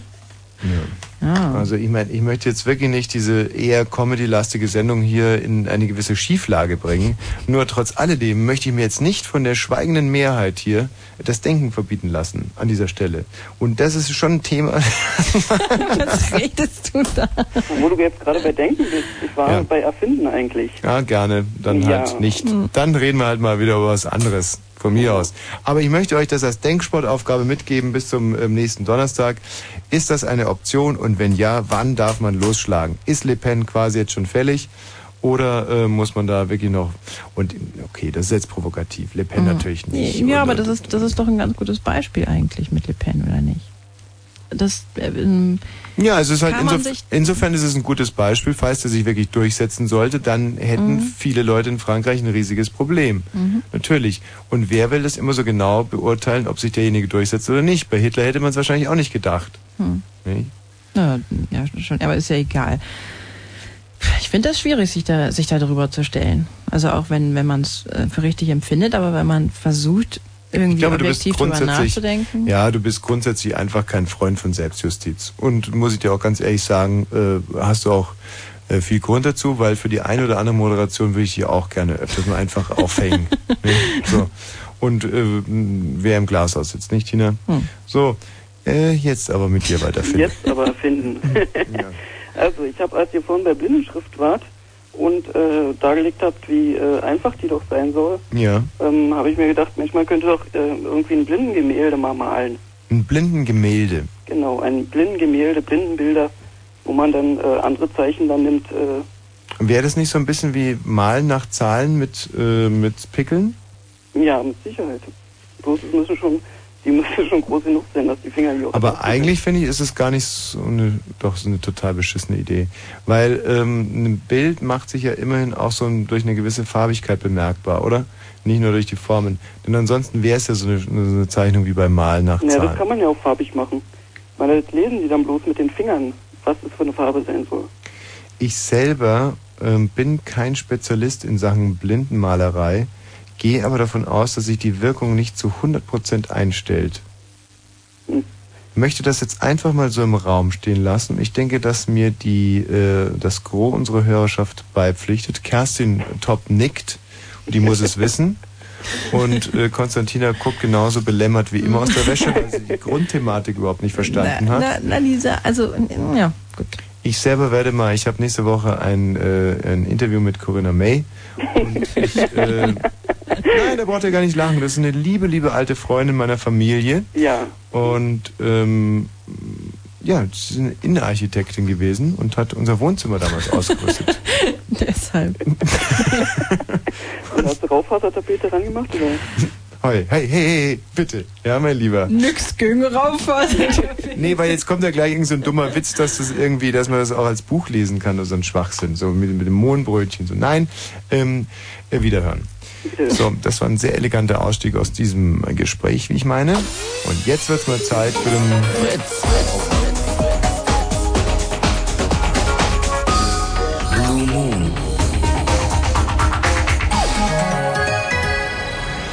Ah. Also ich meine, ich möchte jetzt wirklich nicht diese eher Comedy-lastige Sendung hier in eine gewisse Schieflage bringen. Nur trotz alledem möchte ich mir jetzt nicht von der schweigenden Mehrheit hier das Denken verbieten lassen an dieser Stelle. Und das ist schon ein Thema. Was redest du da? Wo du jetzt gerade bei Denken bist, ich war ja. bei Erfinden eigentlich. Ja, gerne. Dann ja. halt nicht. Dann reden wir halt mal wieder über was anderes. Von mir aus. Aber ich möchte euch das als Denksportaufgabe mitgeben bis zum ähm, nächsten Donnerstag. Ist das eine Option und wenn ja, wann darf man losschlagen? Ist Le Pen quasi jetzt schon fällig? Oder äh, muss man da wirklich noch und okay, das ist jetzt provokativ. Le Pen mhm. natürlich nicht. Ja, aber das ist das ist doch ein ganz gutes Beispiel eigentlich mit Le Pen oder nicht? Das ähm, ja, es ist halt insof insofern ist es ein gutes Beispiel, falls er sich wirklich durchsetzen sollte, dann hätten mhm. viele Leute in Frankreich ein riesiges Problem. Mhm. Natürlich. Und wer will das immer so genau beurteilen, ob sich derjenige durchsetzt oder nicht? Bei Hitler hätte man es wahrscheinlich auch nicht gedacht. Mhm. Nicht? Ja, ja, schon, aber ist ja egal. Ich finde das schwierig, sich da, sich da drüber zu stellen. Also auch wenn, wenn man es äh, für richtig empfindet, aber wenn man versucht, irgendwie ich glaube, objektiv du bist grundsätzlich, nachzudenken. Ja, du bist grundsätzlich einfach kein Freund von Selbstjustiz. Und muss ich dir auch ganz ehrlich sagen, äh, hast du auch äh, viel Grund dazu, weil für die eine oder andere Moderation würde ich hier auch gerne öfters mal einfach aufhängen. ne? so. Und äh, wer im Glashaus sitzt, nicht, Tina? Hm. So, äh, jetzt aber mit dir weiterfinden. Jetzt aber finden. ja. Also ich habe, als ihr vorhin bei Blindenschrift wart und äh, dargelegt habt, wie äh, einfach die doch sein soll, ja. ähm, habe ich mir gedacht, Mensch, man könnte doch äh, irgendwie ein Blindengemälde mal malen. Ein Blindengemälde? Genau, ein Blindengemälde, Blindenbilder, wo man dann äh, andere Zeichen dann nimmt. Äh. Wäre das nicht so ein bisschen wie Malen nach Zahlen mit, äh, mit Pickeln? Ja, mit Sicherheit. Bloß es müssen schon die müsste schon groß genug sein, dass die Finger hier Aber eigentlich finde ich, ist es gar nicht so eine, doch so eine total beschissene Idee. Weil ähm, ein Bild macht sich ja immerhin auch so ein, durch eine gewisse Farbigkeit bemerkbar, oder? Nicht nur durch die Formen. Denn ansonsten wäre es ja so eine, so eine, Zeichnung wie beim Malen nach Zahlen. Ja, das kann man ja auch farbig machen. Weil das lesen die dann bloß mit den Fingern, was es für eine Farbe sein soll. Ich selber ähm, bin kein Spezialist in Sachen Blindenmalerei gehe aber davon aus, dass sich die Wirkung nicht zu 100% einstellt. Ich möchte das jetzt einfach mal so im Raum stehen lassen. Ich denke, dass mir die, äh, das Gros unserer Hörerschaft beipflichtet. Kerstin Top nickt, die muss es wissen. Und äh, Konstantina guckt genauso belämmert wie immer aus der Wäsche, weil sie die Grundthematik überhaupt nicht verstanden na, hat. Na, na, Lisa, also, ja, gut. Ich selber werde mal, ich habe nächste Woche ein, äh, ein Interview mit Corinna May. Und ich, äh, nein, da braucht ihr gar nicht lachen. Das ist eine liebe, liebe alte Freundin meiner Familie. Ja. Und ähm, ja, sie ist eine Innenarchitektin gewesen und hat unser Wohnzimmer damals ausgerüstet. Deshalb. und hast du Raufasertapete rangemacht, oder? Hey, hey, hey, hey, bitte. Ja, mein Lieber. Nix gegen Raumfahrt. nee, weil jetzt kommt ja gleich irgend so ein dummer Witz, dass das irgendwie, dass man das auch als Buch lesen kann oder so ein Schwachsinn. So mit, mit dem Mohnbrötchen. So, nein, ähm, äh, wiederhören. So, das war ein sehr eleganter Ausstieg aus diesem Gespräch, wie ich meine. Und jetzt wird's mal Zeit für den Fritz.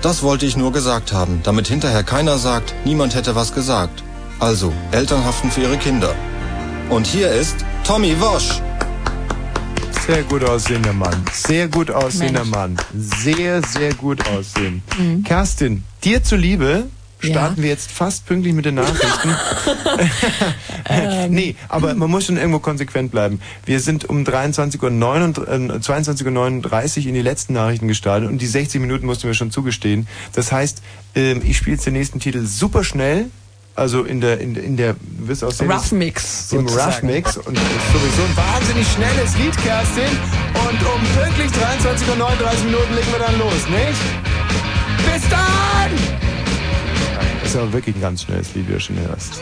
Das wollte ich nur gesagt haben, damit hinterher keiner sagt, niemand hätte was gesagt. Also, Eltern haften für ihre Kinder. Und hier ist Tommy Wosch. Sehr gut aussehender Mann. Sehr gut aussehender Mensch. Mann. Sehr, sehr gut aussehen. Mhm. Kerstin, dir zuliebe starten ja. wir jetzt fast pünktlich mit den Nachrichten. ähm. nee, aber man muss schon irgendwo konsequent bleiben. Wir sind um 23 Uhr 29, äh, 22.39 Uhr in die letzten Nachrichten gestartet und die 60 Minuten mussten wir schon zugestehen. Das heißt, ähm, ich spiele jetzt den nächsten Titel super schnell. Also in der, in, in der, wirst auch sehen, Rough Mix. Im Rough Mix. Und sowieso ein wahnsinnig schnelles Lied, Kerstin. Und um pünktlich 23.39 Uhr Minuten legen wir dann los, nicht? Bis dann! Das ist aber wirklich ein ganz schnelles Lied, wie du schon hörst.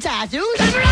Tattoos.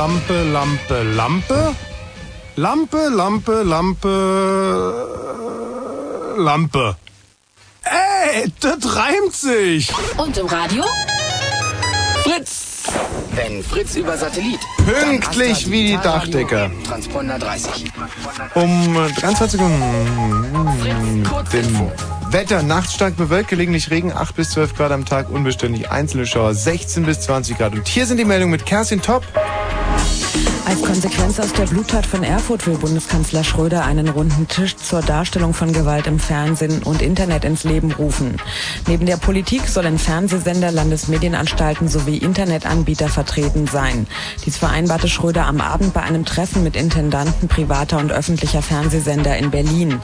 Lampe, Lampe, Lampe, Lampe. Lampe, Lampe, Lampe. Ey, das reimt sich. Und im Radio? Fritz. Wenn Fritz über Satellit. Pünktlich wie die Dachdecker. Transponder 30. Um 23 Uhr. Dem Wetter nachts stark bewölkt, gelegentlich Regen, 8 bis 12 Grad am Tag, unbeständig einzelne Schauer, 16 bis 20 Grad. Und hier sind die Meldungen mit Kerstin Top. Als Konsequenz aus der Bluttat von Erfurt will Bundeskanzler Schröder einen runden Tisch zur Darstellung von Gewalt im Fernsehen und Internet ins Leben rufen. Neben der Politik sollen Fernsehsender, Landesmedienanstalten sowie Internetanbieter vertreten sein. Dies vereinbarte Schröder am Abend bei einem Treffen mit Intendanten privater und öffentlicher Fernsehsender in Berlin.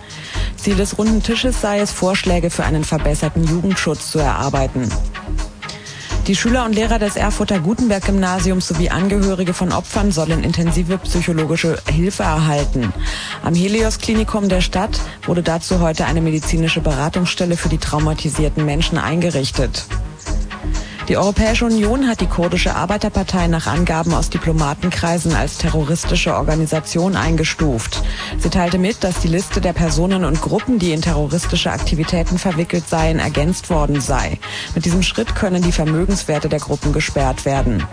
Ziel des runden Tisches sei es, Vorschläge für einen verbesserten Jugendschutz zu erarbeiten. Die Schüler und Lehrer des Erfurter Gutenberg-Gymnasiums sowie Angehörige von Opfern sollen intensive psychologische Hilfe erhalten. Am Helios-Klinikum der Stadt wurde dazu heute eine medizinische Beratungsstelle für die traumatisierten Menschen eingerichtet. Die Europäische Union hat die kurdische Arbeiterpartei nach Angaben aus Diplomatenkreisen als terroristische Organisation eingestuft. Sie teilte mit, dass die Liste der Personen und Gruppen, die in terroristische Aktivitäten verwickelt seien, ergänzt worden sei. Mit diesem Schritt können die Vermögenswerte der Gruppen gesperrt werden.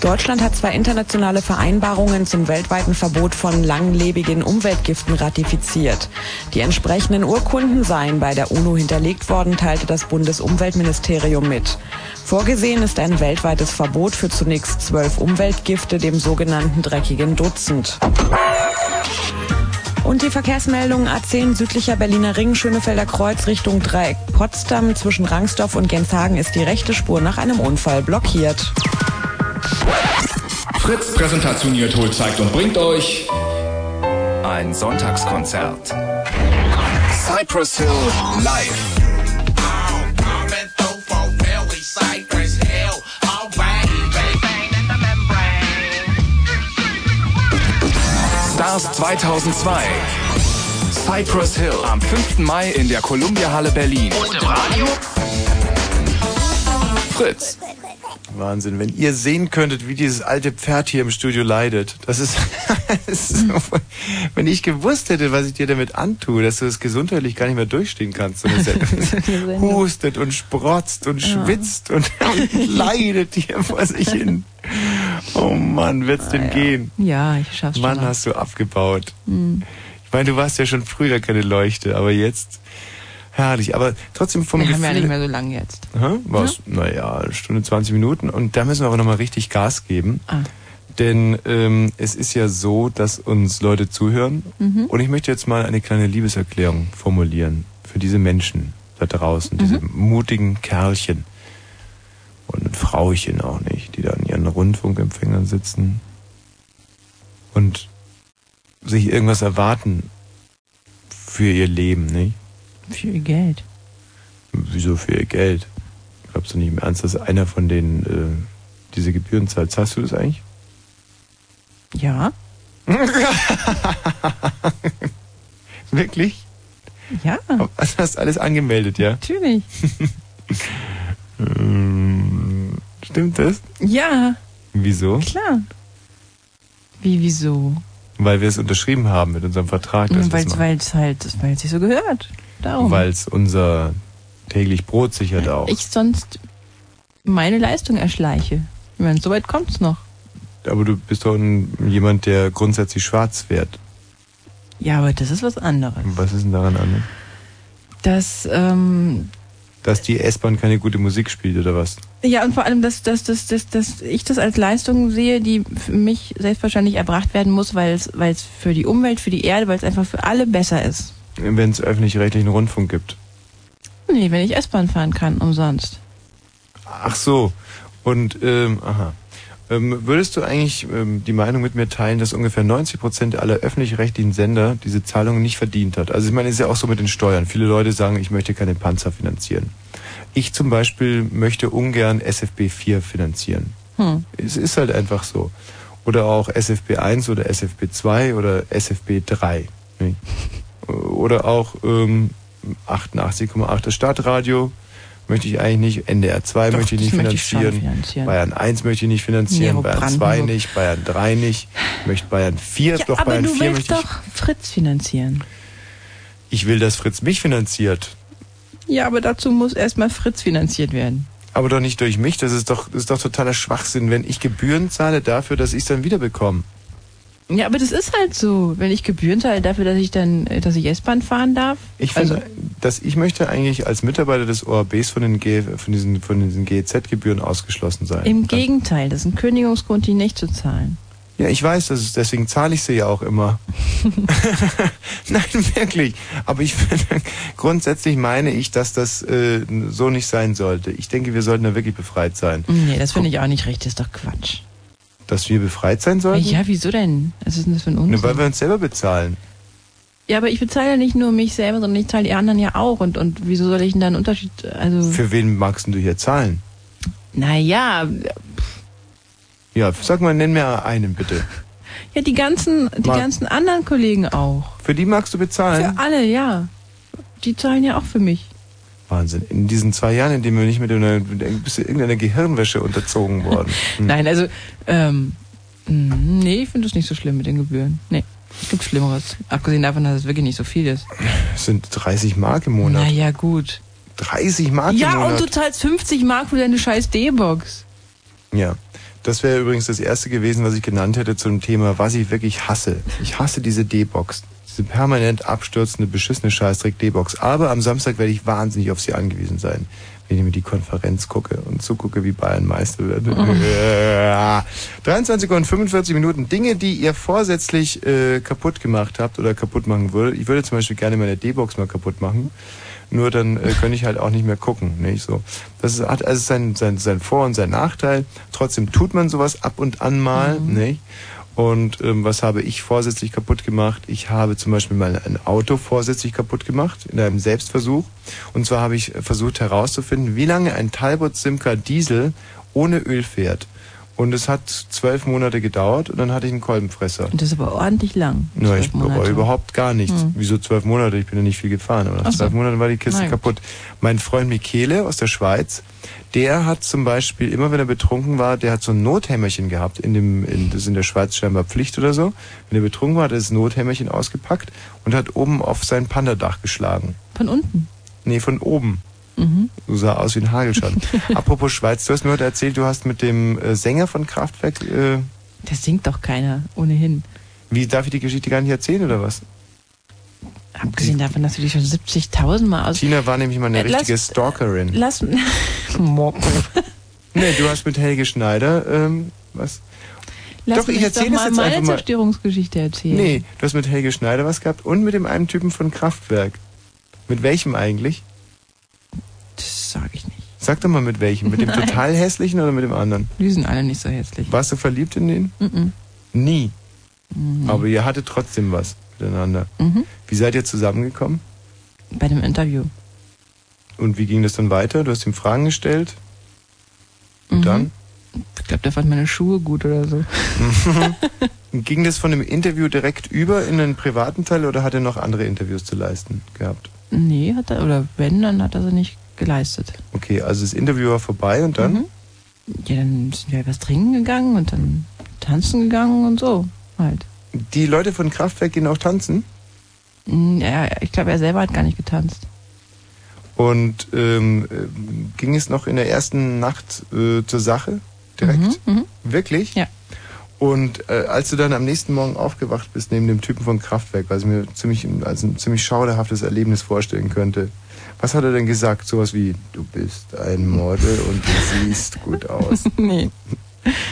Deutschland hat zwei internationale Vereinbarungen zum weltweiten Verbot von langlebigen Umweltgiften ratifiziert. Die entsprechenden Urkunden seien bei der UNO hinterlegt worden, teilte das Bundesumweltministerium mit. Vorgesehen ist ein weltweites Verbot für zunächst zwölf Umweltgifte, dem sogenannten dreckigen Dutzend. Und die Verkehrsmeldung A10 südlicher Berliner Ring, Schönefelder Kreuz Richtung Dreieck Potsdam zwischen Rangsdorf und Genshagen ist die rechte Spur nach einem Unfall blockiert. Fritz Präsentationiert holt, zeigt und bringt euch ein Sonntagskonzert. Cypress Hill live. Stars 2002. Cypress Hill am 5. Mai in der Columbia Halle Berlin. Und im Radio? Fritz. Wahnsinn. Wenn ihr sehen könntet, wie dieses alte Pferd hier im Studio leidet. Das ist, das ist so, wenn ich gewusst hätte, was ich dir damit antue, dass du es das gesundheitlich gar nicht mehr durchstehen kannst. Und es hustet und sprotzt und ja. schwitzt und, und leidet hier vor sich hin. Oh Mann, wird's ah, denn ja. gehen? Ja, ich schaff's schon. Mann, hast du abgebaut. Hm. Ich meine, du warst ja schon früher keine Leuchte, aber jetzt herrlich. Aber trotzdem vom Wir Gefühl... haben ja nicht mehr so lange jetzt. Aha, was? Ja? Naja, eine Stunde 20 Minuten. Und da müssen wir aber nochmal richtig Gas geben. Ah. Denn ähm, es ist ja so, dass uns Leute zuhören. Mhm. Und ich möchte jetzt mal eine kleine Liebeserklärung formulieren für diese Menschen da draußen, mhm. diese mutigen Kerlchen und Frauchen auch nicht, die da an ihren Rundfunkempfängern sitzen und sich irgendwas erwarten für ihr Leben, nicht? Für ihr Geld. Wieso für ihr Geld? Glaubst du nicht im Ernst, dass einer von denen äh, diese Gebühren zahlt? Zahlst du das eigentlich? Ja. Wirklich? Ja. Also hast alles angemeldet, ja? Natürlich. Ähm, stimmt das? Ja. Wieso? Klar. Wie, wieso? Weil wir es unterschrieben haben mit unserem Vertrag. Weil es halt, weil es sich so gehört. Darum. Weil es unser täglich Brot sichert auch. Ich sonst meine Leistung erschleiche. Ich meine, so weit kommt's noch. Aber du bist doch ein, jemand, der grundsätzlich schwarz fährt. Ja, aber das ist was anderes. Was ist denn daran anders? Dass, ähm, Dass die S-Bahn keine gute Musik spielt, oder was? Ja, und vor allem, dass, dass, dass, dass, dass ich das als Leistung sehe, die für mich selbstverständlich erbracht werden muss, weil es, weil es für die Umwelt, für die Erde, weil es einfach für alle besser ist. Wenn es öffentlich-rechtlichen Rundfunk gibt. Nee, wenn ich S-Bahn fahren kann, umsonst. Ach so. Und, ähm, aha. Ähm, würdest du eigentlich ähm, die Meinung mit mir teilen, dass ungefähr 90 Prozent aller öffentlich-rechtlichen Sender diese Zahlungen nicht verdient hat? Also ich meine, es ist ja auch so mit den Steuern. Viele Leute sagen, ich möchte keine Panzer finanzieren. Ich zum Beispiel möchte ungern SFB 4 finanzieren. Hm. Es ist halt einfach so. Oder auch SFB 1 oder SFB 2 oder SFB 3. Oder auch ähm, 88,8 das Stadtradio möchte ich eigentlich nicht. NDR 2 Doch, möchte ich nicht möchte ich finanzieren. finanzieren. Bayern 1 möchte ich nicht finanzieren. Nero Bayern 2 Brandenburg. nicht. Bayern 3 nicht. Ich möchte Bayern 4, Ja, doch aber Bayern du 4 willst möchte ich. doch Fritz finanzieren. Ich will, dass Fritz mich finanziert. Ja, aber dazu muss erstmal Fritz finanziert werden. Aber doch nicht durch mich. Das ist doch, das ist doch totaler Schwachsinn, wenn ich Gebühren zahle dafür, dass ich es dann wiederbekomme. Ja, aber das ist halt so. Wenn ich Gebühren zahle dafür, dass ich dann, äh, dass ich S-Bahn fahren darf. Ich finde, Also- dass ich möchte eigentlich als Mitarbeiter des ORBs von den, G, von diesen, von diesen GEZ-Gebühren ausgeschlossen sein. Im Gegenteil, das ist ein Kündigungsgrund, die nicht zu zahlen. Ja, ich weiß, das ist, deswegen zahle ich sie ja auch immer. Nein, wirklich. Aber ich grundsätzlich meine ich, dass das äh, so nicht sein sollte. Ich denke, wir sollten da wirklich befreit sein. Nee, das finde ich auch nicht recht, das ist doch Quatsch. Dass wir befreit sein sollten? Ja, wieso denn? Was ist denn das für ein Nur Unsinn? weil wir uns selber bezahlen. Ja, aber ich bezahle ja nicht nur mich selber, sondern ich zahle die anderen ja auch. Und, und wieso soll ich denn da einen Unterschied, also... Für wen magst denn du hier zahlen? Naja, Ja, sag mal, nenn mir einen bitte. ja, die ganzen, die Mag- ganzen anderen Kollegen auch. Für die magst du bezahlen? Für alle, ja. Die zahlen ja auch für mich. Wahnsinn. In diesen zwei Jahren, in denen wir nicht mit einer, bist du irgendeiner Gehirnwäsche unterzogen worden. Hm. Nein, also, ähm, nee, ich finde das nicht so schlimm mit den Gebühren. Nee, es gibt Schlimmeres. Abgesehen davon, dass es wirklich nicht so viel ist. Das sind 30 Mark im Monat. Naja, gut. 30 Mark im Ja, Monat? und du zahlst 50 Mark für deine scheiß D-Box. Ja. Das wäre übrigens das erste gewesen, was ich genannt hätte zum Thema, was ich wirklich hasse. Ich hasse diese D-Box. Diese permanent abstürzende, beschissene Scheißdreck D-Box. Aber am Samstag werde ich wahnsinnig auf sie angewiesen sein. Wenn ich mir die Konferenz gucke und zugucke, wie Bayern Meister wird. Ja. 23 und 45 Minuten. Dinge, die ihr vorsätzlich äh, kaputt gemacht habt oder kaputt machen würdet. Ich würde zum Beispiel gerne meine D-Box mal kaputt machen. Nur dann äh, könnte ich halt auch nicht mehr gucken. Nicht so. Das ist, hat also sein, sein, sein Vor- und sein Nachteil. Trotzdem tut man sowas ab und an mal. Nicht? Und ähm, was habe ich vorsätzlich kaputt gemacht? Ich habe zum Beispiel mal ein Auto vorsätzlich kaputt gemacht in einem Selbstversuch. Und zwar habe ich versucht herauszufinden, wie lange ein Talbot Simca Diesel ohne Öl fährt. Und es hat zwölf Monate gedauert und dann hatte ich einen Kolbenfresser. Und das ist aber ordentlich lang. Ja, ich Zwölf bereue überhaupt gar nichts. Hm. Wieso zwölf Monate? Ich bin ja nicht viel gefahren. Aber nach Ach so. zwölf Monaten war die Kiste Na gut. kaputt. Mein Freund Michele aus der Schweiz, der hat zum Beispiel, immer wenn er betrunken war, der hat so ein Nothämmerchen gehabt. In dem, in, das ist in der Schweiz scheinbar Pflicht oder so. Wenn er betrunken war, hat er das Nothämmerchen ausgepackt und hat oben auf sein Pandadach geschlagen. Von unten. Nee, von oben. Mhm. Sah aus wie ein Hagelschaden. Apropos Schweiz, du hast mir heute erzählt, du hast mit dem äh, Sänger von Kraftwerk, äh, Das singt doch keiner, ohnehin. wie darf ich die Geschichte gar nicht erzählen oder was? Abgesehen davon, dass du dich schon 70.000 Mal aus... Tina war nämlich mal eine Äh, lass- richtige Stalkerin. Lass... Mock. Nee, du hast mit Helge Schneider, ähm, was? Lass Doch, ich mich erzähl doch mal jetzt meine einfach mal. Zerstörungsgeschichte erzählen. Nee, du hast mit Helge Schneider was gehabt und mit dem einen Typen von Kraftwerk. Mit welchem eigentlich? Das sage ich nicht. Sag doch mal mit welchem. Mit dem Nein. total hässlichen oder mit dem anderen? Die sind alle nicht so hässlich. Warst du verliebt in den? Mhm. Nie. Mhm. Aber ihr hattet trotzdem was miteinander. Mhm. Wie seid ihr zusammengekommen? Bei dem Interview. Und wie ging das dann weiter? Du hast ihm Fragen gestellt? Und Mhm. dann? Ich glaube, der fand meine Schuhe gut oder so. Ging das von dem Interview direkt über in einen privaten Teil oder hat er noch andere Interviews zu leisten gehabt? Nee, hat er, oder wenn, dann hat er sie nicht geleistet. Okay, also das Interview war vorbei und dann? Mhm. Ja, dann sind wir was trinken gegangen und dann tanzen gegangen und so halt. Die Leute von Kraftwerk gehen auch tanzen Mm, Ja, ich glaube, er selber hat gar nicht getanzt. und ähm, äh, ging es noch in der ersten Nacht äh, zur Sache direkt? Mhm, mhm. Wirklich? Ja. Und äh, als du dann am nächsten Morgen aufgewacht bist neben dem Typen von Kraftwerk, was ich mir ziemlich als ein ziemlich schauderhaftes Erlebnis vorstellen könnte, was hat er denn gesagt? Sowas wie, du bist ein Model und du siehst gut aus. nee.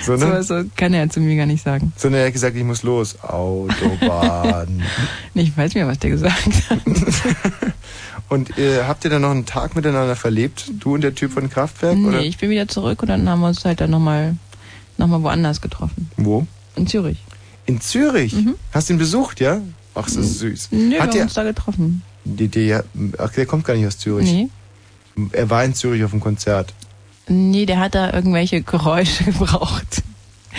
Sondern, So, so kann er zu mir gar nicht sagen. sondern er hat gesagt, ich muss los. Autobahn. Nee, ich weiß nicht mehr, was der gesagt hat. und äh, habt ihr dann noch einen Tag miteinander verlebt? Du und der Typ von Kraftwerk? nee, oder? ich bin wieder zurück und dann haben wir uns halt dann nochmal noch mal woanders getroffen. Wo? In Zürich. In Zürich? Hast du ihn besucht, ja? Ach, das ist süß. Nö, wir Hat haben der, uns da getroffen. Die, die, ach, der kommt gar nicht aus Zürich. Nee. Er war in Zürich auf dem Konzert. Nee, der hat da irgendwelche Geräusche gebraucht,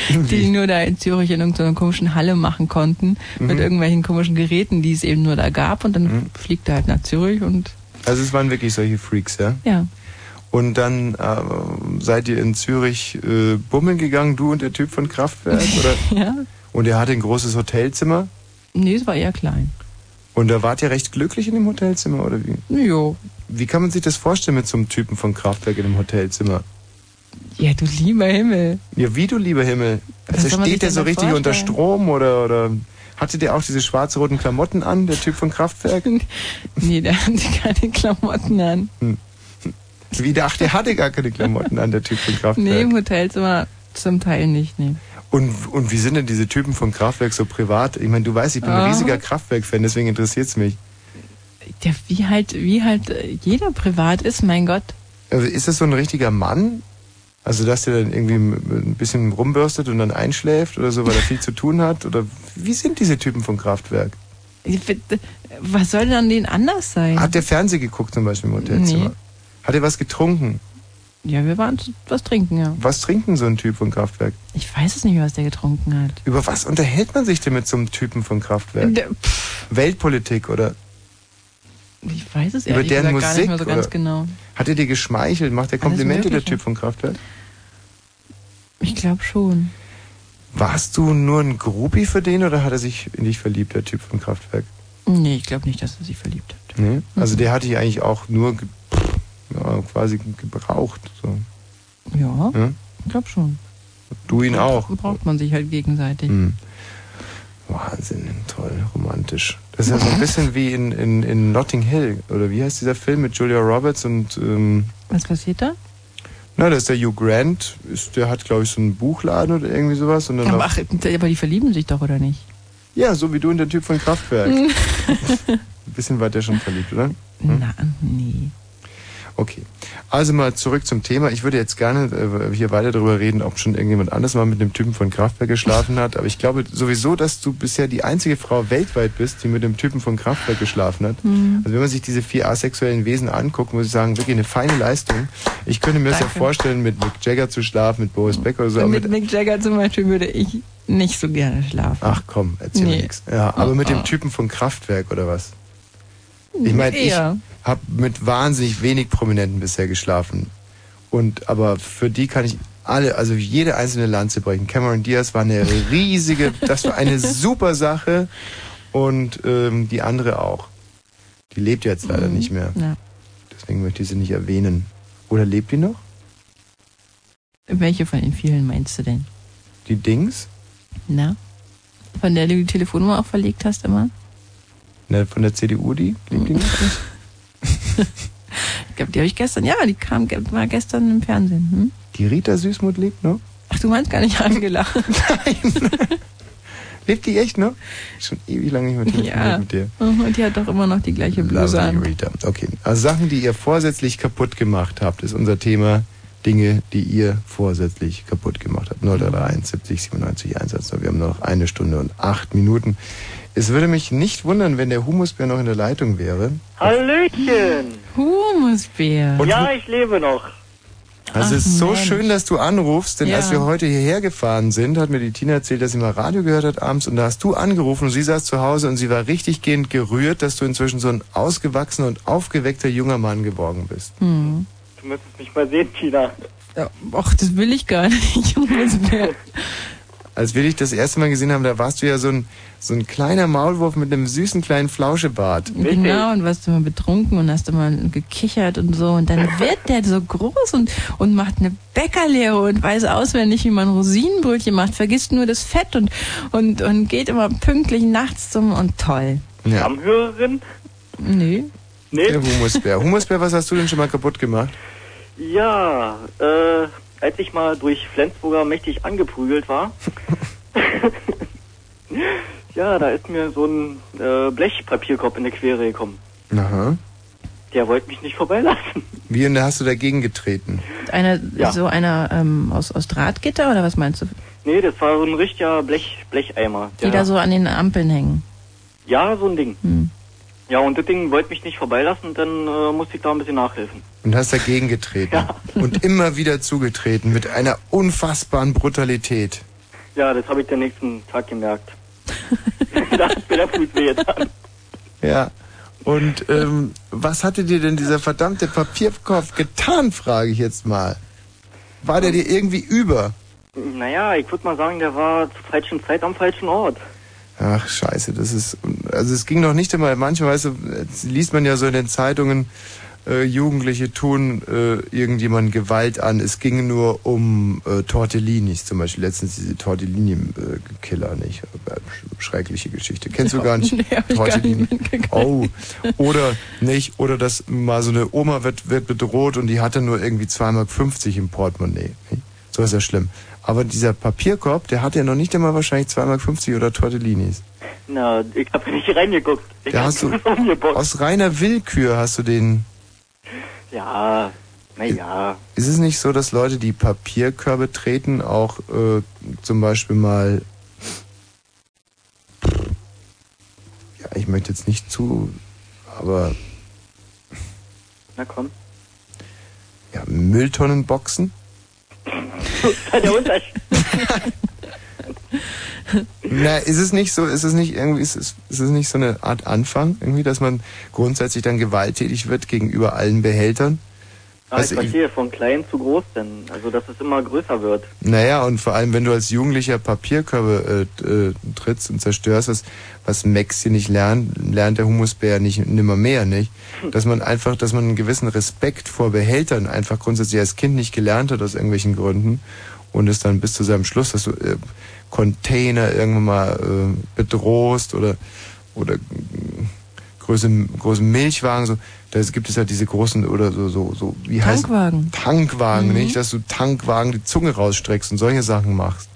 die nur da in Zürich in irgendeiner komischen Halle machen konnten, mit Mhm. irgendwelchen komischen Geräten, die es eben nur da gab. Und dann fliegt er halt nach Zürich und Also es waren wirklich solche Freaks, ja? ja. Und dann äh, seid ihr in Zürich äh, bummeln gegangen, du und der Typ von Kraftwerk, oder? ja. Und er hatte ein großes Hotelzimmer? Nee, es war eher klein. Und da wart ihr recht glücklich in dem Hotelzimmer, oder wie? Jo. Wie kann man sich das vorstellen mit so einem Typen von Kraftwerk in einem Hotelzimmer? Ja, du lieber Himmel. Ja, wie du lieber Himmel? Was Also steht der so richtig unter vorstellen? Strom oder, oder hatte der auch diese schwarz-roten Klamotten an, der Typ von Kraftwerk? Nee, der hatte keine Klamotten an. Wie der, ach, der hatte gar keine Klamotten an, der Typ von Kraftwerk. Nee, im Hotelzimmer zum Teil nicht, nee. Und, und wie sind denn diese Typen von Kraftwerk so privat? Ich meine, du weißt, ich bin ein Ah. riesiger Kraftwerk-Fan, deswegen interessiert's mich. Der, wie halt, wie halt äh, jeder privat ist, mein Gott. Also ist das so ein richtiger Mann? Also, dass der dann irgendwie ein bisschen rumbürstet und dann einschläft oder so, weil er viel zu tun hat? Oder wie sind diese Typen von Kraftwerk? Find, Was soll denn an denen anders sein? Hat der Fernsehen geguckt zum Beispiel im Hotelzimmer? Nee. Hat er was getrunken? Ja, wir waren was trinken, ja. Was trinkt denn so ein Typ von Kraftwerk? Ich weiß es nicht, mehr, was der getrunken hat. Über was unterhält man sich denn mit so einem Typen von Kraftwerk? Der- Weltpolitik oder Ich weiß es über deren gesagt gar nicht Musik? mehr so ganz genau. Hat er dir geschmeichelt? Macht er Komplimente, der. Typ von Kraftwerk? Ich glaube schon. Warst du nur ein Groupie für den oder hat er sich in dich verliebt, der Typ von Kraftwerk? Nee, ich glaube nicht, dass er sich verliebt hat. Nee? Also der hat dich eigentlich auch nur ja, quasi gebraucht. So. Ja, Ja? ich glaube schon. Du ihn auch. Braucht man sich halt gegenseitig. Hm. Wahnsinn, toll, romantisch. Das ist ja so ein bisschen wie in, in, in Notting Hill, oder wie heißt dieser Film mit Julia Roberts und ähm, Was passiert da? na, das ist der Hugh Grant, ist, der hat glaube ich so einen Buchladen oder irgendwie sowas. Und dann Aber, ach, aber die verlieben sich doch, oder nicht? ja, so wie du und der Typ von Kraftwerk. Ein bisschen weit der schon verliebt, oder? Hm? Na, nee. Okay. Also mal zurück zum Thema. Ich würde jetzt gerne äh, hier weiter darüber reden, ob schon irgendjemand anders mal mit dem Typen von Kraftwerk geschlafen hat. Aber ich glaube sowieso, dass du bisher die einzige Frau weltweit bist, die mit dem Typen von Kraftwerk geschlafen hat. Mhm. Also wenn man sich diese vier asexuellen Wesen anguckt, muss ich sagen, wirklich eine feine Leistung. Ich könnte mir das ja vorstellen, mit Mick Jagger zu schlafen, mit Boris Becker oder so. aber mit Mick Jagger zum Beispiel würde ich nicht so gerne schlafen. Ach komm, erzähl mir Nee. nichts. Ja, aber Oh, mit dem oh. Typen von Kraftwerk oder was? Ich meine, ich. Habe mit wahnsinnig wenig Prominenten bisher geschlafen. Und aber für die kann ich alle, also jede einzelne Lanze brechen. Cameron Diaz war eine riesige, das war eine super Sache und ähm, die andere auch. Die lebt jetzt leider Mhm. nicht mehr. Ja. Deswegen möchte ich sie nicht erwähnen. Oder lebt die noch? Welche von den vielen meinst du denn? Die Dings? Na? Von der du die Telefonnummer auch verlegt hast immer? Ne, von der CDU, die? Lebt die noch? Ich glaube, die habe ich gestern, ja, die kam, war gestern im Fernsehen. Hm? Die Rita Süßmuth lebt noch? Ach, du meinst gar nicht Angela. Lebt die echt noch? Schon ewig lange nicht mehr ja. mit dir. Mhm, Und die hat doch immer noch die gleiche Bluse Lovely an. Rita. Okay. Also Sachen, die ihr vorsätzlich kaputt gemacht habt, ist unser Thema. Dinge, die ihr vorsätzlich kaputt gemacht habt. 0331 70 97 110. Wir haben nur noch eine Stunde und acht Minuten. Es würde mich nicht wundern, wenn der Humusbär noch in der Leitung wäre. Hallöchen! Humusbär. ja, ich lebe noch. Also es ist so Mensch. schön, dass du anrufst, denn Ja. als wir heute hierher gefahren sind, hat mir die Tina erzählt, dass sie mal Radio gehört hat abends und da hast du angerufen und sie saß zu Hause und sie war richtig gehend gerührt, dass du inzwischen so ein ausgewachsener und aufgeweckter junger Mann geworden bist. Hm. Du müsstest mich mal sehen, Tina. Ja, ach, das will ich gar nicht, Humusbär. Als wir dich das erste Mal gesehen haben, da warst du ja so ein, so ein kleiner Maulwurf mit einem süßen kleinen Flauschebart. Genau, und warst immer betrunken und hast immer gekichert und so. Und dann wird der so groß und, und macht eine Bäckerlehre und weiß auswendig, wie man Rosinenbrötchen macht, vergisst nur das Fett und, und, und geht immer pünktlich nachts zum und toll. Ja. Stammhörerin? Nee. Nee? Der Humusbär. Humusbär, was hast du denn schon mal kaputt gemacht? Ja, äh, als ich mal durch Flensburger mächtig angeprügelt war, ja, da ist mir so ein äh, Blechpapierkorb in die Quere gekommen. Aha. Der wollte mich nicht vorbeilassen. Wie und da hast du dagegen getreten? Einer, Ja. so einer ähm, aus, aus Drahtgitter oder was meinst du? Nee, das war so ein richtiger Blech, Blecheimer. Die da so an den Ampeln hängen. Ja, so ein Ding. Hm. Ja, und das Ding wollte mich nicht vorbeilassen, dann äh, musste ich da ein bisschen nachhelfen. Und hast dagegen getreten. Und immer wieder zugetreten mit einer unfassbaren Brutalität. Ja, das habe ich den nächsten Tag gemerkt. da hat mir der Fuß weh getan. Ja. Und ähm, was hatte dir denn dieser verdammte Papierkopf getan, frage ich jetzt mal. War der dir irgendwie über? Naja, ich würde mal sagen, der war zur falschen Zeit am falschen Ort. Ach, scheiße, das ist. Also es ging noch nicht einmal, manchmal weißt du, liest man ja so in den Zeitungen, äh, Jugendliche tun äh, irgendjemand Gewalt an. Es ging nur um äh, Tortellinis, zum Beispiel letztens diese Tortellini-Killer, nicht? Schreckliche Geschichte. Kennst du gar nicht? Nee, Tortellini. gar nicht. Oh, oder nicht, oder dass mal so eine Oma wird, wird bedroht und die hatte nur irgendwie 2,50 Mark im Portemonnaie. Nicht? So ist ja schlimm. Aber dieser Papierkorb, der hatte ja noch nicht einmal wahrscheinlich 2,50 Mark oder Tortellinis. Na, ich habe nicht reingeguckt. Ich Da hast du, aus reiner Willkür hast du den Ja, naja. Ist es nicht so, dass Leute, die Papierkörbe treten, auch äh, zum Beispiel mal. Ja, ich möchte jetzt nicht zu, aber Na komm. ja, Mülltonnen der Unterschied. Na, ist es nicht so, ist es nicht irgendwie, ist es, ist es nicht so eine Art Anfang, irgendwie, dass man grundsätzlich dann gewalttätig wird gegenüber allen Behältern? Ah, Also ich ich- verstehe, von klein zu groß denn. Also, dass es immer größer wird. Naja, und vor allem, wenn du als Jugendlicher Papierkörbe äh, äh, trittst und zerstörst, was, was Max hier nicht lernt, lernt der Humusbär nicht nimmer mehr, nicht? Dass man einfach, dass man einen gewissen Respekt vor Behältern einfach grundsätzlich als Kind nicht gelernt hat aus irgendwelchen Gründen und es dann bis zu seinem Schluss, dass du äh, Container irgendwann mal äh, bedrohst oder oder äh, große, große Milchwagen, so, da gibt es ja diese großen oder so, so, so wie heißt Tankwagen. Tankwagen, Mhm. nicht? Dass du Tankwagen die Zunge rausstreckst und solche Sachen machst.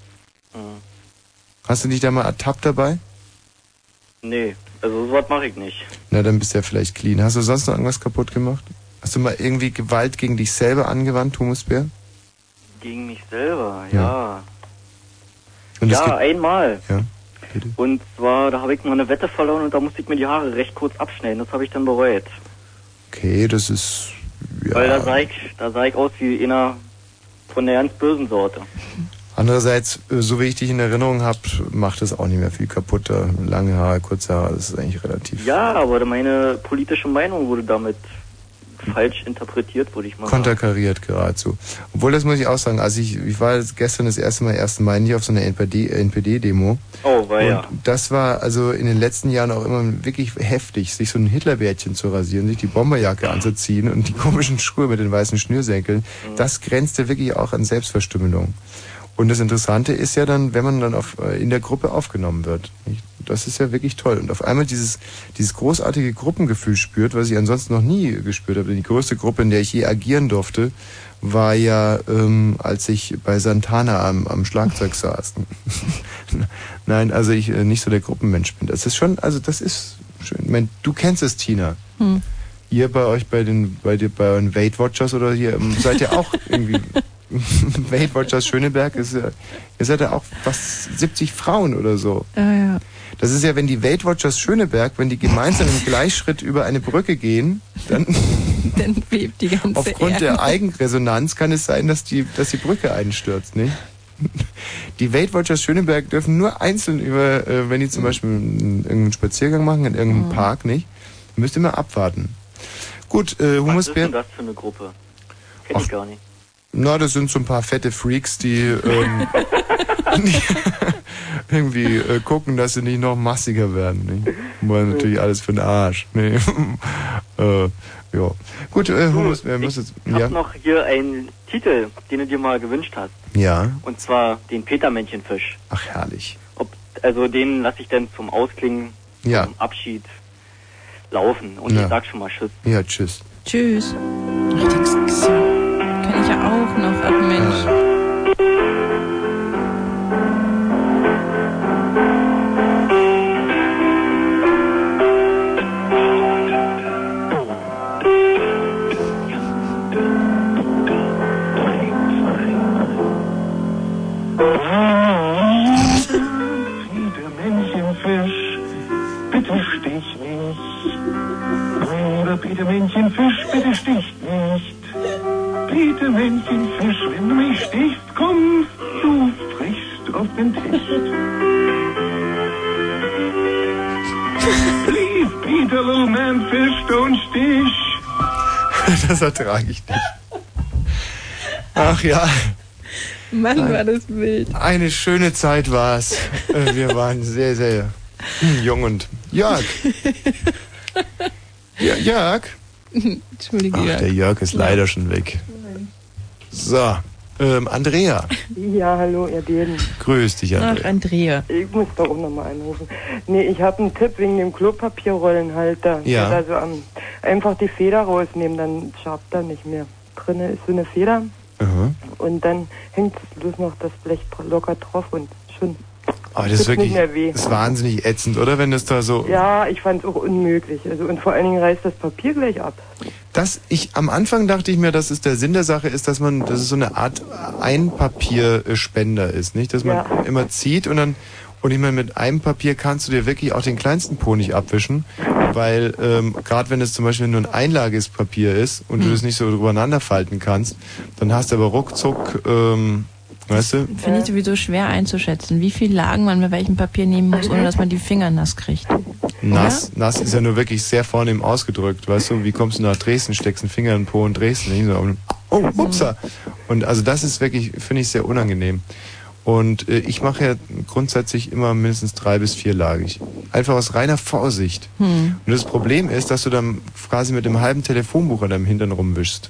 Hast du dich da mal ertappt dabei? Nee, also sowas mache ich nicht. Na, dann bist du ja vielleicht clean. Hast du sonst noch irgendwas kaputt gemacht? Hast du mal irgendwie Gewalt gegen dich selber angewandt, Humusbär? Gegen mich selber, ja. Ja, gibt- einmal. Ja. Und zwar, da habe ich mal eine Wette verloren und da musste ich mir die Haare recht kurz abschneiden. Das habe ich dann bereut. Okay, das ist. Ja. Weil da sah ich, da sah ich aus wie einer von der ganz bösen Sorte. Andererseits, äh, so wie ich dich in Erinnerung habe, macht es auch nicht mehr viel kaputt. da. Lange Haare, kurze Haare, das ist eigentlich relativ Ja, aber meine politische Meinung wurde damit falsch interpretiert, würde ich mal sagen. konterkariert geradezu. Obwohl, das muss ich auch sagen, also ich, ich war gestern das erste Mal, 1. Mai nicht auf so einer NPD NPD-Demo. Oh, war ja. Und das war also in den letzten Jahren auch immer wirklich heftig, sich so ein Hitlerbärtchen zu rasieren, sich die Bomberjacke anzuziehen und die komischen Schuhe mit den weißen Schnürsenkeln. Das grenzte wirklich auch an Selbstverstümmelung. Und das Interessante ist ja dann, wenn man dann auf, äh, in der Gruppe aufgenommen wird. Nicht? Das ist ja wirklich toll. Und auf einmal dieses, dieses großartige Gruppengefühl spürt, was ich ansonsten noch nie gespürt habe. Denn die größte Gruppe, in der ich je agieren durfte, war ja, ähm, als ich bei Santana am, am Schlagzeug saß. Nein, also ich äh, nicht so der Gruppenmensch bin. Das ist schon, also das ist schön. Ich mein, du kennst es, Tina. Hm. Ihr bei euch bei den bei euren Weight Watchers oder hier ähm, seid ihr auch irgendwie Weight Watchers Schöneberg ist ja, ihr seid ja auch fast 70 Frauen oder so. Ja, ja. Das ist ja, wenn die Weight Watchers Schöneberg, wenn die gemeinsam im Gleichschritt über eine Brücke gehen, dann Dann bebt die ganze aufgrund Erde. der Eigenresonanz kann es sein, dass die, dass die Brücke einstürzt, nicht? Die Weight Watchers Schöneberg dürfen nur einzeln über, äh, wenn die zum Beispiel einen- irgendeinen Spaziergang machen in irgendeinem Mhm. Park, nicht? Müsst ihr mal abwarten. Gut, äh, Was ist denn das für eine Gruppe? Kenn ich gar nicht. Na, das sind so ein paar fette Freaks, die ähm, irgendwie äh, gucken, dass sie nicht noch massiger werden. Nicht? Wollen natürlich alles für den Arsch. Nee. äh, ja. Gut, äh, Humus, wir müssen jetzt. Ich habe Ja. noch hier einen Titel, den du dir mal gewünscht hast. ja. Und zwar den Petermännchenfisch. Ach, herrlich. Ob, also den lasse ich dann zum Ausklingen, Ja. zum Abschied laufen. Und Ja. ich sag schon mal Tschüss. Ja, tschüss. Tschüss. Ach, noch. Ach Mensch. Männchenfisch, bitte stich nicht. Bruder Peter Männchenfisch, bitte stich. Peter Männchenfisch, wenn du mich stichst, komm, du frischst auf den Tisch. Please, Peter little man fish, don't stich. das ertrage ich nicht. Ach ja. Mann, war das wild. Eine schöne Zeit war es. Wir waren sehr, sehr jung und Jörg. Ja, Jörg? Entschuldige. Ach, der Jörg ist leider schon weg. So, ähm, Andrea. Ja, hallo, ihr beiden. Grüß dich, Andrea. Ach, Andrea. Ich muss da oben nochmal anrufen. Nee, ich habe einen Tipp wegen dem Klopapierrollenhalter. Ja. Also am, einfach die Feder rausnehmen, dann schabt er nicht mehr. Drinne ist so eine Feder Aha. und dann hängt bloß noch das Blech locker drauf und schon. Aber das ist Tut wirklich nicht mehr weh. das ist wahnsinnig ätzend, oder? Wenn das da so. Ja, ich fand es auch unmöglich. Also und vor allen Dingen reißt das Papier gleich ab. Das, ich, am Anfang dachte ich mir, dass es der Sinn der Sache ist, dass man, dass es so eine Art Einpapierspender ist, nicht? Dass man Ja. immer zieht und dann, und ich meine, mit einem Papier kannst du dir wirklich auch den kleinsten Po nicht abwischen, weil, ähm, gerade wenn es zum Beispiel nur ein einlagiges Papier ist und du das nicht so übereinander falten kannst, dann hast du aber ruckzuck, ähm, weißt du? Finde ich sowieso schwer einzuschätzen, wie viel Lagen man bei welchem Papier nehmen muss, ohne dass man die Finger nass kriegt. Nass, nass ist ja nur wirklich sehr vornehm ausgedrückt, weißt du? Wie kommst du nach Dresden, steckst einen Finger in den Po in Dresden? So, oh, upsa. Und also das ist wirklich, finde ich, sehr unangenehm. Und äh, ich mache ja grundsätzlich immer mindestens drei bis vierlagig. Einfach aus reiner Vorsicht. Hm. Und das Problem ist, dass du dann quasi mit dem halben Telefonbuch an deinem Hintern rumwischst.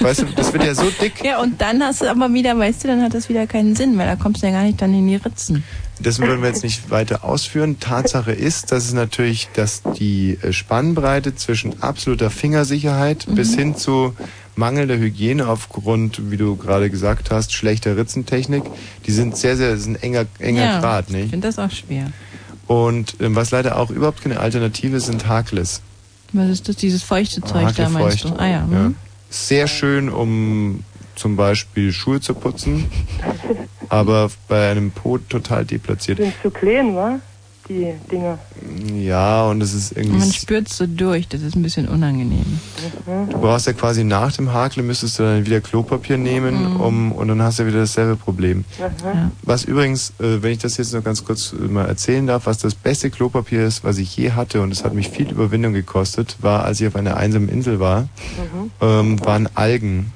Weißt du, das wird ja so dick. Ja, und dann hast du aber wieder, weißt du, dann hat das wieder keinen Sinn, weil da kommst du ja gar nicht dann in die Ritzen. Das würden wir jetzt nicht weiter ausführen. Tatsache ist, dass es natürlich, dass die äh, Spannbreite zwischen absoluter Fingersicherheit Mhm. bis hin zu mangelnder Hygiene aufgrund, wie du gerade gesagt hast, schlechter Ritzentechnik, die sind sehr, sehr, das ist ein enger, enger ja, Grad, Ich nicht? finde das auch schwer. Und ähm, was leider auch überhaupt keine Alternative ist, sind Hakles. Was ist das, dieses feuchte Zeug da, meinst du? Hakelfeucht. Ah ja. ja. hm. Sehr schön, um zum Beispiel Schuhe zu putzen, aber bei einem Po total deplatziert. Sind zu klein, wa? Die Dinger. Ja, und es ist irgendwie... Man spürt so durch, das ist ein bisschen unangenehm. Du brauchst ja quasi nach dem Hakle müsstest du dann wieder Klopapier nehmen, Mhm. um und dann hast du wieder dasselbe Problem. Ja. Was übrigens, äh, wenn ich das jetzt noch ganz kurz äh, mal erzählen darf, was das beste Klopapier ist, was ich je hatte, und es hat mich viel Überwindung gekostet, war, als ich auf einer einsamen Insel war, Mhm. ähm, waren Algen.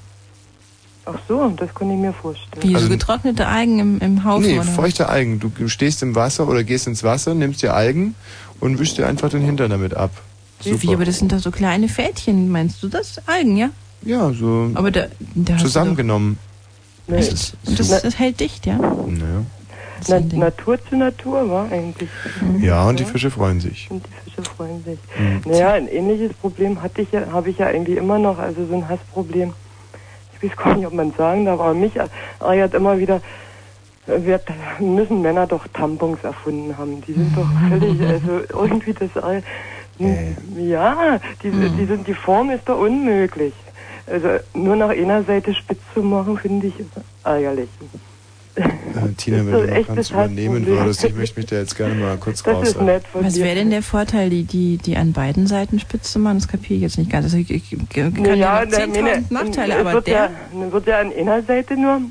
Ach so, das kann ich mir vorstellen. Wie Also- so getrocknete Algen im, im Haufen nee, oder feuchte Algen. Du stehst im Wasser oder gehst ins Wasser, nimmst dir Algen und wischst dir einfach den Hintern damit ab. Wie, aber das sind doch so kleine Fädchen, meinst du das? Algen, ja? Ja, so Aber da, da zusammengenommen. Nee. doch, das, das, das hält dicht, ja? Naja. Na, Natur zu Natur, war eigentlich. Ja, und die Fische freuen sich. Und die Fische freuen sich. Mhm. Naja, ein ähnliches Problem hatte ich ja, habe ich ja irgendwie immer noch, also so ein Hassproblem. Ich weiß gar nicht, ob man sagen darf, aber mich ärgert immer wieder, wird, müssen Männer doch Tampons erfunden haben. Die sind doch völlig, also irgendwie das, ärgert- ja, die, die, sind, die Form ist doch unmöglich. Also nur nach einer Seite spitz zu machen, finde ich ärgerlich. Äh, Tina, wenn so du mal echt ganz übernehmen würdest, ich möchte mich da jetzt gerne mal kurz Das raus. ist nett von Was wäre denn der Vorteil, die, die, die an beiden Seiten spitz zu machen? Das kapiere ich jetzt nicht ganz. Also ich, ich, ich kann ja, ja, noch der 10.000 meine, Nachteile, aber wird der... Ja, dann wird ja an einer Seite nur,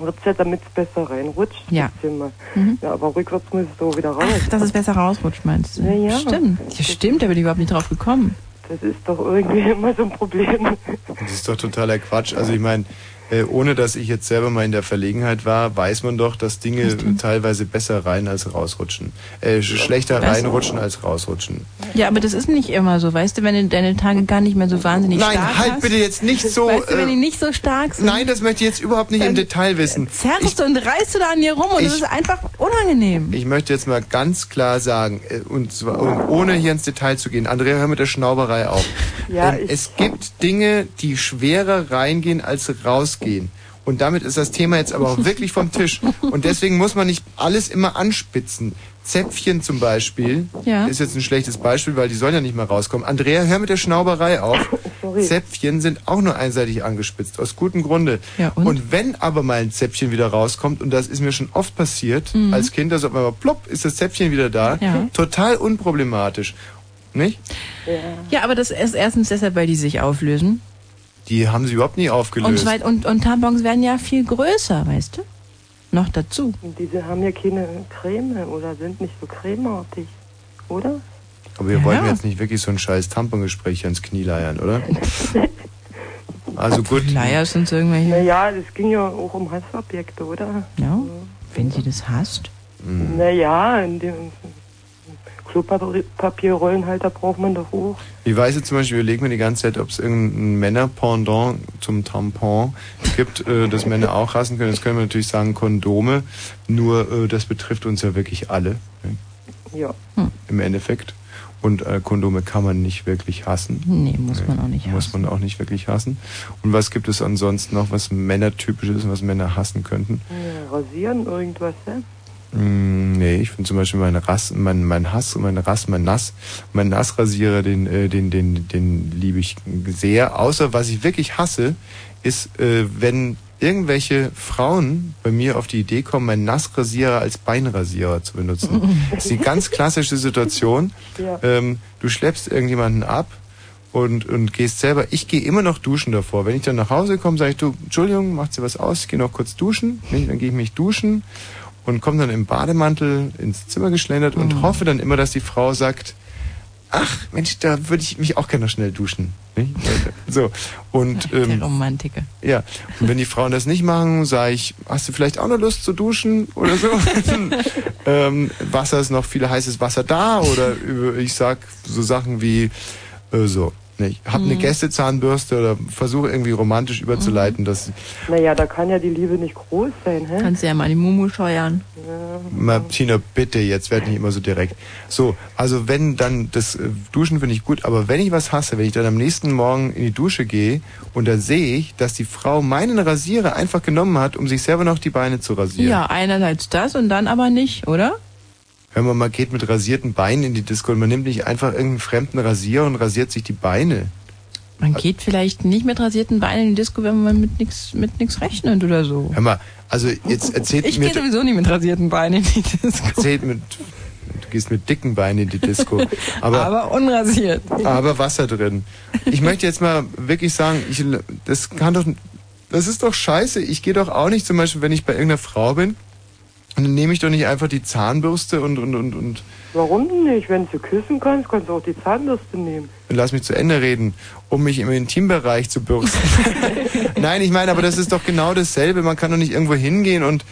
wird ja, damit es besser reinrutscht. Ja. Mhm. Ja, aber rückwärts muss es so wieder raus. Ach, dass es besser rausrutscht, meinst du? Ja, ja. Stimmt. Ja, stimmt, da bin ich überhaupt nicht drauf gekommen. Das ist doch irgendwie immer so ein Problem. Das ist doch totaler Quatsch. Also ich meine, äh, ohne dass ich jetzt selber mal in der Verlegenheit war, weiß man doch, dass Dinge teilweise besser rein als rausrutschen. Äh, sch- schlechter reinrutschen als rausrutschen. Ja, aber das ist nicht immer so. Weißt du, wenn du deine Tage gar nicht mehr so wahnsinnig Nein, stark halt hast, bitte jetzt nicht so. Weißt du, wenn äh, die nicht so stark sind, Nein, das möchte ich jetzt überhaupt nicht im Detail wissen. zerrst du und reißt du da an dir rum und das Ich- ist einfach unangenehm. Ich möchte jetzt mal ganz klar sagen, äh, und zwar und ohne hier ins Detail zu gehen, Andrea, hör mit der Schnauberei auf. Ja, ähm, ich- es gibt Dinge, die schwerer reingehen als rausgehen. Und damit ist das Thema jetzt aber auch wirklich vom Tisch. Und deswegen muss man nicht alles immer anspitzen. Zäpfchen zum Beispiel Ja. ist jetzt ein schlechtes Beispiel, weil die sollen ja nicht mehr rauskommen. Andrea, hör mit der Schnauberei auf. Sorry. Zäpfchen sind auch nur einseitig angespitzt, aus gutem Grunde. Ja, und? wenn aber mal ein Zäpfchen wieder rauskommt, und das ist mir schon oft passiert, Mhm. als Kind, also auf einmal plopp, ist das Zäpfchen wieder da, Ja. total unproblematisch. Nicht? Ja, aber das ist erstens deshalb, weil die sich auflösen. Die haben sie überhaupt nie Und, aufgelöst. zweit, und, und Tampons werden ja viel größer, weißt du? Noch dazu. Und diese haben ja keine Creme oder sind nicht so cremeartig, oder? Aber wir Ja. wollten jetzt nicht wirklich so ein scheiß Tampongespräch ans Knie leiern, oder? Also gut. Leier sind so irgendwelche. Naja, das ging ja auch um Hassobjekte, oder? Ja. Wenn sie das hasst. Mhm. Naja, in dem Klopapierrollenhalter braucht man doch auch. Ich weiß jetzt zum Beispiel, überlegen wir die ganze Zeit, ob es irgendein Männerpendant zum Tampon gibt, äh, das Männer auch hassen können. Jetzt können wir natürlich sagen Kondome, nur äh, das betrifft uns ja wirklich alle. Ne? Ja. Im Endeffekt. Und äh, Kondome kann man nicht wirklich hassen. Nee, muss man auch nicht Muss man auch nicht wirklich hassen. Und was gibt es ansonsten noch, was männertypisch ist und was Männer hassen könnten? Ja, rasieren, irgendwas, ne? Mm, nee, ich finde zum Beispiel mein Rass, mein, mein Hass mein Rass, mein Nass, mein Nassrasierer, den, äh, den, den, den liebe ich sehr. Außer was ich wirklich hasse, ist, äh, wenn irgendwelche Frauen bei mir auf die Idee kommen, meinen Nassrasierer als Beinrasierer zu benutzen. Das ist die ganz klassische Situation. Ja. Ähm, du schleppst irgendjemanden ab und, und gehst selber. Ich gehe immer noch duschen davor. Wenn ich dann nach Hause komme, sage ich, du, Entschuldigung, macht sie was aus, ich gehe noch kurz duschen. Nee, Dann gehe ich mich duschen und komme dann im Bademantel ins Zimmer geschlendert und hoffe dann immer, dass die Frau sagt, ach Mensch, da würde ich mich auch gerne noch schnell duschen. Nicht? So. Und Der ähm, Romantiker. ja, und wenn die Frauen das nicht machen, sage ich, hast du vielleicht auch noch Lust zu duschen oder so? ähm, Wasser ist noch viel heißes Wasser da oder ich sag so Sachen wie äh, so. Ne, Ich habe eine Mhm. Gästezahnbürste oder versuche irgendwie romantisch überzuleiten, dass Naja, da kann ja die Liebe nicht groß sein, hä? Kannst du ja mal die Mumu scheuern. Martina, bitte, jetzt werd nicht immer so direkt. So, also wenn dann das äh, Duschen finde ich gut, aber wenn ich was hasse, wenn ich dann am nächsten Morgen in die Dusche gehe und da sehe ich, dass die Frau meinen Rasierer einfach genommen hat, um sich selber noch die Beine zu rasieren. Ja, einerseits das und dann aber nicht, oder? Man mal geht mit rasierten Beinen in die Disco und man nimmt nicht einfach irgendeinen fremden Rasierer und rasiert sich die Beine. Man geht vielleicht nicht mit rasierten Beinen in die Disco, wenn man mit nichts mit nix rechnet oder so. Hör mal, also jetzt erzählt Ich mir gehe sowieso nicht mit rasierten Beinen in die Disco. erzählt mit du gehst mit dicken Beinen in die Disco, aber aber unrasiert. aber Wasser drin. Ich möchte jetzt mal wirklich sagen, ich, das kann doch, das ist doch scheiße. Ich gehe doch auch nicht zum Beispiel, wenn ich bei irgendeiner Frau bin, und dann nehme ich doch nicht einfach die Zahnbürste und, und, und, und Warum denn nicht? Wenn du küssen kannst, kannst du auch die Zahnbürste nehmen. lass mich zu Ende reden, um mich im Intimbereich zu bürsten. Nein, ich meine, aber das ist doch genau dasselbe. Man kann doch nicht irgendwo hingehen und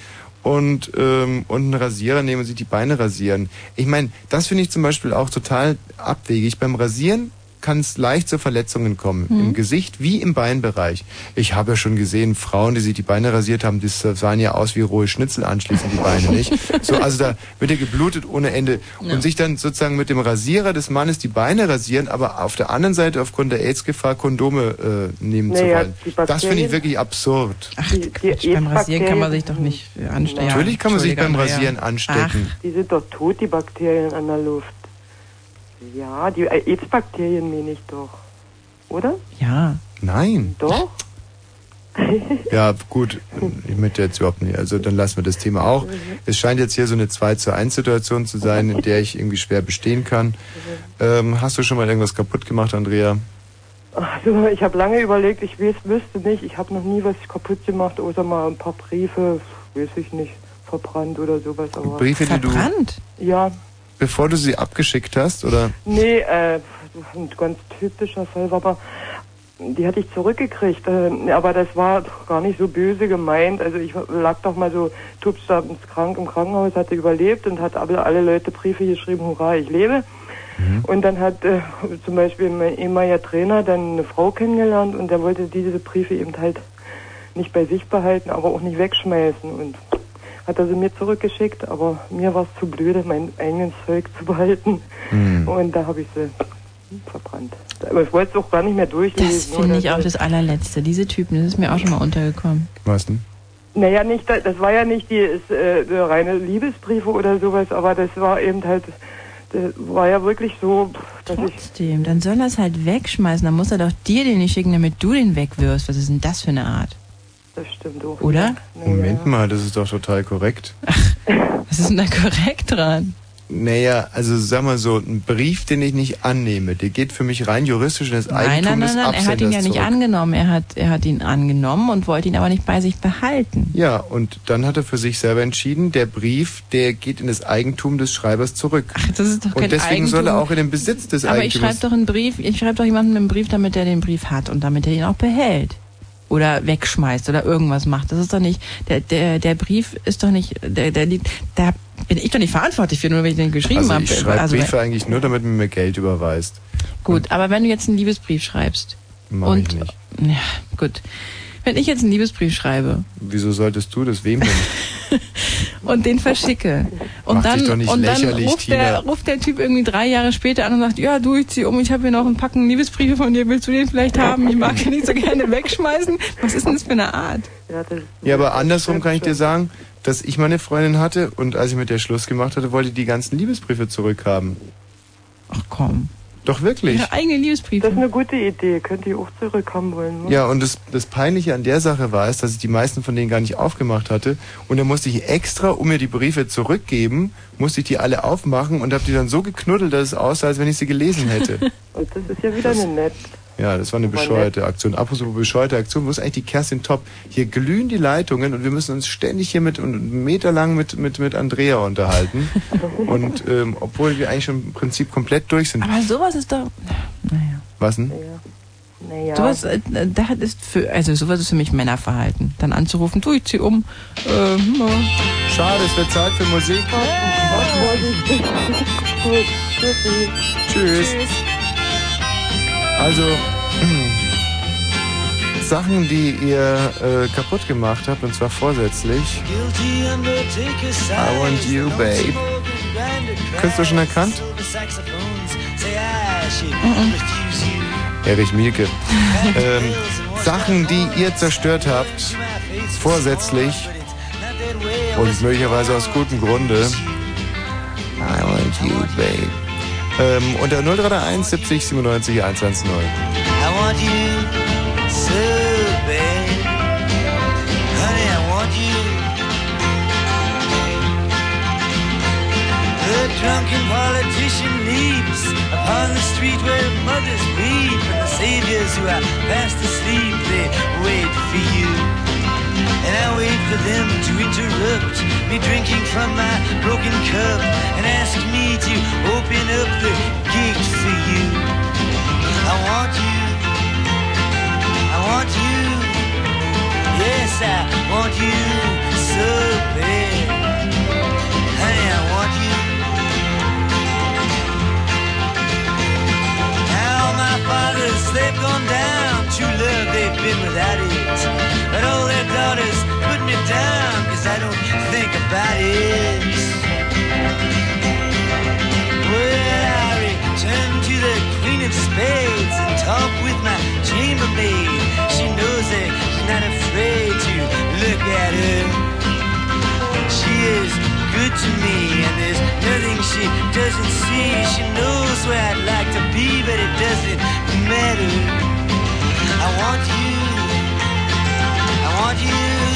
und ähm, und einen Rasierer nehmen und sich die Beine rasieren. Ich meine, das finde ich zum Beispiel auch total abwegig. Beim Rasieren kann es leicht zu Verletzungen kommen. Mhm. Im Gesicht wie im Beinbereich. Ich habe ja schon gesehen, Frauen, die sich die Beine rasiert haben, das sahen ja aus wie rohe Schnitzel anschließend, die Beine, nicht? So, also da wird ja geblutet ohne Ende. Ja. Und sich dann sozusagen mit dem Rasierer des Mannes die Beine rasieren, aber auf der anderen Seite aufgrund der AIDS-Gefahr Kondome äh, nehmen zu Naja, wollen. die Das finde ich wirklich absurd. Die, die Quatsch, beim Rasieren kann man sich doch nicht anstecken. Natürlich kann man sich beim Rasieren anstecken. Die sind doch tot, die Bakterien an der Luft. Ja, die AIDS-Bakterien meine ich doch. Oder? Ja. Nein. Doch? Ja, gut, ich möchte jetzt überhaupt nicht. Also dann lassen wir das Thema auch. Es scheint jetzt hier so eine 2 zu 1 Situation zu sein, in der ich irgendwie schwer bestehen kann. Ähm, hast du schon mal irgendwas kaputt gemacht, Andrea? Also, ich habe lange überlegt, ich weiß, wüsste nicht, ich habe noch nie was kaputt gemacht, außer mal ein paar Briefe, weiß ich nicht, verbrannt oder sowas. Aber Briefe, die du, Ja, bevor du sie abgeschickt hast, oder? nee, äh, ein ganz typischer Fall war aber, die hatte ich zurückgekriegt, äh, aber das war doch gar nicht so böse gemeint. Also ich lag doch mal so tubstabens krank im Krankenhaus, hatte überlebt und hat alle, alle Leute Briefe geschrieben, hurra, ich lebe. Und dann hat äh, zum Beispiel mein ehemaliger Trainer dann eine Frau kennengelernt und der wollte diese Briefe eben halt nicht bei sich behalten, aber auch nicht wegschmeißen und hat er sie mir zurückgeschickt, aber mir war es zu blöde, mein eigenes Zeug zu behalten Hm. und da habe ich sie verbrannt. Aber ich wollte es auch gar nicht mehr durchlesen. Das finde ich auch das allerletzte. Diese Typen, das ist mir auch schon mal untergekommen. Was denn? Naja, nicht, das das war ja nicht die, ist, äh, die reine Liebesbriefe oder sowas, aber das war eben halt, das war ja wirklich so, dass ich Trotzdem, dann soll er es halt wegschmeißen. Dann muss er doch dir den nicht schicken, damit du den wegwirfst. Was ist denn das für eine Art? Das stimmt auch. Oder? Moment mal, das ist doch total korrekt. Was ist denn da korrekt dran? Naja, also sag mal so, ein Brief, den ich nicht annehme, der geht für mich rein juristisch in das Nein, Eigentum nein, nein, des nein, er hat ihn ja nicht zurück. angenommen. Er hat, er hat ihn angenommen und wollte ihn aber nicht bei sich behalten. Ja, und dann hat er für sich selber entschieden, der Brief, der geht in das Eigentum des Schreibers zurück. Ach, das ist doch kein und deswegen soll er Eigentum. auch in den Besitz des Aber ich schreibe Eigentums. doch einen Brief, ich schreibe doch jemandem einen Brief, damit er den Brief hat und damit er ihn auch behält. Oder wegschmeißt oder irgendwas macht. Das ist doch nicht, der, der, der Brief ist doch nicht, der, der liegt, da bin ich doch nicht verantwortlich für, nur wenn ich den geschrieben also habe. ich schreibe Briefe eigentlich nur, damit man mir Geld überweist. Gut, aber wenn du jetzt einen Liebesbrief schreibst. Mach und, ich nicht. Ja, gut. Wenn ich jetzt einen Liebesbrief schreibe Wieso solltest du das wem denn? und den verschicke und Mach dann, dich doch nicht und dann ruft, der, ruft der Typ irgendwie drei Jahre später an und sagt, ja du, ich zieh um, ich habe hier noch einen Packen Liebesbriefe von dir, willst du den vielleicht haben? Ich mag den nicht so gerne wegschmeißen. Was ist denn das für eine Art? Ja, aber andersrum kann ich dir sagen, dass ich meine Freundin hatte und als ich mit der Schluss gemacht hatte, wollte die ganzen Liebesbriefe zurückhaben. Ach komm. Doch wirklich. Ihre eigenen Liebesbriefe. Das ist eine gute Idee. Könnt ihr auch zurückhaben wollen. ne? Ja, und das, das Peinliche an der Sache war es, dass ich die meisten von denen gar nicht aufgemacht hatte. Und dann musste ich extra, um mir die Briefe zurückgeben, musste ich die alle aufmachen und habe die dann so geknuddelt, dass es aussah, als wenn ich sie gelesen hätte. Und das ist ja wieder eine nett. Ja, das war eine bescheuerte Aktion. Apropos bescheuerte Aktion, wo ist eigentlich die Kerstin Top? Hier glühen die Leitungen und wir müssen uns ständig hier mit und einen Meter lang mit, mit, mit Andrea unterhalten. und ähm, obwohl wir eigentlich schon im Prinzip komplett durch sind. Aber sowas ist doch, Was denn? Naja. sowas, äh, das ist für, also sowas ist für mich Männerverhalten. Dann anzurufen, du, ich zieh um. Äh, na. Schade, es wird Zeit für Musik. Gut, tschüssi. Tschüss. Also, Sachen, die ihr äh, kaputt gemacht habt, und zwar vorsätzlich. I want you, babe. Künstler schon erkannt? Erich Mielke. ähm, Sachen, die ihr zerstört habt, vorsätzlich und möglicherweise aus gutem Grunde. I want you, babe. Ähm, unter 0331 70 97 110. I want you so bad. Honey, I want you. The drunken politician leaps upon the street where mothers weep and the saviors who are fast asleep, they wait for you. And I wait for them to interrupt me drinking from my broken cup and ask me to open up the gate for you. I want you. I want you. Yes, I want you so bad. Honey, I want you. Now my fathers, they've gone down. True love, they've been without it. But all their daughters me down, cause I don't think about it. Well, I return to the Queen of Spades and talk with my chambermaid. She knows that she's not afraid to look at her. She is good to me, and there's nothing she doesn't see. She knows where I'd like to be, but it doesn't matter. I want you. I want you.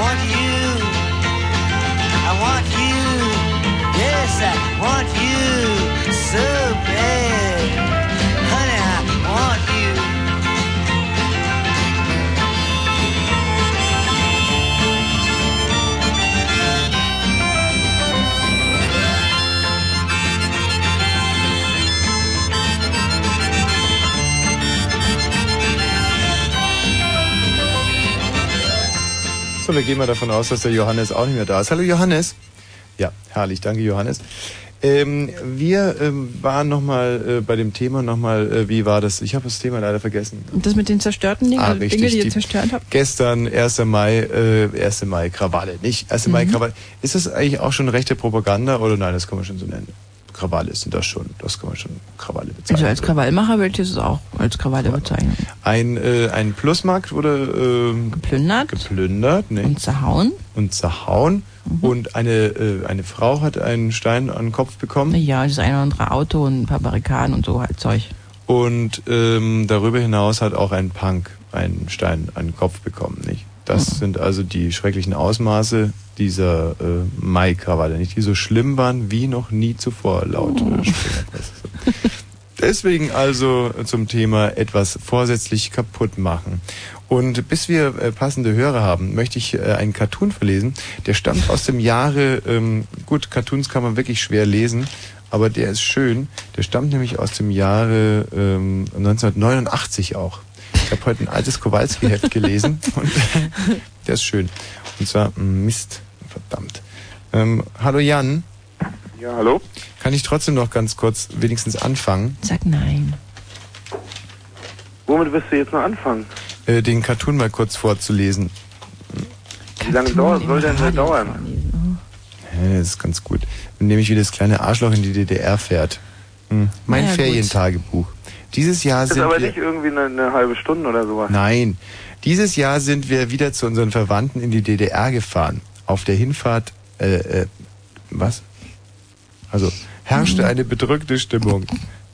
want you. I want you. Yes, I want you so bad. So, wir gehen mal davon aus, dass der Johannes auch nicht mehr da ist. Hallo Johannes. Ja, herrlich, danke Johannes. Ähm, wir ähm, waren nochmal äh, bei dem Thema nochmal, äh, wie war das? Ich habe das Thema leider vergessen. Und das mit den zerstörten Dingen, Ah, also richtig, Dinge, die ihr die- zerstört habt? Gestern, 1. Mai, äh, 1. Mai Krawalle, nicht 1. Mai Mhm. Krawalle. Ist das eigentlich auch schon rechte Propaganda oder nein, das kann man schon so nennen? Krawalle sind das schon, das kann man schon Krawalle bezeichnen. Also als Krawallmacher würde ich es auch als Krawalle bezeichnen. Ein, äh, ein Plusmarkt wurde ähm, geplündert, geplündert ne? und zerhauen. Und zerhauen. Und eine, äh, eine Frau hat einen Stein an den Kopf bekommen. Ja, das eine oder andere Auto und ein paar Barrikaden und so halt Zeug. Und ähm, darüber hinaus hat auch ein Punk einen Stein an den Kopf bekommen, nicht? Das sind also die schrecklichen Ausmaße dieser äh, Mai-Krawalle, nicht? Die so schlimm waren wie noch nie zuvor, laut äh, Springerpresse. Deswegen also zum Thema etwas vorsätzlich kaputt machen. Und bis wir äh, passende Hörer haben, möchte ich äh, einen Cartoon verlesen. Der stammt aus dem Jahre, ähm, gut, Cartoons kann man wirklich schwer lesen, aber der ist schön. Der stammt nämlich aus dem Jahre ähm, 1989 auch. Ich habe heute ein altes Kowalski-Heft gelesen und der ist schön. Und zwar mm, Mist, verdammt. Ähm, hallo Jan. Ja, hallo? Kann ich trotzdem noch ganz kurz wenigstens anfangen? Sag nein. Womit wirst du jetzt noch anfangen? Äh, den Cartoon mal kurz vorzulesen. Wie lange dauert, soll denn der dauern? Ja, das ist ganz gut. Nämlich wie das kleine Arschloch in die DDR fährt. Hm. Mein Ja, gut. Dieses Jahr Das ist sind aber wir... nicht irgendwie eine, eine halbe Stunde oder sowas. Nein. Dieses Jahr sind wir wieder zu unseren Verwandten in die DDR gefahren. Auf der Hinfahrt, äh, äh, was? Also, herrschte eine bedrückte Stimmung.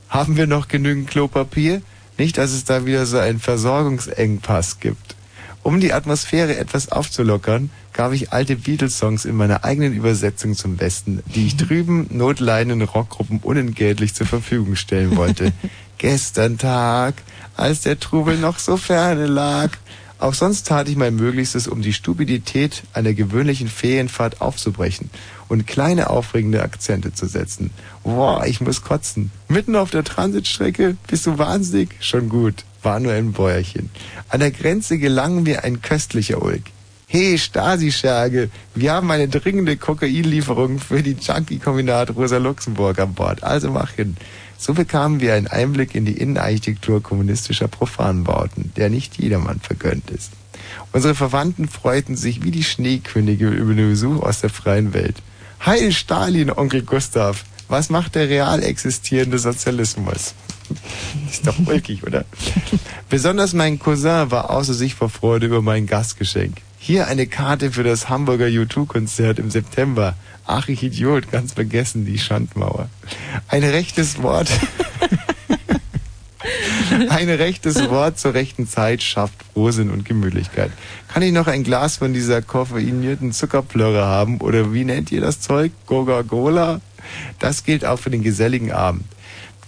Haben wir noch genügend Klopapier? Nicht, dass es da wieder so einen Versorgungsengpass gibt. Um die Atmosphäre etwas aufzulockern, gab ich alte Beatles-Songs in meiner eigenen Übersetzung zum Besten, die ich drüben notleidenden Rockgruppen unentgeltlich zur Verfügung stellen wollte. Gestern Tag, als der Trubel noch so ferne lag. Auch sonst tat ich mein Möglichstes, um die Stupidität einer gewöhnlichen Ferienfahrt aufzubrechen und kleine aufregende Akzente zu setzen. Boah, ich muss kotzen. Mitten auf der Transitstrecke? Bist du wahnsinnig? Schon gut. War nur ein Bäuerchen. An der Grenze gelang mir ein köstlicher Ulk. Hey, Stasi-Scherge, wir haben eine dringende Kokainlieferung für die Junkie-Kombinat Rosa Luxemburg an Bord. Also mach hin. So bekamen wir einen Einblick in die Innenarchitektur kommunistischer Profanbauten, der nicht jedermann vergönnt ist. Unsere Verwandten freuten sich wie die Schneekönige über den Besuch aus der freien Welt. Heil Stalin, Onkel Gustav! Was macht der real existierende Sozialismus? Ist doch ulkig, oder? Besonders mein Cousin war außer sich vor Freude über mein Gastgeschenk. Hier eine Karte für das Hamburger U2-Konzert im September. Ach, ich Idiot, ganz vergessen, die Schandmauer. Ein rechtes Wort. Ein rechtes Wort zur rechten Zeit schafft Frohsinn und Gemütlichkeit. Kann ich noch ein Glas von dieser koffeinierten Zuckerplörre haben? Oder wie nennt ihr das Zeug? Coca-Cola? Das gilt auch für den geselligen Abend.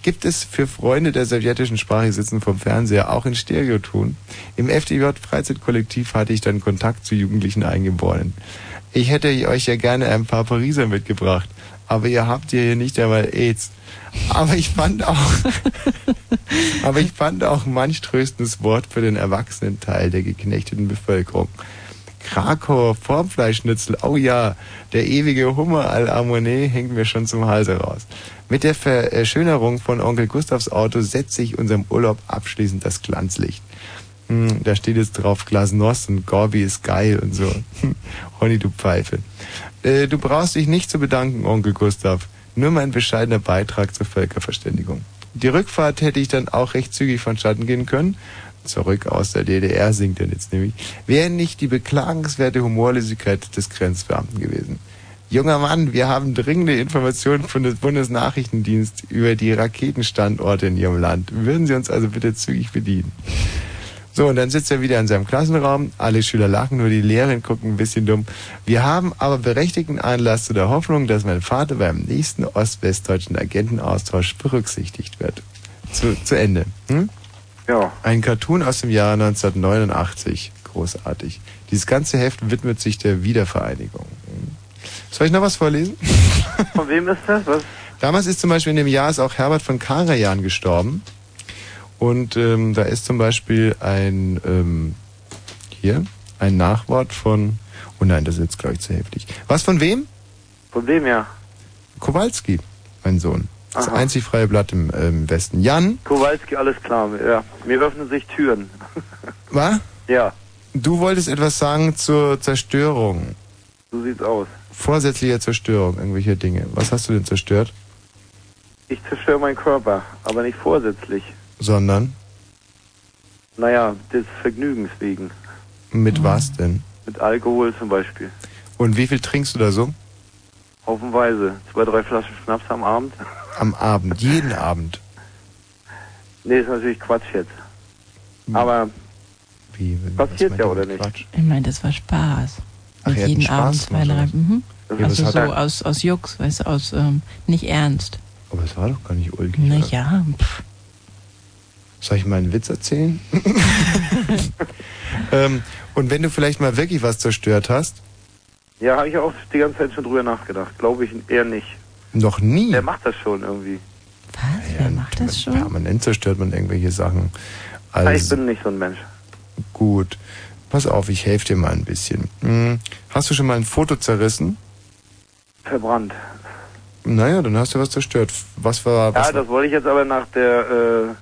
Gibt es für Freunde der sowjetischen Sprache, sitzen vom Fernseher, auch in Stereoton? Im FDJ Freizeitkollektiv hatte ich dann Kontakt zu jugendlichen Eingeborenen. Ich hätte euch ja gerne ein paar Pariser mitgebracht, aber ihr habt ja hier nicht einmal AIDS. Aber ich fand auch, aber ich fand auch manch tröstendes Wort für den erwachsenen Teil der geknechteten Bevölkerung. Krakauer Formfleischschnitzel, oh ja, der ewige Hummer al Harmonie hängt mir schon zum Halse raus. Mit der Verschönerung von Onkel Gustavs Auto setze ich unserem Urlaub abschließend das Glanzlicht. Hm, da steht jetzt drauf Glasnost und Gorby ist geil und so. Honey, du Pfeife. Äh, du brauchst dich nicht zu bedanken, Onkel Gustav. Nur mein bescheidener Beitrag zur Völkerverständigung. Die Rückfahrt hätte ich dann auch recht zügig vonstatten gehen können. Zurück aus der DDR singt er jetzt nämlich. Wäre nicht die beklagenswerte Humorlosigkeit des Grenzbeamten gewesen. Junger Mann, wir haben dringende Informationen von des Bundesnachrichtendienst über die Raketenstandorte in Ihrem Land. Würden Sie uns also bitte zügig bedienen? So, und dann sitzt er wieder in seinem Klassenraum. Alle Schüler lachen, nur die Lehrerin gucken ein bisschen dumm. Wir haben aber berechtigten Anlass zu der Hoffnung, dass mein Vater beim nächsten ost-westdeutschen Agentenaustausch berücksichtigt wird. Zu, zu Ende. Hm? Ja. Ein Cartoon aus dem Jahr 1989. Großartig. Dieses ganze Heft widmet sich der Wiedervereinigung. Hm? Soll ich noch was vorlesen? Von wem ist das? Was? Damals ist zum Beispiel in dem Jahr ist auch Herbert von Karajan gestorben. Und ähm, da ist zum Beispiel ein, ähm, hier, ein Nachwort von, oh nein, das ist jetzt glaube ich zu heftig. Was von wem? Von wem ja? Kowalski. mein Sohn. Das Aha. einzig freie Blatt im, äh, im Westen. Jan, Kowalski, alles klar. Ja, mir öffnen sich Türen. was? Ja, Du wolltest etwas sagen zur Zerstörung. so sieht's aus. Vorsätzliche Zerstörung, irgendwelche Dinge. Was hast du denn zerstört? Ich zerstöre meinen Körper, aber nicht vorsätzlich. Sondern? Naja, des Vergnügens wegen. Mit was denn? Mit Alkohol zum Beispiel. Und wie viel trinkst du da so? Haufenweise. Zwei, drei Flaschen Schnaps am Abend. Am Abend, jeden Abend. Nee, ist natürlich Quatsch jetzt. Aber Wie, passiert ja, oder nicht? Quatsch? Ich meine, das war Spaß. Ach, Und jeden Abend zwei, drei. Mhm. Ja, also so aus, aus Jux, weißt du, aus ähm, nicht ernst. Aber es war doch gar nicht ulkig. Na oder? ja, pff. Soll ich mal einen Witz erzählen? ähm, und wenn du vielleicht mal wirklich was zerstört hast? Ja, habe ich auch die ganze Zeit schon drüber nachgedacht. Glaube ich eher nicht. Noch nie? Der macht das schon irgendwie. Wer macht das schon? Permanent zerstört man irgendwelche Sachen. Ja, ich Also, bin nicht so ein Mensch. gut. Pass auf, ich helfe dir mal ein bisschen. Hm, Hast du schon mal ein Foto zerrissen? Verbrannt. Naja, dann hast du was zerstört. Was war, was Ja, das wollte ich jetzt aber nach der,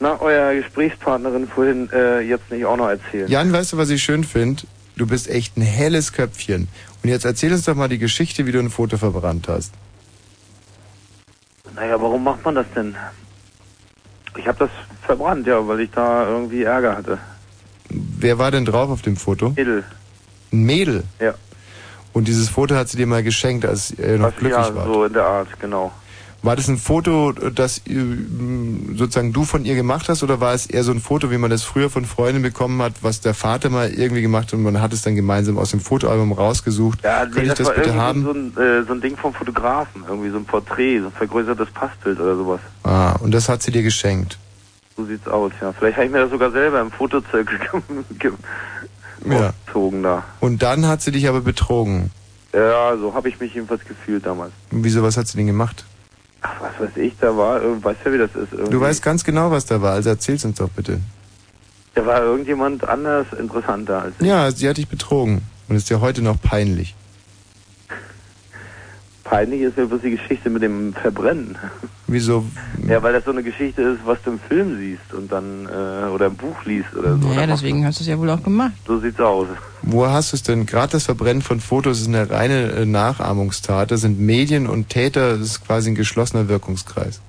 nach eurer Gesprächspartnerin vorhin äh, jetzt nicht auch noch erzählen. Jan, weißt du, was ich schön finde? Du bist echt ein helles Köpfchen. Und jetzt erzähl uns doch mal die Geschichte, wie du ein Foto verbrannt hast. Naja, warum macht man das denn? Ich habe das verbrannt, ja, weil ich da irgendwie Ärger hatte. Wer war denn drauf auf dem Foto? Mädel. Ein Mädel. Ja. Und dieses Foto hat sie dir mal geschenkt, als er noch Was, glücklich ja, war. so in der Art, genau. War das ein Foto, das äh, sozusagen du von ihr gemacht hast, oder war es eher so ein Foto, wie man das früher von Freunden bekommen hat, was der Vater mal irgendwie gemacht hat und man hat es dann gemeinsam aus dem Fotoalbum rausgesucht? Ja, Könnte nee, ich das, das war bitte haben? so ein, äh, so ein Ding vom Fotografen, irgendwie so ein Porträt, so ein vergrößertes Passbild oder sowas. Ah, und das hat sie dir geschenkt. So sieht's aus, ja. Vielleicht habe ich mir das sogar selber im Fotozirkel ge- Ja. gezogen da. Und dann hat sie dich aber betrogen. Ja, so habe ich mich jedenfalls gefühlt damals. Und wieso, was hat sie denn gemacht? Ach, was weiß ich, da war, äh, weißt ja, wie das ist. Irgendwie. Du weißt ganz genau, was da war, also erzähl's uns doch bitte. Da war irgendjemand anders interessanter als ich. Ja, sie hat dich betrogen. Und ist dir heute noch peinlich. Peinlich ist mir bloß die Geschichte mit dem Verbrennen. Wieso? Ja, weil das so eine Geschichte ist, was du im Film siehst und dann, äh, oder im Buch liest oder so. Naja, Da deswegen hast du es ja wohl auch gemacht. macht- So sieht's aus. Wo hast du es denn? Gerade das Verbrennen von Fotos ist eine reine äh, Nachahmungstat. Das sind Medien und Täter, das ist quasi ein geschlossener Wirkungskreis.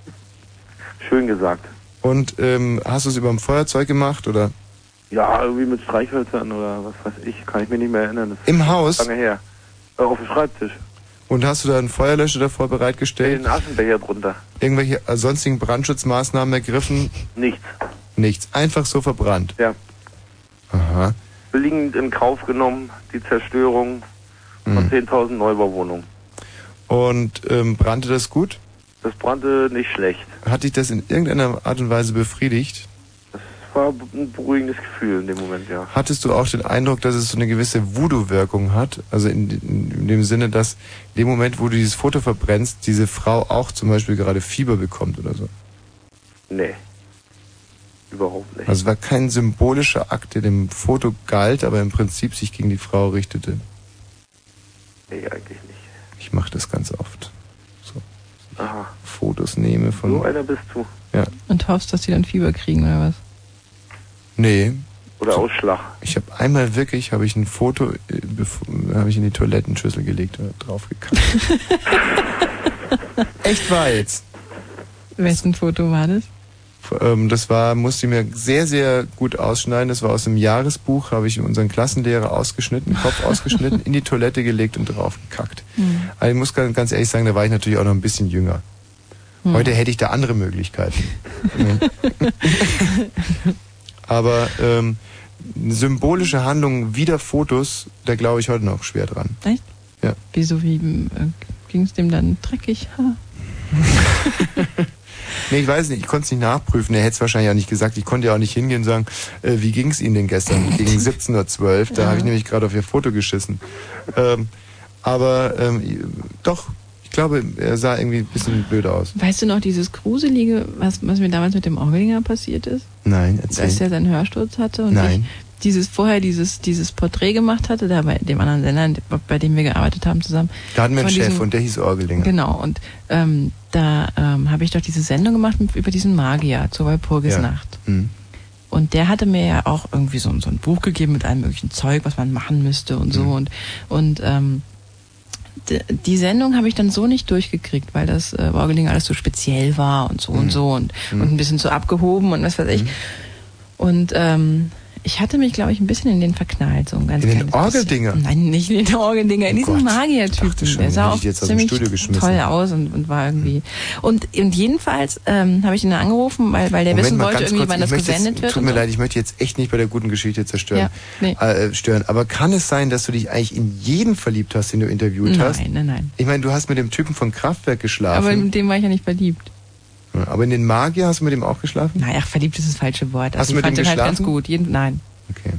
Schön gesagt. Und ähm, hast du es über dem Feuerzeug gemacht oder? Ja, irgendwie mit Streichhölzern oder was weiß ich, kann ich mich nicht mehr erinnern. Das Im Haus? Lange her. Äh, auf dem Schreibtisch. Und hast du da einen Feuerlöscher davor bereitgestellt? Den Aschenbecher drunter. Irgendwelche äh, sonstigen Brandschutzmaßnahmen ergriffen? Nichts. Nichts. Einfach so verbrannt. Ja. Aha. Billigend in Kauf genommen, die Zerstörung von Mhm. 10.000 Neubauwohnungen. Und ähm, brannte das gut? Das brannte nicht schlecht. Hat dich das in irgendeiner Art und Weise befriedigt? War ein beruhigendes Gefühl in dem Moment, ja. Hattest du auch den Eindruck, dass es so eine gewisse Voodoo-Wirkung hat? Also in, in, dem Sinne, dass in dem Moment, wo du dieses Foto verbrennst, diese Frau auch zum Beispiel gerade Fieber bekommt oder so? Nee. Überhaupt nicht. Also es war kein symbolischer Akt, der dem Foto galt, aber im Prinzip sich gegen die Frau richtete. Nee, eigentlich nicht. Ich mache das ganz oft. Aha. Fotos nehme von... So einer bist du. Ja. Und hoffst, dass die dann Fieber kriegen oder was? Nee. Oder Ausschlag. Ich habe einmal wirklich, habe ich ein Foto, äh, habe ich in die Toilettenschüssel gelegt und draufgekackt. Echt wahr jetzt. Wessen Foto war das? Ähm, das war, musste ich mir sehr, sehr gut ausschneiden. Das war aus dem Jahresbuch, habe ich unseren Klassenlehrer ausgeschnitten, Kopf ausgeschnitten, in die Toilette gelegt und draufgekackt. Hm. Also ich muss ganz, ehrlich sagen, da war ich natürlich auch noch ein bisschen jünger. Hm. Heute hätte ich da andere Möglichkeiten. Aber ähm, symbolische Handlungen wieder Fotos, da glaube ich heute noch schwer dran. Echt? Ja. Wieso, wie äh, ging es dem dann dreckig? Nee, ich weiß nicht, ich konnte es nicht nachprüfen. Er hätte es wahrscheinlich auch nicht gesagt. Ich konnte ja auch nicht hingehen und sagen, äh, wie ging es Ihnen denn gestern gegen 17.12 Uhr? Da habe ich nämlich gerade auf Ihr Foto geschissen. Ähm, aber ähm, doch, glaube, er sah irgendwie ein bisschen blöd aus. Weißt du noch dieses Gruselige, was, was mir damals mit dem Orgelinger passiert ist? Nein, erzähl. Als er seinen Hörsturz hatte und Nein. dieses vorher dieses dieses Porträt gemacht hatte, da bei dem anderen Sender, bei dem wir gearbeitet haben zusammen. Da hatten wir einen Chef diesem- und der hieß Orgelinger. Genau, und ähm, da ähm, habe ich doch diese Sendung gemacht mit, über diesen Magier zur Walpurgisnacht. Hm. Und der hatte mir ja auch irgendwie so, so ein Buch gegeben mit allem möglichen Zeug, was man machen müsste und so. Und, und ähm, die Sendung habe ich dann so nicht durchgekriegt, weil das äh, Orgeling alles so speziell war und so und so und, Mhm. und ein bisschen so abgehoben und was weiß ich. Und ähm, ich hatte mich, glaube ich, ein bisschen in den verknallt, so ein ganz In den bisschen. Orgeldinger? Nein, nicht in den Orgeldinger, in Oh diesen Magiertypen. Der sah auch jetzt aus dem ziemlich Studio geschmissen. toll aus und, und war irgendwie. Und, und jedenfalls ähm, habe ich ihn angerufen, weil, weil der Moment wissen wollte irgendwie, kurz, wann das gesendet jetzt, wird. Tut mir leid, ich möchte jetzt echt nicht bei der guten Geschichte zerstören, Ja, nee. äh, stören. Aber kann es sein, dass du dich eigentlich in jeden verliebt hast, den du interviewt Nein, hast? nein, nein. Ich meine, du hast mit dem Typen von Kraftwerk geschlafen. Aber mit dem war ich ja nicht verliebt. Aber in den Magier hast du mit dem auch geschlafen? Naja, verliebt ist das falsche Wort. Hast Also du ich mit ihm den halt ganz geschlafen? gut. Jeden, nein. Okay.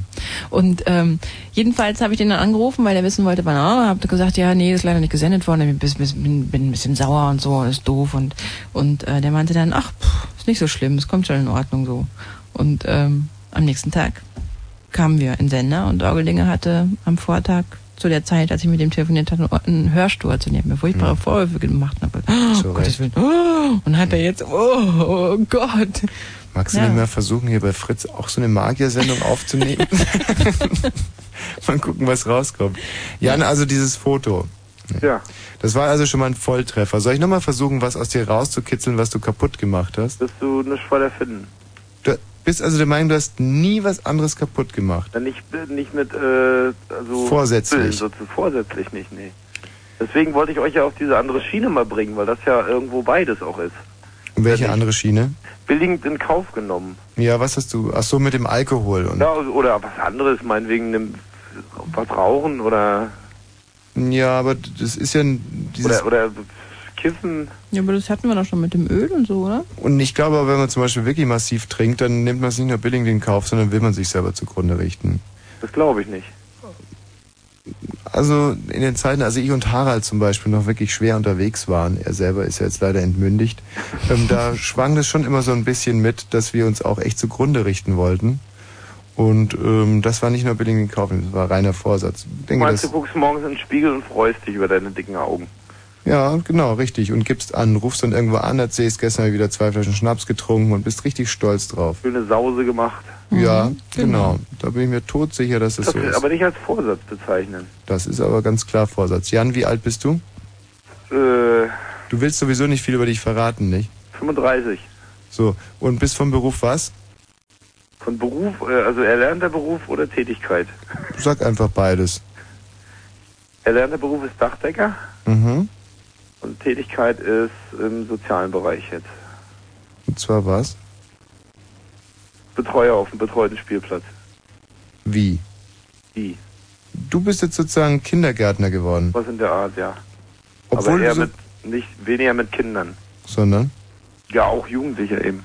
Und ähm, jedenfalls habe ich den dann angerufen, weil er wissen wollte, wann er, hab gesagt, ja, nee, das ist leider nicht gesendet worden, ich bin, bin, ein bisschen sauer und so, ist doof und und äh, der meinte dann, ach, pff, ist nicht so schlimm, es kommt schon in Ordnung so. Und ähm, am nächsten Tag kamen wir in Sender und Orgeldinger hatte am Vortag zu der Zeit, als ich mit dem telefoniert hatte, einen Hörsturz und er hat mir furchtbare Vorwürfe gemacht. Und, hab, oh, Gottes. Willen. Oh, und hat er jetzt, oh, oh Gott. Magst du Ja. nicht mal versuchen, hier bei Fritz auch so eine Magiersendung aufzunehmen? mal gucken, was rauskommt. Jan, also dieses Foto. Ja. Das war also schon mal ein Volltreffer. Soll ich nochmal versuchen, was aus dir rauszukitzeln, was du kaputt gemacht hast? Wirst du nicht voll erfinden. Du bist also der Meinung, du hast nie was anderes kaputt gemacht. Dann nicht, nicht mit, äh, also... Vorsätzlich. So zu, vorsätzlich nicht, nee. Deswegen wollte ich euch ja auf diese andere Schiene mal bringen, weil das ja irgendwo beides auch ist. Und welche andere Schiene? Billigend in Kauf genommen. Ja, was hast du? Ach so, mit dem Alkohol. Und Ja, oder was anderes, meinetwegen nimm, was rauchen oder, ja, aber das ist ja ein- dieses... oder, oder kiffen. Ja, aber das hatten wir doch schon mit dem Öl und so, oder? Und ich glaube, aber wenn man zum Beispiel wirklich massiv trinkt, dann nimmt man es nicht nur billig in Kauf, sondern will man sich selber zugrunde richten. Das glaube ich nicht. Also in den Zeiten, als ich und Harald zum Beispiel noch wirklich schwer unterwegs waren, er selber ist ja jetzt leider entmündigt, ähm, da schwang das schon immer so ein bisschen mit, dass wir uns auch echt zugrunde richten wollten. Und ähm, das war nicht nur billig in Kauf, das war reiner Vorsatz. Ich Du denke, meinst, das, du guckst morgens in den Spiegel und freust dich über deine dicken Augen. Ja, genau, richtig. Und gibst an, rufst dann irgendwo an, erzählst, gestern habe ich wieder zwei Flaschen Schnaps getrunken und bist richtig stolz drauf. Schöne Sause gemacht. Ja, genau. Da bin ich mir todsicher, dass das Das so ist. aber nicht als Vorsatz bezeichnen. Das ist aber ganz klar Vorsatz. Jan, wie alt bist du? Äh, Du willst sowieso nicht viel über dich verraten, nicht? 35. So, und bist vom Beruf was? Von Beruf, äh, also erlernter Beruf oder Tätigkeit? Sag einfach beides. Erlernter Beruf ist Dachdecker Mhm. Und Tätigkeit ist im sozialen Bereich jetzt. Und zwar was? Betreuer auf dem betreuten Spielplatz. Wie? Wie? Du bist jetzt sozusagen Kindergärtner geworden. Was in der Art, ja. Obwohl Aber eher so, mit, nicht, weniger mit Kindern. sondern Ja, auch Jugendliche eben.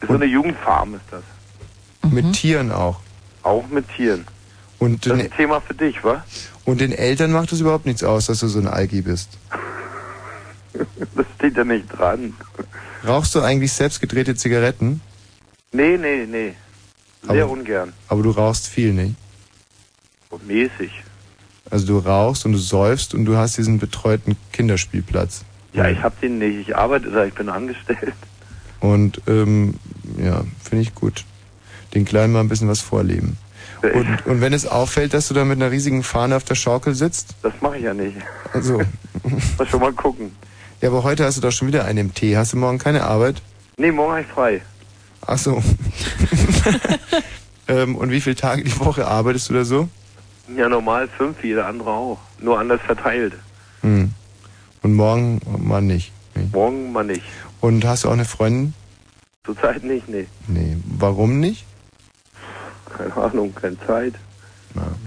Ist so eine Jugendfarm ist das. mit Tieren auch. Auch mit Tieren. Und Das den, ist ein Thema für dich, wa? Und den Eltern macht es überhaupt nichts aus, dass du so ein Algi bist. Das steht ja nicht dran. Rauchst du eigentlich selbst gedrehte Zigaretten? Nee, nee, nee. Sehr Aber- ungern. Aber du rauchst viel, nicht? Und mäßig. Also du rauchst und du säufst und du hast diesen betreuten Kinderspielplatz. Ja, ich hab den nicht. Ich arbeite da, ich bin angestellt. Und ähm, ja, finde ich gut. Den Kleinen mal ein bisschen was vorleben. Und, und wenn es auffällt, dass du da mit einer riesigen Fahne auf der Schaukel sitzt? Das mache ich ja nicht. Also. Mal schon mal gucken. Ja, aber heute hast du doch schon wieder einen im Tee. Hast du morgen keine Arbeit? Nee, morgen habe ich frei. Ach so. ähm, und wie viele Tage die Woche arbeitest du da so? Ja, normal fünf, wie jeder andere auch. Nur anders verteilt. Hm. Und morgen mal nicht. Morgen mal nicht. Und hast du auch eine Freundin? Zurzeit nicht, nee. Nee. Warum nicht? Keine Ahnung, keine Zeit.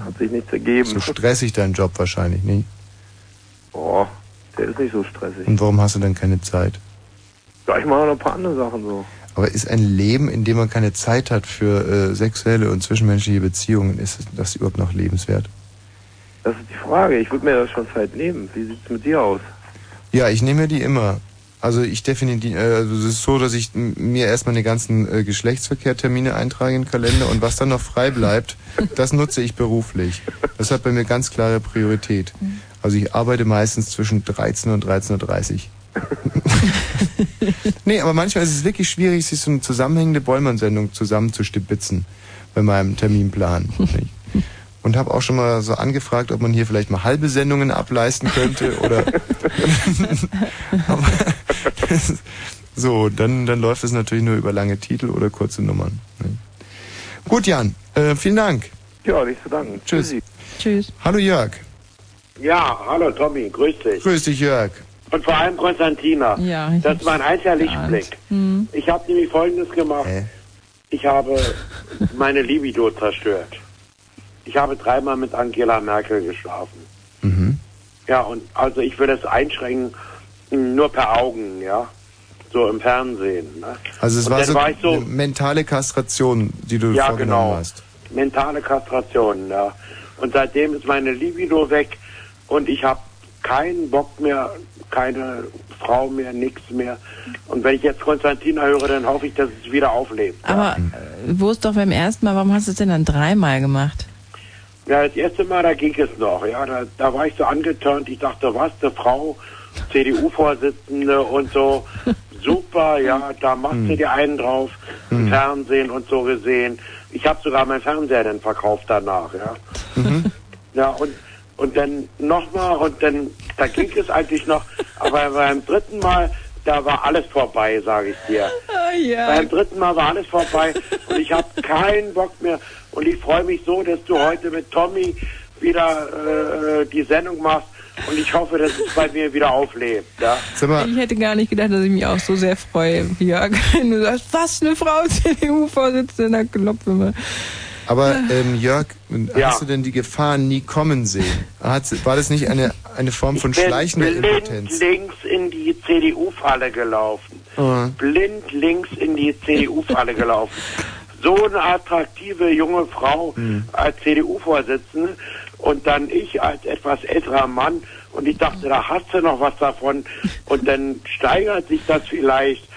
Hat sich nichts ergeben. So stressig dein Job wahrscheinlich, nicht? Boah, der ist nicht so stressig. Und warum hast du dann keine Zeit? Ja, ich mache noch ein paar andere Sachen so. Aber ist ein Leben, in dem man keine Zeit hat für äh, sexuelle und zwischenmenschliche Beziehungen, ist das überhaupt noch lebenswert? Das ist die Frage. Ich würde mir da schon Zeit nehmen. Wie sieht's mit dir aus? Ja, ich nehme mir die immer. Also ich definitiv, äh, also es ist so, dass ich mir erstmal die ganzen äh, Geschlechtsverkehrtermine eintrage in den Kalender und was dann noch frei bleibt, das nutze ich beruflich. Das hat bei mir ganz klare Priorität. Also ich arbeite meistens zwischen 13 und 13.30 Uhr. nee, aber manchmal ist es wirklich schwierig, sich so eine zusammenhängende Bollmann-Sendung zusammenzustibitzen bei meinem Terminplan. Und habe auch schon mal so angefragt, ob man hier vielleicht mal halbe Sendungen ableisten könnte oder aber so, dann, dann läuft es natürlich nur über lange Titel oder kurze Nummern. ne? Gut, Jan, äh, vielen Dank. Ja, nicht zu danken. Tschüss. Tschüss. Hallo Jörg. Ja, hallo Tommy, grüß dich. Grüß dich, Jörg. Und vor allem Konstantina. Ja, ich das ist mein einziger Lichtblick. Hm. Ich habe nämlich Folgendes gemacht. Ich habe meine Libido zerstört. Ich habe dreimal mit Angela Merkel geschlafen. Mhm. Ja, und also ich würde es einschränken, nur per Augen, ja. So im Fernsehen. Ne? Also es und war so, war so eine mentale Kastration, die du Ja, vorgenommen genau. hast. mentale Kastration, ja. Und seitdem ist meine Libido weg und ich habe keinen Bock mehr, keine Frau mehr, nichts mehr. Und wenn ich jetzt Konstantina höre, dann hoffe ich, dass es wieder auflebt. Aber äh, wo es doch beim ersten Mal, warum hast du es denn dann dreimal gemacht? Ja, das erste Mal, da ging es noch. Ja, da, da war ich so angeturnt. Ich dachte, was, eine Frau, CDU-Vorsitzende und so. Super, ja, da macht sie die einen drauf, im Fernsehen und so gesehen. Ich habe sogar meinen Fernseher dann verkauft danach, ja. Ja, und, und dann nochmal und dann, da ging es eigentlich noch, aber beim dritten Mal, da war alles vorbei, sage ich dir. ja. Beim dritten Mal war alles vorbei und ich habe keinen Bock mehr und ich freue mich so, dass du heute mit Tommy wieder äh, die Sendung machst und ich hoffe, dass es bei mir wieder auflebt. Ja? Ich hätte gar nicht gedacht, dass ich mich auch so sehr freue, Jörg. Wenn du sagst, was, eine Frau CDU-Vorsitzende, klopfe mal. Aber ähm, Jörg, Ja. hast du denn die Gefahr nie kommen sehen? War das nicht eine, eine Form von Ich bin schleichender blind Impotenz? links in die CDU-Falle gelaufen. Oh. Blind links in die CDU-Falle gelaufen. So eine attraktive junge Frau Hm. als CDU-Vorsitzende und dann ich als etwas älterer Mann und ich dachte, da hast du noch was davon und dann steigert sich das vielleicht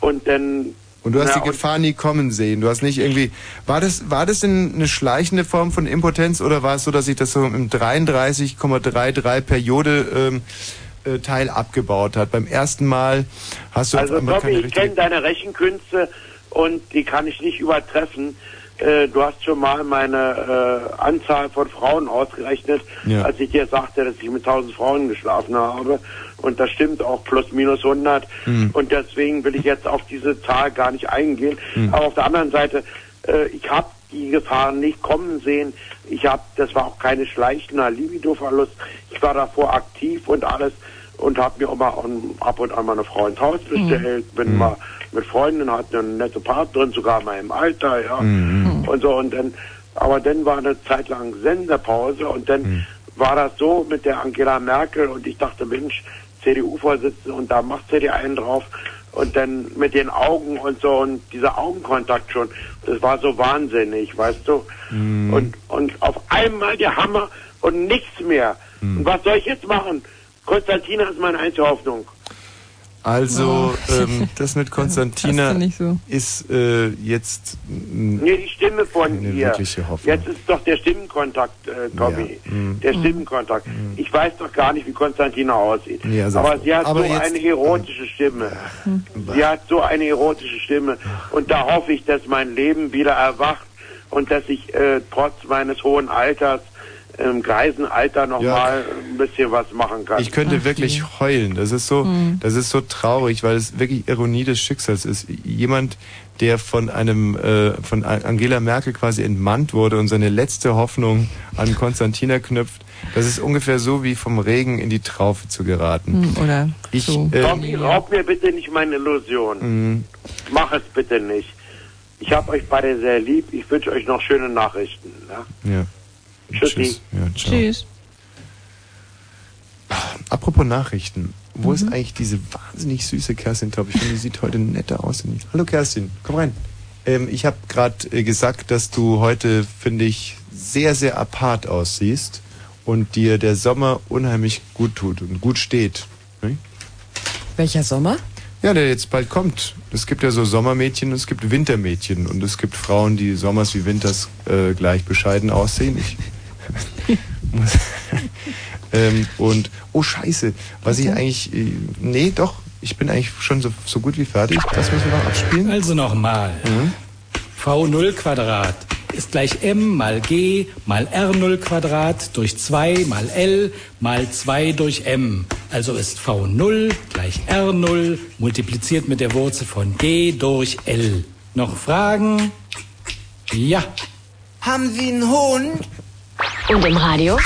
und dann Und du hast Ja, die Gefahr nie kommen sehen. Du hast nicht irgendwie. War das, war das denn eine schleichende Form von Impotenz oder war es so, dass sich das so im 33,33 Periode ähm, äh, Teil abgebaut hat? Beim ersten Mal hast du Also keine ich kenne deine Rechenkünste und die kann ich nicht übertreffen. Äh, du hast schon mal meine äh, Anzahl von Frauen ausgerechnet, Ja. als ich dir sagte, dass ich mit 1000 Frauen geschlafen habe. Und das stimmt auch plus minus 100. Hm. Und deswegen will ich jetzt auf diese Zahl gar nicht eingehen. Hm. Aber auf der anderen Seite, äh, ich habe die Gefahren nicht kommen sehen. Ich habe, das war auch keine schleichender Libido-Verlust. Ich war davor aktiv und alles und habe mir immer an- ab und an mal eine Frau ins Haus bestellt, bin mal mit Freunden, hatte eine nette Partnerin, sogar mal im Alter, ja. Und so und dann, aber dann war eine Zeit lang Sendepause und dann war das so mit der Angela Merkel und ich dachte, Mensch, CDU-Vorsitzende und da macht sie die einen drauf und dann mit den Augen und so und dieser Augenkontakt schon, das war so wahnsinnig, weißt du? Und, und auf einmal der Hammer und nichts mehr. Und was soll ich jetzt machen? Konstantina ist meine einzige Hoffnung. Also, Oh. ähm, das mit Konstantina nicht so. ist äh, jetzt Nee, die Stimme von keine ihr. wirkliche Hoffnung. Jetzt ist doch der Stimmenkontakt, äh, Tommy. Ja, mm. Der Stimmenkontakt. Ich weiß doch gar nicht, wie Konstantina aussieht. Ja, aber sie hat aber so jetzt- eine erotische Stimme. Sie hat so eine erotische Stimme. Und da hoffe ich, dass mein Leben wieder erwacht und dass ich äh, trotz meines hohen Alters im Greisenalter noch Ja. mal ein bisschen was machen kann. Ich könnte wirklich heulen. Das ist so, Hm. das ist so traurig, weil es wirklich Ironie des Schicksals ist. Jemand, der von einem, äh, von Angela Merkel quasi entmannt wurde und seine letzte Hoffnung an Konstantina knüpft, das ist ungefähr so wie vom Regen in die Traufe zu geraten. Hm, Oder Ich, so. äh, Tommy, raub mir bitte nicht meine Illusion. mh, Mach es bitte nicht. Ich habe euch beide sehr lieb. Ich wünsche euch noch schöne Nachrichten. Ja? ja. Tschüssi. Tschüss. Ja. Tschüss. Apropos Nachrichten. Wo Mhm. ist eigentlich diese wahnsinnig süße Kerstin Top? Ich finde, die sieht heute netter aus. Hallo Kerstin, komm rein. Ähm, ich habe gerade äh, gesagt, dass du heute, finde ich, sehr, sehr apart aussiehst und dir der Sommer unheimlich gut tut und gut steht. Ne? Welcher Sommer? Ja, der jetzt bald kommt. Es gibt ja so Sommermädchen und es gibt Wintermädchen. Und es gibt Frauen, die sommers wie winters äh, gleich bescheiden aussehen. Ich ähm, und, oh Scheiße, was ich eigentlich, äh, nee, doch, ich bin eigentlich schon so, so gut wie fertig. Das müssen wir noch abspielen. Also nochmal. Mhm. V0 Quadrat ist gleich m mal g mal r0 Quadrat durch 2 mal l mal 2 durch m. Also ist v0 gleich r0 multipliziert mit der Wurzel von g durch l. Noch Fragen? Ja. Haben Sie einen Hund? Und im Radio?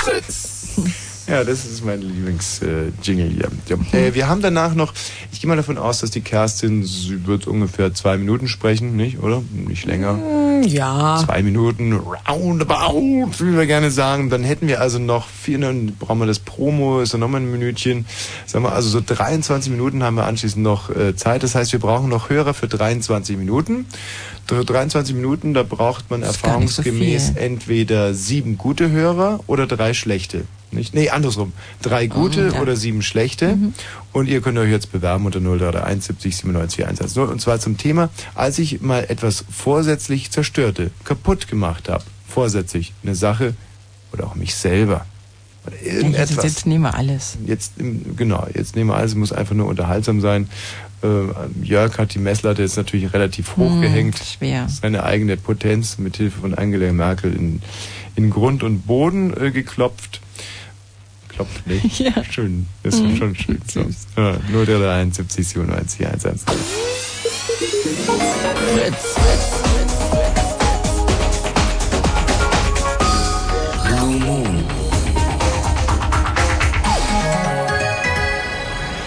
Ja, das ist mein Lieblings-Jingle hier. Ja. Äh, wir haben danach noch, ich gehe mal davon aus, dass die Kerstin, sie wird ungefähr zwei Minuten sprechen, nicht, oder? Nicht länger. Hm, ja. Zwei Minuten, roundabout, wie wir gerne sagen. Dann hätten wir also noch vier, dann brauchen wir das Promo, ist dann nochmal ein Minütchen. Sagen wir, also so 23 Minuten haben wir anschließend noch äh, Zeit. Das heißt, wir brauchen noch Hörer für 23 Minuten. Für 23 Minuten, da braucht man so erfahrungsgemäß viel. entweder sieben gute Hörer oder drei schlechte. Nicht? Nee, andersrum. Drei gute ja. oder sieben schlechte. Und ihr könnt euch jetzt bewerben unter 031 70 97 110. Und zwar zum Thema, als ich mal etwas vorsätzlich zerstörte, kaputt gemacht habe. Vorsätzlich. Eine Sache oder auch mich selber. Oder Jetzt, irgendetwas. jetzt nehmen wir alles. Jetzt, genau, jetzt nehmen wir alles, es muss einfach nur unterhaltsam sein. Äh, Jörg hat die Messlatte jetzt natürlich relativ hoch Hm, gehängt. schwer. Seine eigene Potenz mit Hilfe von Angela Merkel in, in Grund und Boden äh, geklopft. Klopft nicht. Ja. Schön. Das ist Mhm. schon schön. So. Ja, 031 70 97 110. Fritz.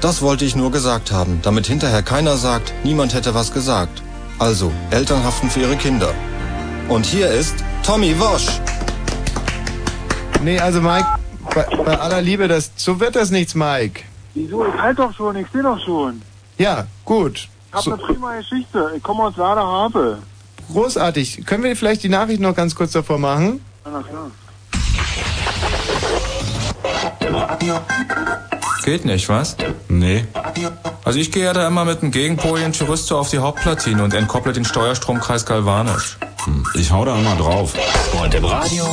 Das wollte ich nur gesagt haben, damit hinterher keiner sagt, niemand hätte was gesagt. Also, Eltern haften für ihre Kinder. Und hier ist Tommy Wosch. Nee, also Mike, bei, bei aller Liebe, das, so wird das nichts, Mike. Wieso? Ich halt doch schon, ich sehe doch schon. Ja, gut. Ich hab So, eine prima Geschichte. Ich komme aus Laderhabe. großartig. Können wir vielleicht die Nachricht noch ganz kurz davor machen? Ja, na klar. Geht nicht, was? Nee. Also ich gehe ja da immer mit einem Gegenpolien Chorizo auf die Hauptplatine und entkopple den Steuerstromkreis galvanisch. Hm, Ich hau da immer drauf. Und im Radio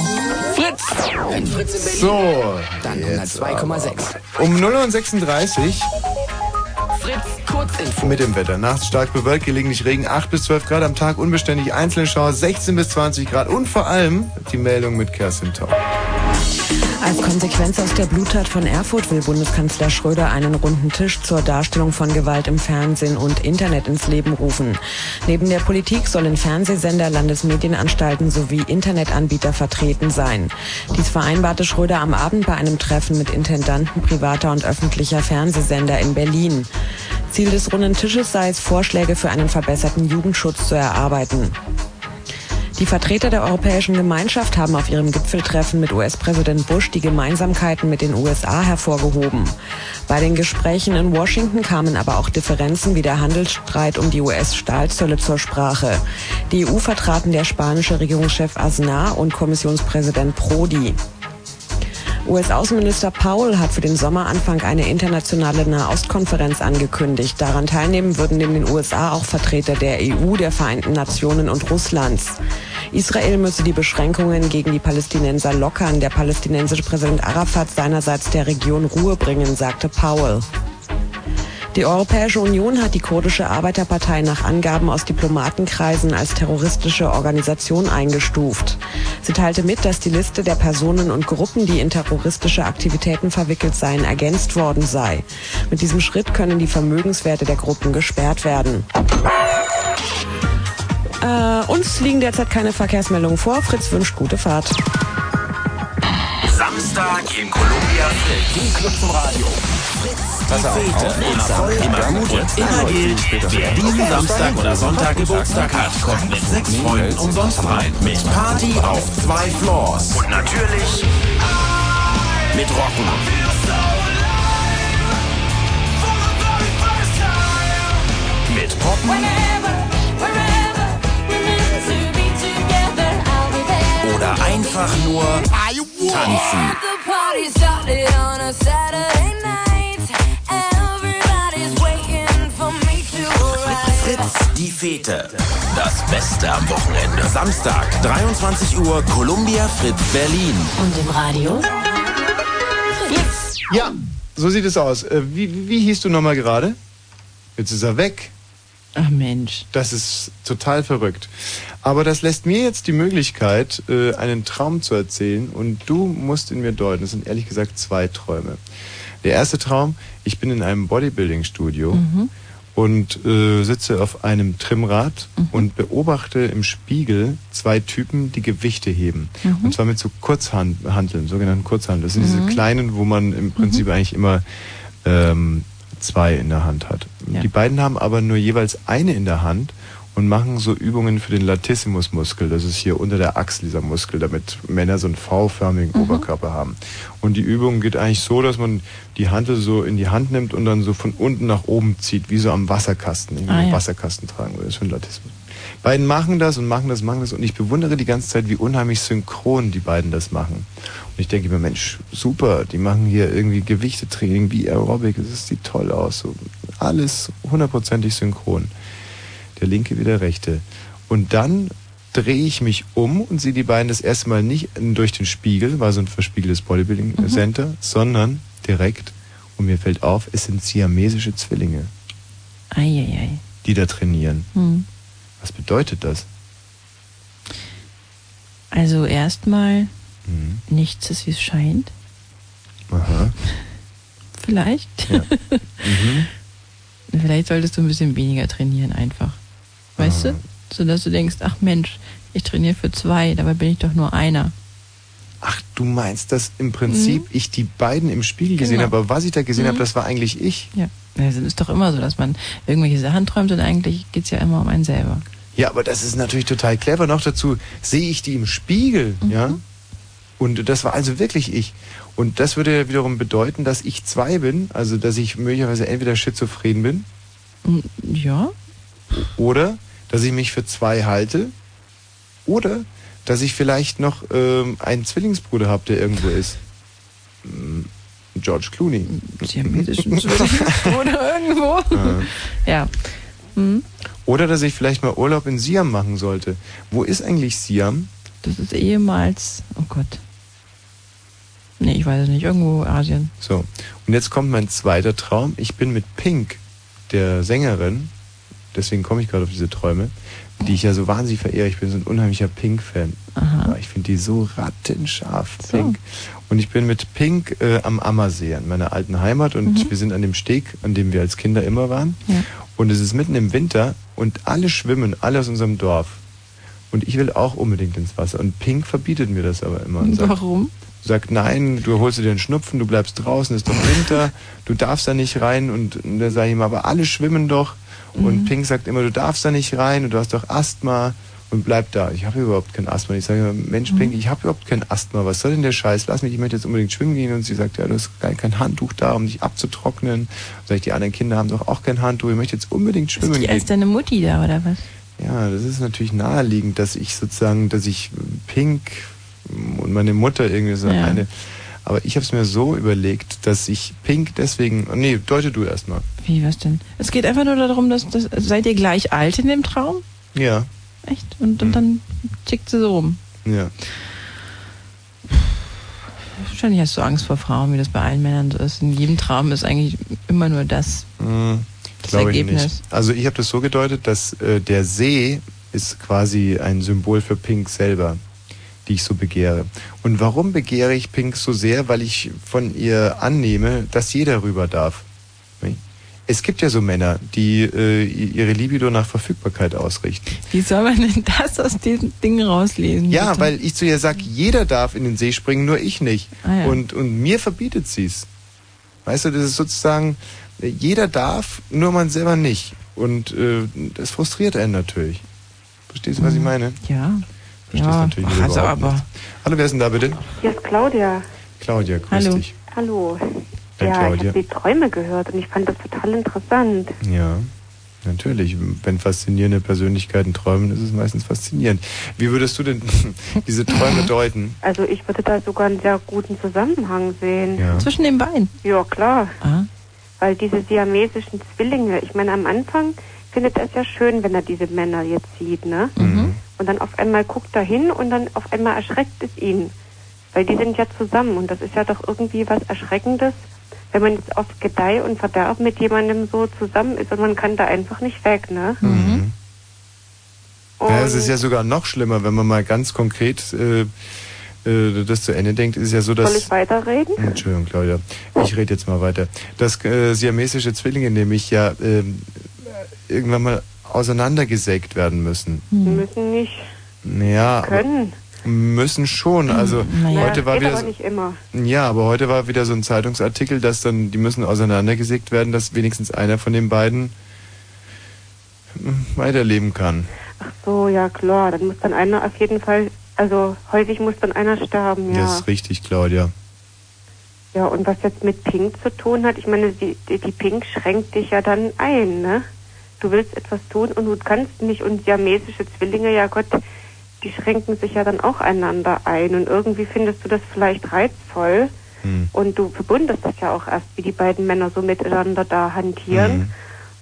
Fritz. Wenn Fritz in Berlin. So, Dann jetzt 102,6. Um 0.36 Uhr Fritz, Kurzinfo. mit dem Wetter. Nachts stark bewölkt, gelegentlich Regen, 8 bis 12 Grad am Tag, unbeständig einzelne Schauer, 16 bis 20 Grad und vor allem die Meldung mit Kerstin Tau. Als Konsequenz aus der Bluttat von Erfurt will Bundeskanzler Schröder einen runden Tisch zur Darstellung von Gewalt im Fernsehen und Internet ins Leben rufen. Neben der Politik sollen Fernsehsender, Landesmedienanstalten sowie Internetanbieter vertreten sein. Dies vereinbarte Schröder am Abend bei einem Treffen mit Intendanten privater und öffentlicher Fernsehsender in Berlin. Ziel des runden Tisches sei es, Vorschläge für einen verbesserten Jugendschutz zu erarbeiten. Die Vertreter der Europäischen Gemeinschaft haben auf ihrem Gipfeltreffen mit US-Präsident Bush die Gemeinsamkeiten mit den USA hervorgehoben. Bei den Gesprächen in Washington kamen aber auch Differenzen wie der Handelsstreit um die US-Stahlzölle zur Sprache. Die EU vertraten der spanische Regierungschef Aznar und Kommissionspräsident Prodi. US-Außenminister Powell hat für den Sommeranfang eine internationale Nahostkonferenz angekündigt. Daran teilnehmen würden neben den USA auch Vertreter der EU, der Vereinten Nationen und Russlands. Israel müsse die Beschränkungen gegen die Palästinenser lockern. Der palästinensische Präsident Arafat seinerseits der Region Ruhe bringen, sagte Powell. Die Europäische Union hat die kurdische Arbeiterpartei nach Angaben aus Diplomatenkreisen als terroristische Organisation eingestuft. Sie teilte mit, dass die Liste der Personen und Gruppen, die in terroristische Aktivitäten verwickelt seien, ergänzt worden sei. Mit diesem Schritt können die Vermögenswerte der Gruppen gesperrt werden. Äh, uns liegen derzeit keine Verkehrsmeldungen vor. Fritz wünscht gute Fahrt. Samstag im Columbia Fritz. Die. Fete. Immer voll, immer gut und immer gilt. Wer diesen Samstag oder Sonntag Geburtstag hat, kommt mit sechs Freunden umsonst rein. Mit Party auf zwei Floors. Und natürlich mit Rocken. Mit Poppen. Oder einfach nur tanzen. Die Fete. Das Beste am Wochenende. Samstag, 23 Uhr, Columbia Fritz Berlin. Und im Radio? Ja, so sieht es aus. Äh, Wie, wie, wie hieß du nochmal gerade? Jetzt ist er weg. Ach Mensch. Das ist total verrückt. Aber das lässt mir jetzt die Möglichkeit, äh, einen Traum zu erzählen und du musst ihn mir deuten. Das sind ehrlich gesagt zwei Träume. Der erste Traum, ich bin in einem Bodybuilding-Studio Mhm. Und äh, sitze auf einem Trimmrad und beobachte im Spiegel zwei Typen, die Gewichte heben. Mhm. Und zwar mit so Kurzhanteln, sogenannten Kurzhanteln. Das sind Mhm. diese kleinen, wo man im Prinzip eigentlich immer ähm, zwei in der Hand hat. Ja. Die beiden haben aber nur jeweils eine in der Hand und machen so Übungen für den Latissimusmuskel. Das ist hier unter der Achsel dieser Muskel, damit Männer so einen V-förmigen Oberkörper haben. Und die Übung geht eigentlich so, dass man die Hantel so in die Hand nimmt und dann so von unten nach oben zieht, wie so am Wasserkasten, Ah, einen ja. Wasserkasten tragen würde. Das ist für den Latissimus. Beiden machen das und machen das, machen das und ich bewundere die ganze Zeit, wie unheimlich synchron die beiden das machen. Und ich denke mir, Mensch, super, die machen hier irgendwie Gewichtetraining wie Aerobic, das sieht toll aus. So, alles hundertprozentig synchron. Der linke wie der rechte. Und dann drehe ich mich um und sehe die beiden das erste Mal nicht durch den Spiegel, war so ein verspiegeltes Bodybuilding Mhm. Center, sondern direkt, und mir fällt auf, es sind siamesische Zwillinge, Eieiei. die da trainieren. Hm. Was bedeutet das? Also erstmal, Mhm. nichts ist, wie es scheint. Aha. Vielleicht. Ja. Mhm. Vielleicht solltest du ein bisschen weniger trainieren einfach. Weißt Ah. du? So dass du denkst, ach Mensch, ich trainiere für zwei, dabei bin ich doch nur einer. Ach, du meinst, dass im Prinzip Mhm. ich die beiden im Spiegel gesehen Genau. habe, aber was ich da gesehen Mhm. habe, das war eigentlich ich. Ja. Es ist doch immer so, dass man irgendwelche Sachen träumt und eigentlich geht's ja immer um einen selber. Ja, aber das ist natürlich total clever. Noch dazu sehe ich die im Spiegel, ja. Und das war also wirklich ich. Und das würde ja wiederum bedeuten, dass ich zwei bin, also dass ich möglicherweise entweder schizophren bin Mm, Ja. oder dass ich mich für zwei halte oder dass ich vielleicht noch ähm, einen Zwillingsbruder habe, der irgendwo ist. Mm, George Clooney. Siamesischen Zwillingsbruder irgendwo. Ja. Ja. Hm. Oder dass ich vielleicht mal Urlaub in Siam machen sollte. Wo ist eigentlich Siam? Das ist ehemals, oh Gott. Nee, ich weiß es nicht, irgendwo Asien. So, und jetzt kommt mein zweiter Traum. Ich bin mit Pink, der Sängerin, deswegen komme ich gerade auf diese Träume, die ich ja so wahnsinnig verehre. Ich bin so ein unheimlicher Pink-Fan. Ich finde die so rattenscharf, Pink. Und ich bin mit Pink äh, am Ammersee, in meiner alten Heimat. Und Mhm. wir sind an dem Steg, an dem wir als Kinder immer waren. Ja. Und es ist mitten im Winter und alle schwimmen, alle aus unserem Dorf. Und ich will auch unbedingt ins Wasser. Und Pink verbietet mir das aber immer. Und sagt, Warum? sagt, nein, du holst dir den Schnupfen, du bleibst draußen, es ist doch Winter, du darfst da nicht rein. Und, und da sage ich ihm, aber alle schwimmen doch. Und Mhm. Pink sagt immer, du darfst da nicht rein und du hast doch Asthma und bleib da. Ich habe überhaupt kein Asthma. Ich sage, Mensch, Pink, Mhm. ich habe überhaupt kein Asthma. Was soll denn der Scheiß? Lass mich, ich möchte jetzt unbedingt schwimmen gehen. Und sie sagt, ja, du hast gar kein Handtuch da, um dich abzutrocknen. Sag ich, die anderen Kinder haben doch auch kein Handtuch. Ich möchte jetzt unbedingt schwimmen Ist die gehen. als deine Mutti da, oder was? Ja, das ist natürlich naheliegend, dass ich sozusagen, dass ich Pink und meine Mutter irgendwie so Ja. eine. Aber ich habe es mir so überlegt, dass ich Pink deswegen. Nee, deute du erstmal. Wie, was denn? Es geht einfach nur darum, dass, dass seid ihr gleich alt in dem Traum? Ja, Echt? Und, und dann tickt sie so rum. ja. Wahrscheinlich hast du Angst vor Frauen, wie das bei allen Männern so ist. In jedem Traum ist eigentlich immer nur das. Hm, Das ich Ergebnis. nicht. Also ich habe das so gedeutet, dass äh, der See ist quasi ein Symbol für Pink selber, die ich so begehre. Und warum begehre ich Pink so sehr? Weil ich von ihr annehme, dass jeder rüber darf. Es gibt ja so Männer, die äh, ihre Libido nach Verfügbarkeit ausrichten. Wie soll man denn das aus diesem Ding rauslesen? Ja, bitte? weil ich zu ihr sage, jeder darf in den See springen, nur ich nicht. Ah, ja. und, und mir verbietet sie es. Weißt du, das ist sozusagen, jeder darf, nur man selber nicht. Und äh, das frustriert einen natürlich. Verstehst du, was ich meine? Ja. Verstehst ja, natürlich wieder also aber. nicht. Hallo, wer ist denn da bitte? Hier ist Claudia. Claudia, grüß Hallo. dich. Hallo. Hey, ja, ich habe die Träume gehört und ich fand das total interessant. Ja, natürlich. Wenn faszinierende Persönlichkeiten träumen, ist es meistens faszinierend. Wie würdest du denn diese Träume deuten? Also ich würde da sogar einen sehr guten Zusammenhang sehen. Ja. Zwischen den Beinen. Ja, klar. Ah. Weil diese siamesischen Zwillinge, ich meine, am Anfang findet er es ja schön, wenn er diese Männer jetzt sieht, ne? Mhm. Und dann auf einmal guckt er hin und dann auf einmal erschreckt es ihn. Weil die sind ja zusammen und das ist ja doch irgendwie was Erschreckendes, wenn man jetzt auf Gedeih und Verderb mit jemandem so zusammen ist und man kann da einfach nicht weg, ne? Mhm. Ja, es ist ja sogar noch schlimmer, wenn man mal ganz konkret äh, äh, das zu Ende denkt, ist es ja so, dass... Soll ich weiterreden? Entschuldigung, Claudia. Ich rede jetzt mal weiter. Dass äh, siamesische Zwillinge nämlich ja ähm, irgendwann mal auseinandergesägt werden müssen. Müssen nicht, Ja, können. müssen schon. Also Naja, heute war geht wieder aber so, nicht immer. ja, aber heute war wieder so ein Zeitungsartikel, dass dann die müssen auseinandergesägt werden, dass wenigstens einer von den beiden hm, weiterleben kann. Ach so, ja klar, dann muss dann einer auf jeden Fall, also häufig muss dann einer sterben, ja. Das ist richtig, Claudia. Ja, und was jetzt mit Pink zu tun hat, ich meine, die, die, die Pink schränkt dich ja dann ein, ne? Du willst etwas tun und du kannst nicht und siamesische Zwillinge, ja Gott, die schränken sich ja dann auch einander ein und irgendwie findest du das vielleicht reizvoll Hm. und du verbundest das ja auch erst, wie die beiden Männer so miteinander da hantieren. Hm.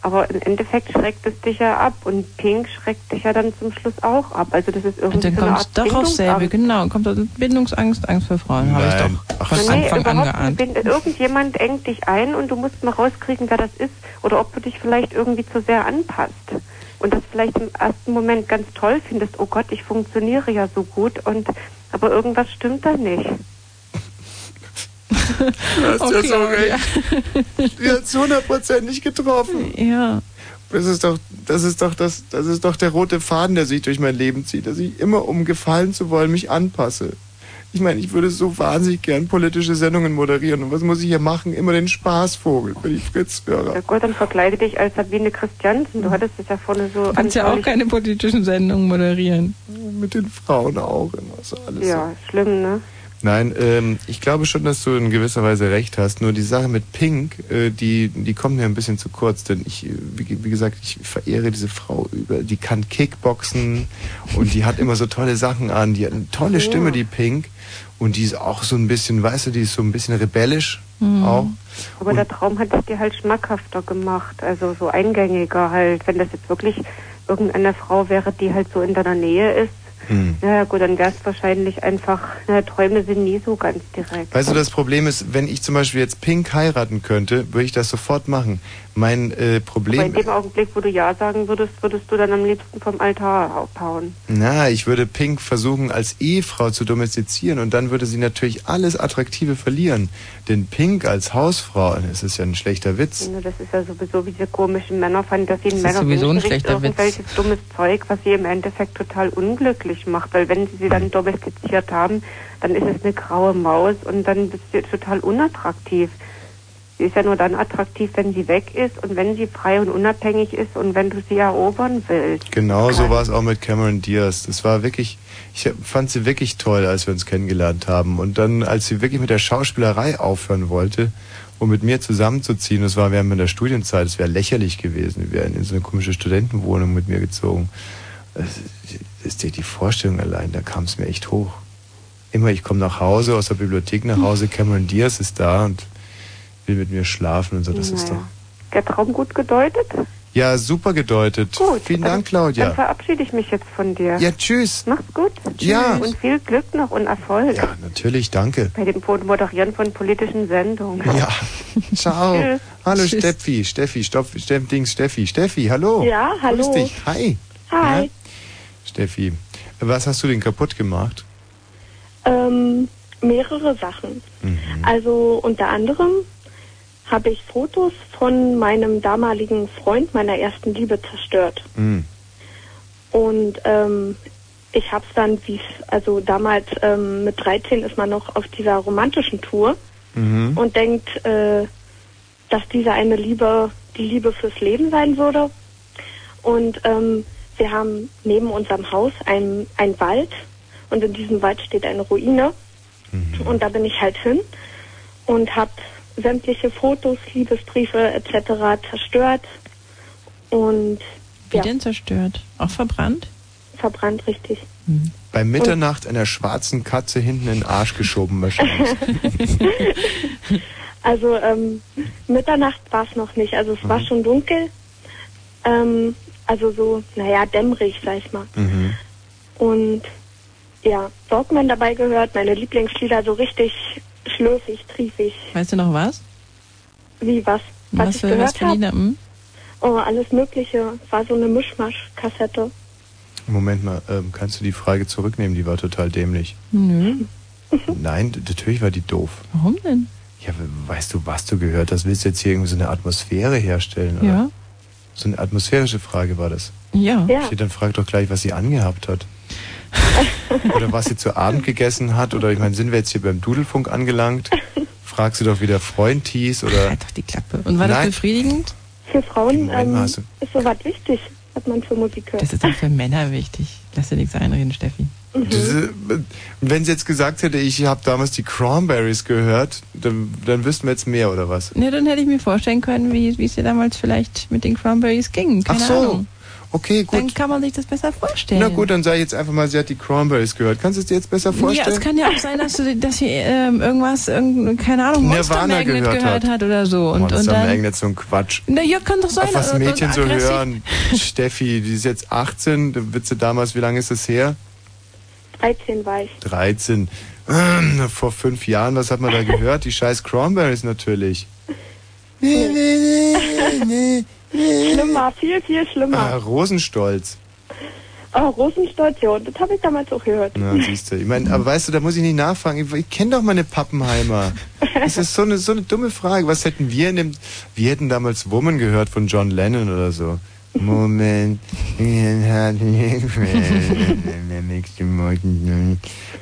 Aber im Endeffekt schreckt es dich ja ab und Pink schreckt dich ja dann zum Schluss auch ab. Also das ist irgendwie Und dann so eine kommt doch auf selbe, genau. Kommt also Bindungsangst, Angst vor Frauen, habe ich doch Ach von. Nee, Anfang an überhaupt geahnt. irgendjemand engt dich ein und du musst mal rauskriegen, wer das ist oder ob du dich vielleicht irgendwie zu sehr anpasst und das vielleicht im ersten Moment ganz toll findest, oh Gott, ich funktioniere ja so gut und aber irgendwas stimmt da nicht. Du hast ja so recht. Die hat hundertprozentig getroffen. Ja. Das ist doch, das ist doch das, das ist doch der rote Faden, der sich durch mein Leben zieht, dass ich immer, um gefallen zu wollen, mich anpasse. Ich meine, ich würde so wahnsinnig gern politische Sendungen moderieren. Und was muss ich hier machen? Immer den Spaßvogel für die Fritz-Hörer. Ja Gott, dann verkleide dich als Sabine Christiansen. Du hattest das ja vorne so Du kannst ja auch keine politischen Sendungen moderieren. Mit den Frauen auch immer so alles. Ja, schlimm, ne? Nein, ähm, ich glaube schon, dass du in gewisser Weise recht hast. Nur die Sache mit Pink, äh, die, die kommt mir ein bisschen zu kurz, denn ich, äh, wie, wie gesagt, ich verehre diese Frau über. Die kann Kickboxen und die hat immer so tolle Sachen an. Die hat eine tolle Ja. Stimme, die Pink. Und die ist auch so ein bisschen, weißt du, die ist so ein bisschen rebellisch Mhm. auch. Aber der Traum hat es dir halt schmackhafter gemacht, also so eingängiger halt. Wenn das jetzt wirklich irgendeine Frau wäre, die halt so in deiner Nähe ist, Hm. ja gut, dann wäre es wahrscheinlich einfach, na, Träume sind nie so ganz direkt. Weißt du, das Problem ist, wenn ich zum Beispiel jetzt Pink heiraten könnte, würde ich das sofort machen. Mein äh, Aber in Problem dem Augenblick, wo du Ja sagen würdest, würdest du dann am liebsten vom Altar abhauen. Na, ich würde Pink versuchen, als Ehefrau zu domestizieren und dann würde sie natürlich alles Attraktive verlieren. Denn Pink als Hausfrau, das ist ja ein schlechter Witz. Ne, Das ist ja sowieso wie diese komischen Männerfantasien. ist Männer sowieso ein schlechter Witz. irgendwelches dummes Zeug, was sie im Endeffekt total unglücklich macht. Weil wenn sie sie dann domestiziert haben, dann ist es eine graue Maus und dann bist du total unattraktiv. Sie ist ja nur dann attraktiv, wenn sie weg ist und wenn sie frei und unabhängig ist und wenn du sie erobern willst. Genau so war es auch mit Cameron Diaz. Das war wirklich, ich fand sie wirklich toll, als wir uns kennengelernt haben. Und dann, als sie wirklich mit der Schauspielerei aufhören wollte, um mit mir zusammenzuziehen, das war während der Studienzeit, das wäre lächerlich gewesen. Wir wären in so eine komische Studentenwohnung mit mir gezogen. Das ist die, die Vorstellung allein, da kam es mir echt hoch. Immer, ich komme nach Hause, aus der Bibliothek nach Hause, Cameron Diaz ist da und will mit mir schlafen und so. Das ist doch. Naja. Der Traum gut gedeutet? Ja, super gedeutet. Gut. Vielen dann- Dank, Claudia. Dann verabschiede ich mich jetzt von dir. Ja, tschüss. Mach's gut. Ja. Und viel Glück noch und Erfolg Ja, natürlich, danke. bei dem Moderieren von politischen Sendungen. Ja, ciao. Tschüss. Hallo Tschüss. Steffi, Steffi, Stoff, Steff, Dings, Steffi, Steffi, hallo. Ja, hallo. Grüß dich. Hi. Hi. Steffi, was hast du denn kaputt gemacht? Ähm, mehrere Sachen. Also unter anderem habe ich Fotos von meinem damaligen Freund, meiner ersten Liebe, zerstört. Hm. Und ähm, ich habe es dann, wie also damals ähm, mit 13 ist man noch auf dieser romantischen Tour Mhm. und denkt, äh, dass diese eine Liebe die Liebe fürs Leben sein würde. Und ähm, wir haben neben unserem Haus einen, einen Wald und in diesem Wald steht eine Ruine. Mhm. Und da bin ich halt hin und habe sämtliche Fotos, Liebesbriefe etc. zerstört und Wie ja, denn zerstört? Auch verbrannt? verbrannt richtig. Bei Mitternacht einer schwarzen Katze hinten in den Arsch geschoben wahrscheinlich. Also ähm, Mitternacht war es noch nicht. Also es war Mhm. schon dunkel. Ähm, also so, naja, dämmerig, sag ich mal. Mhm. Und ja, Walkman dabei gehört, meine Lieblingslieder so richtig schlürfig, triefig. Weißt du noch was? Wie was? Was, Was ich für, gehört was für? Lieder? Hm? Oh, alles Mögliche. War so eine Mischmasch-Kassette. Moment mal, ähm, kannst du die Frage zurücknehmen? Die war total dämlich. Nö. Nein, natürlich war die doof. Warum denn? Ja, we- weißt du, was du gehört hast? Willst du jetzt hier irgendwie so eine Atmosphäre herstellen? Oder? Ja. So eine atmosphärische Frage war das. Ja. Ja. Okay, dann frag doch gleich, was sie angehabt hat. oder was sie zu Abend gegessen hat. Oder ich meine, sind wir jetzt hier beim Dudelfunk angelangt? Frag sie doch, wie der Freund hieß. Oder Halt doch die Klappe. Und war das Nein. befriedigend? Für Frauen ähm, ist sowas wichtig, was man für Musik hört. Das ist auch für Männer wichtig. Lass dir nichts einreden, Steffi. Diese, wenn sie jetzt gesagt hätte, ich habe damals die Cranberries gehört, dann, dann wüssten wir jetzt mehr, oder was? Ne, dann hätte ich mir vorstellen können, wie wie es dir damals vielleicht mit den Cranberries ging. Keine Ach so. Ahnung. Okay, gut. Dann kann man sich das besser vorstellen. Na gut, dann sage ich jetzt einfach mal, sie hat die Cranberries gehört. Kannst du es dir jetzt besser Ja, vorstellen? es kann ja auch sein, dass, du, dass sie ähm, irgendwas, irgend, keine Ahnung, Monster Nirvana Magnet gehört gehört, hat. hat. oder so. Und, Monster und dann, Magnet, so ein Quatsch. Na ja, kann doch sein. Auf was und Mädchen so hören. Steffi, die ist jetzt 18, da wird sie damals, wie lange ist das her? 13 war ich. 13. Ähm, Vor fünf Jahren, was hat man da gehört? Die scheiß Cranberries natürlich. schlimmer, viel, viel schlimmer. Ah, Rosenstolz. Oh, Rosenstolz, ja, das habe ich damals auch gehört. Na, siehst du. Ich meine, aber weißt du, da muss ich nicht nachfragen. Ich, ich kenne doch meine Pappenheimer. Das ist so eine, so eine dumme Frage. Was hätten wir in dem. Wir hätten damals Woman gehört von John Lennon oder so. Moment.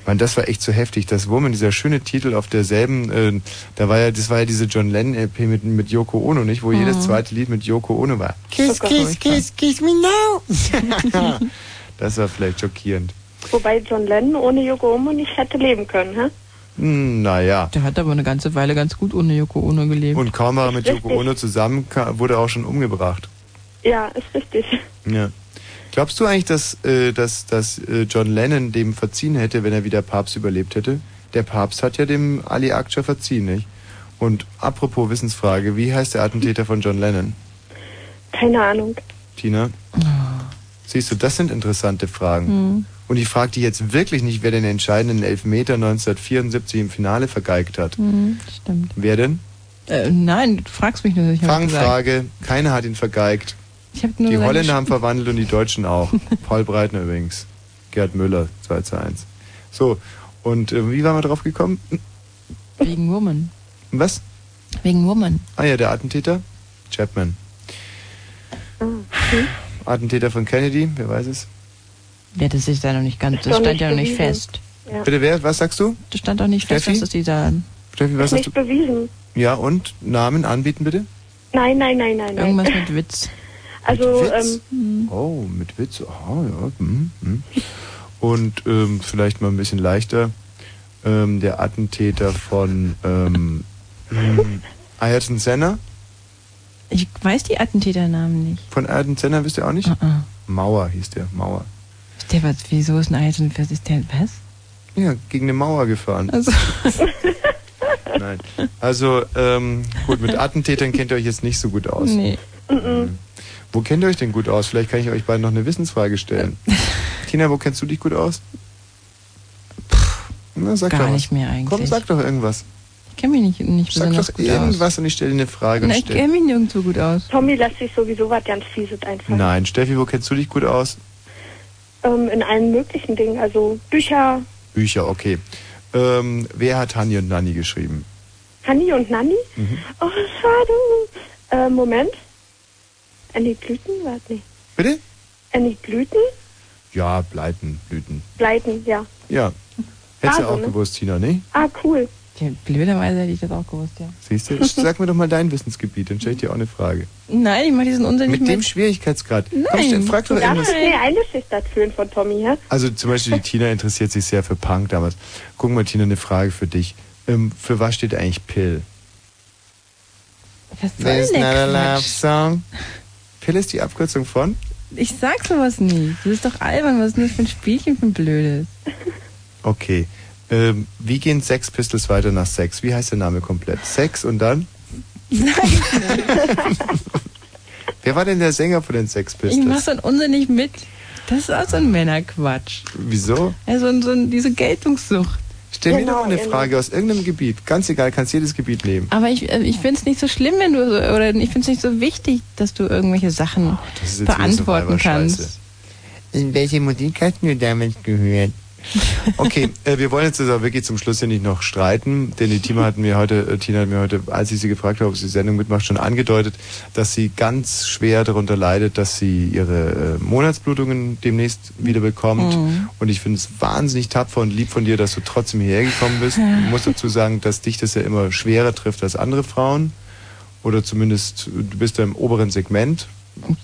Mann, das war echt so heftig. Das Woman, dieser schöne Titel auf derselben, äh, da war ja, das war ja diese John Lennon LP mit, mit Yoko Ono, nicht? Wo Mhm. jedes zweite Lied mit Yoko Ono war. Kiss, kiss, kiss, kiss me now. das war vielleicht schockierend. Wobei John Lennon ohne Yoko Ono nicht hätte leben können, hä? Naja. Der hat aber eine ganze Weile ganz gut ohne Yoko Ono gelebt. Und kaum war er mit Richtig. Yoko Ono zusammen, wurde er auch schon umgebracht. Ja, ist richtig. Ja. Glaubst du eigentlich, dass, äh, dass, dass äh, John Lennon dem verziehen hätte, wenn er wieder Papst überlebt hätte? Der Papst hat ja dem Ali Akça verziehen, nicht? Und apropos Wissensfrage, wie heißt der Attentäter von John Lennon? Keine Ahnung. Tina? Siehst du, das sind interessante Fragen. Hm. Und ich frage dich jetzt wirklich nicht, wer den entscheidenden Elfmeter 1974 im Finale vergeigt hat. Hm, stimmt. Wer denn? Äh, nein, du fragst mich nur. Ich hab gesagt. Fangfrage, keiner hat ihn vergeigt. Ich hab nur Die Holländer haben verwandelt und die Deutschen auch. Paul Breitner übrigens. Gerd Müller, 2 zu 1. So, und äh, wie waren wir drauf gekommen? Wegen Woman. Was? Wegen Woman. Ah ja, der Attentäter? Chapman. Attentäter von Kennedy, wer weiß es? Ja, das ist ja noch nicht ganz, das stand nicht ja noch nicht bewiesen. fest. Ja. Bitte wer? Was sagst du? Das stand auch nicht fest, Steffi? dass es dieser Steffi, was Ist hast nicht du? bewiesen. Ja, und? Namen anbieten bitte? Nein, nein, nein, nein, nein. irgendwas mit Witz. Also, Witz? ähm, Oh, mit Witz. Ah, ja. Hm, hm. Und ähm, vielleicht mal ein bisschen leichter. Ähm, der Attentäter von ähm, hm, Ayrton Senna. Ich weiß die Attentäternamen nicht. Von Ayrton Senna wisst ihr auch nicht? Ah, Mauer hieß der. Mauer. Der was? Wieso ist ein Eisen? Was ist der? Was? Ja, gegen eine Mauer gefahren. Also, Nein. Also, ähm, gut, mit Attentätern kennt ihr euch jetzt nicht so gut aus. nee. Mhm. Wo kennt ihr euch denn gut aus? Vielleicht kann ich euch beiden noch eine Wissensfrage stellen. Tina, wo kennst du dich gut aus? Na, sag Gar doch was. nicht mehr eigentlich. Komm, sag doch irgendwas. Ich kenne mich nicht, nicht Sag besonders doch gut irgendwas und ich stelle dir eine Frage. aus. Na, Und ich stell... kenne mich nirgendwo gut aus. Tommy lässt sich sowieso was ganz Fieses einfallen. Nein, Steffi, wo kennst du dich gut aus? Ähm, in allen möglichen Dingen. Also Bücher, Bücher, okay. Ähm, wer hat Hanni und Nanni geschrieben? Hanni und Nanni. Mhm. Oh, schade. Äh, Moment. Annie Blüten? Warte, nee. Bitte? Annie Blüten? Ja, Bleiten, Blüten. Bleiten, ja. Ja. Hättest du Also, auch ne? gewusst, Tina, ne? Ah, cool. Ja, blöderweise hätte ich das auch gewusst, ja. Siehst du? Sag mir doch mal dein Wissensgebiet, dann stelle ich dir auch eine Frage. Nein, ich mach diesen Unsinn Mit nicht dem mit. Schwierigkeitsgrad. Komm, Nein, stell- frag doch du darfst irgendwas. mir eingeschüchtert fühlen von Tommy, ja? Also zum Beispiel die Tina interessiert sich sehr für Punk damals. Guck mal, Tina, eine Frage für dich. Ähm, für was steht eigentlich Pill? Was soll denn not a der love Quatsch? song. Pill ist die Abkürzung von? Ich sag sowas nicht. Das ist doch albern. Was ist denn das für ein Spielchen für ein blödes? Okay. Ähm, wie gehen Sex Pistols weiter nach Sex? Wie heißt der Name komplett? Sex und dann? Wer war denn der Sänger von den Sex Ich mach Pistols? so einen Unsinn nicht mit. Das ist auch so ein Männerquatsch. Wieso? Also so ein, diese Geltungssucht. Stell mir Genau, doch mal eine genau. Frage aus irgendeinem Gebiet. Ganz egal, kannst jedes Gebiet nehmen. Aber ich, äh, ich finde es nicht so schlimm, wenn du so, oder ich finde es nicht so wichtig, dass du irgendwelche Sachen so beantworten kannst. In welche Musik hast du damals gehört? Okay, äh, wir wollen jetzt also wirklich zum Schluss hier nicht noch streiten, denn die Tina hat mir heute, äh, Tina hat mir heute, als ich sie gefragt habe, ob sie die Sendung mitmacht, schon angedeutet, dass sie ganz schwer darunter leidet, dass sie ihre äh, Monatsblutungen demnächst wieder bekommt. Mhm. Und ich finde es wahnsinnig tapfer und lieb von dir, dass du trotzdem hierher gekommen bist. Ich muss dazu sagen, dass dich das ja immer schwerer trifft als andere Frauen. Oder zumindest, du bist da im oberen Segment,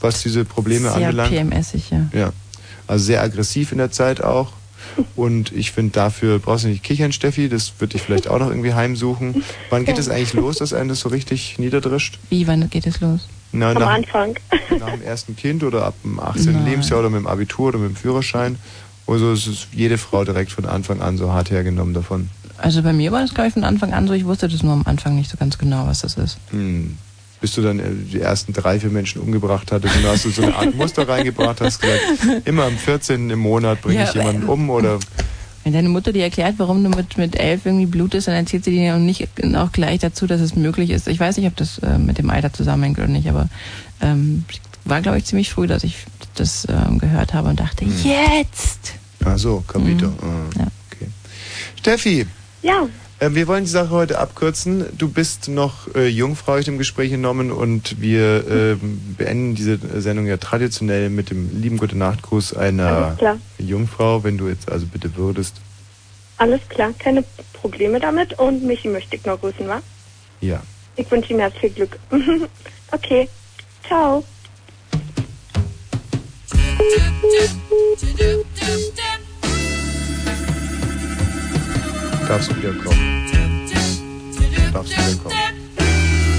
was diese Probleme Sehr anbelangt. PMSig, ja. Ja, also sehr aggressiv in der Zeit auch. Und ich finde, dafür brauchst du nicht kichern, Steffi. Das wird dich vielleicht auch noch irgendwie heimsuchen. Wann geht es eigentlich los, dass einen das so richtig niederdrischt? Wie, wann geht es los? Na, Am nach, Anfang. nach dem ersten Kind oder ab dem 18. Nein. Lebensjahr oder mit dem Abitur oder mit dem Führerschein? Also es ist jede Frau direkt von Anfang an so hart hergenommen davon. Also bei mir war das, glaube ich, von Anfang an so. Ich wusste das nur am Anfang nicht so ganz genau, was das ist. Hm. Bis du dann äh, die ersten drei, vier Menschen umgebracht hattest und da hast du so eine Art Muster reingebracht, hast gesagt, immer am 14. im Monat bringe Ja, ich jemanden um oder Wenn deine Mutter dir erklärt, warum du mit, mit elf irgendwie blutest, dann erzählt sie dir auch nicht auch gleich dazu, dass es möglich ist. Ich weiß nicht, ob das äh, mit dem Alter zusammenhängt oder nicht, aber ähm, war, glaube ich, ziemlich früh, dass ich das ähm, gehört habe und dachte, jetzt! Ach so, Capito. Mhm. Ah, Okay. Steffi, Ja, wir wollen die Sache heute abkürzen. Du bist noch äh, Jungfrau ich dem Gespräch entnommen und wir ähm, beenden diese Sendung ja traditionell mit dem lieben Gute Nachtgruß einer. Jungfrau, wenn du jetzt also bitte würdest. alles klar, keine Probleme damit. Und Michi möchte ich noch grüßen, wa? Ja. Ich wünsche ihm viel Glück. okay, ciao. Darfst du wiederkommen. Darfst du wiederkommen.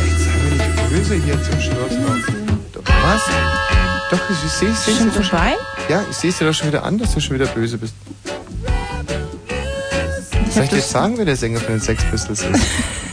Jetzt sei mir nicht böse hier zum Schluss noch. Doch, was? Doch, ich sehe es Schon vorbei? Ja, ich sehe es dir doch schon wieder an, dass du schon wieder böse bist. Soll ich dir jetzt sagen, wer der Sänger von den Sex Pistols ist?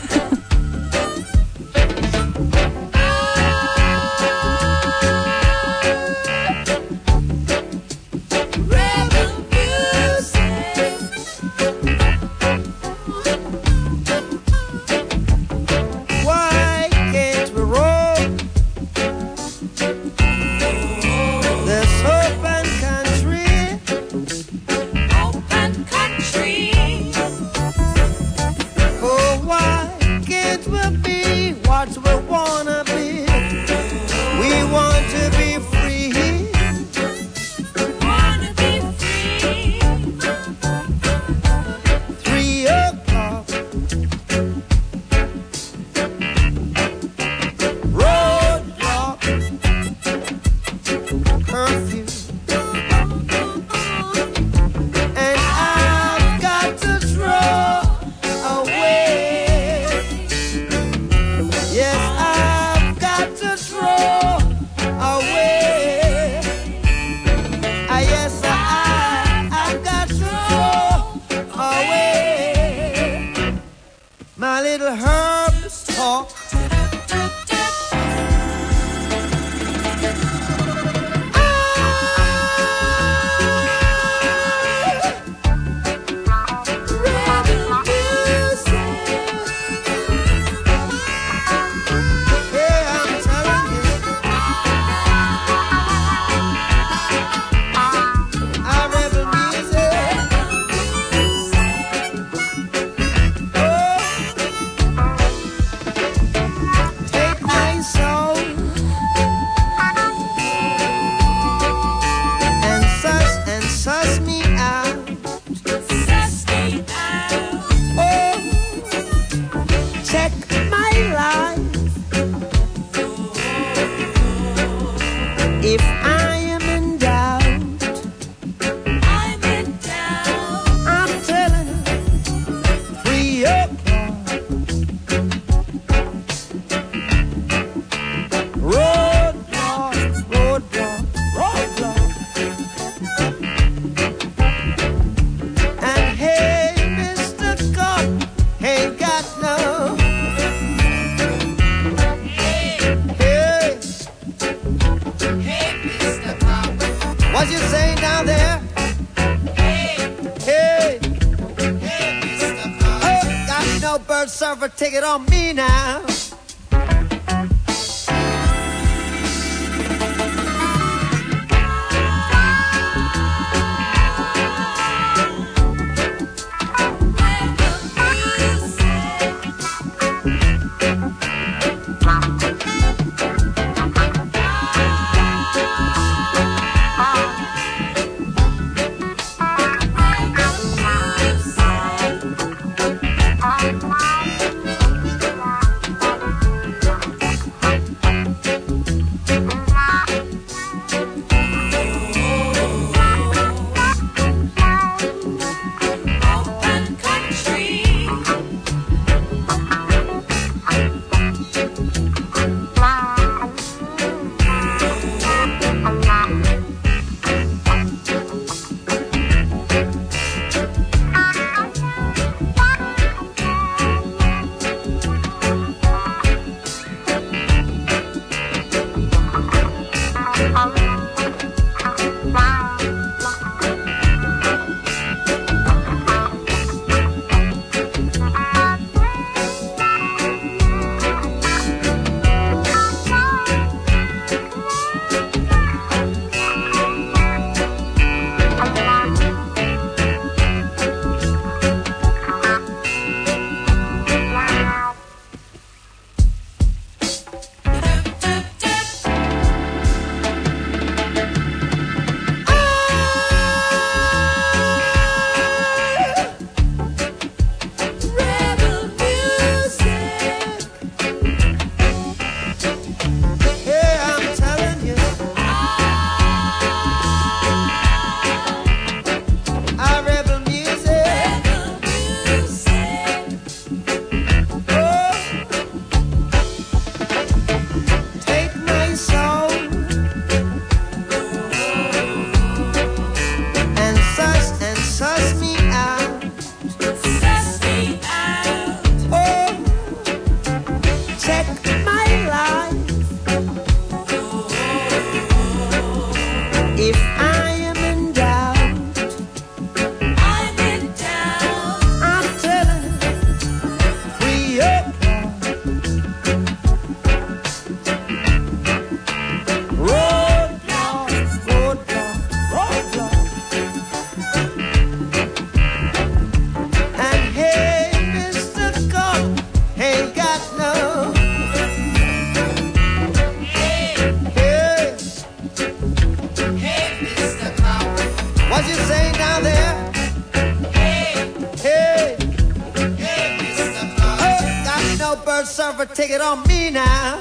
on me now.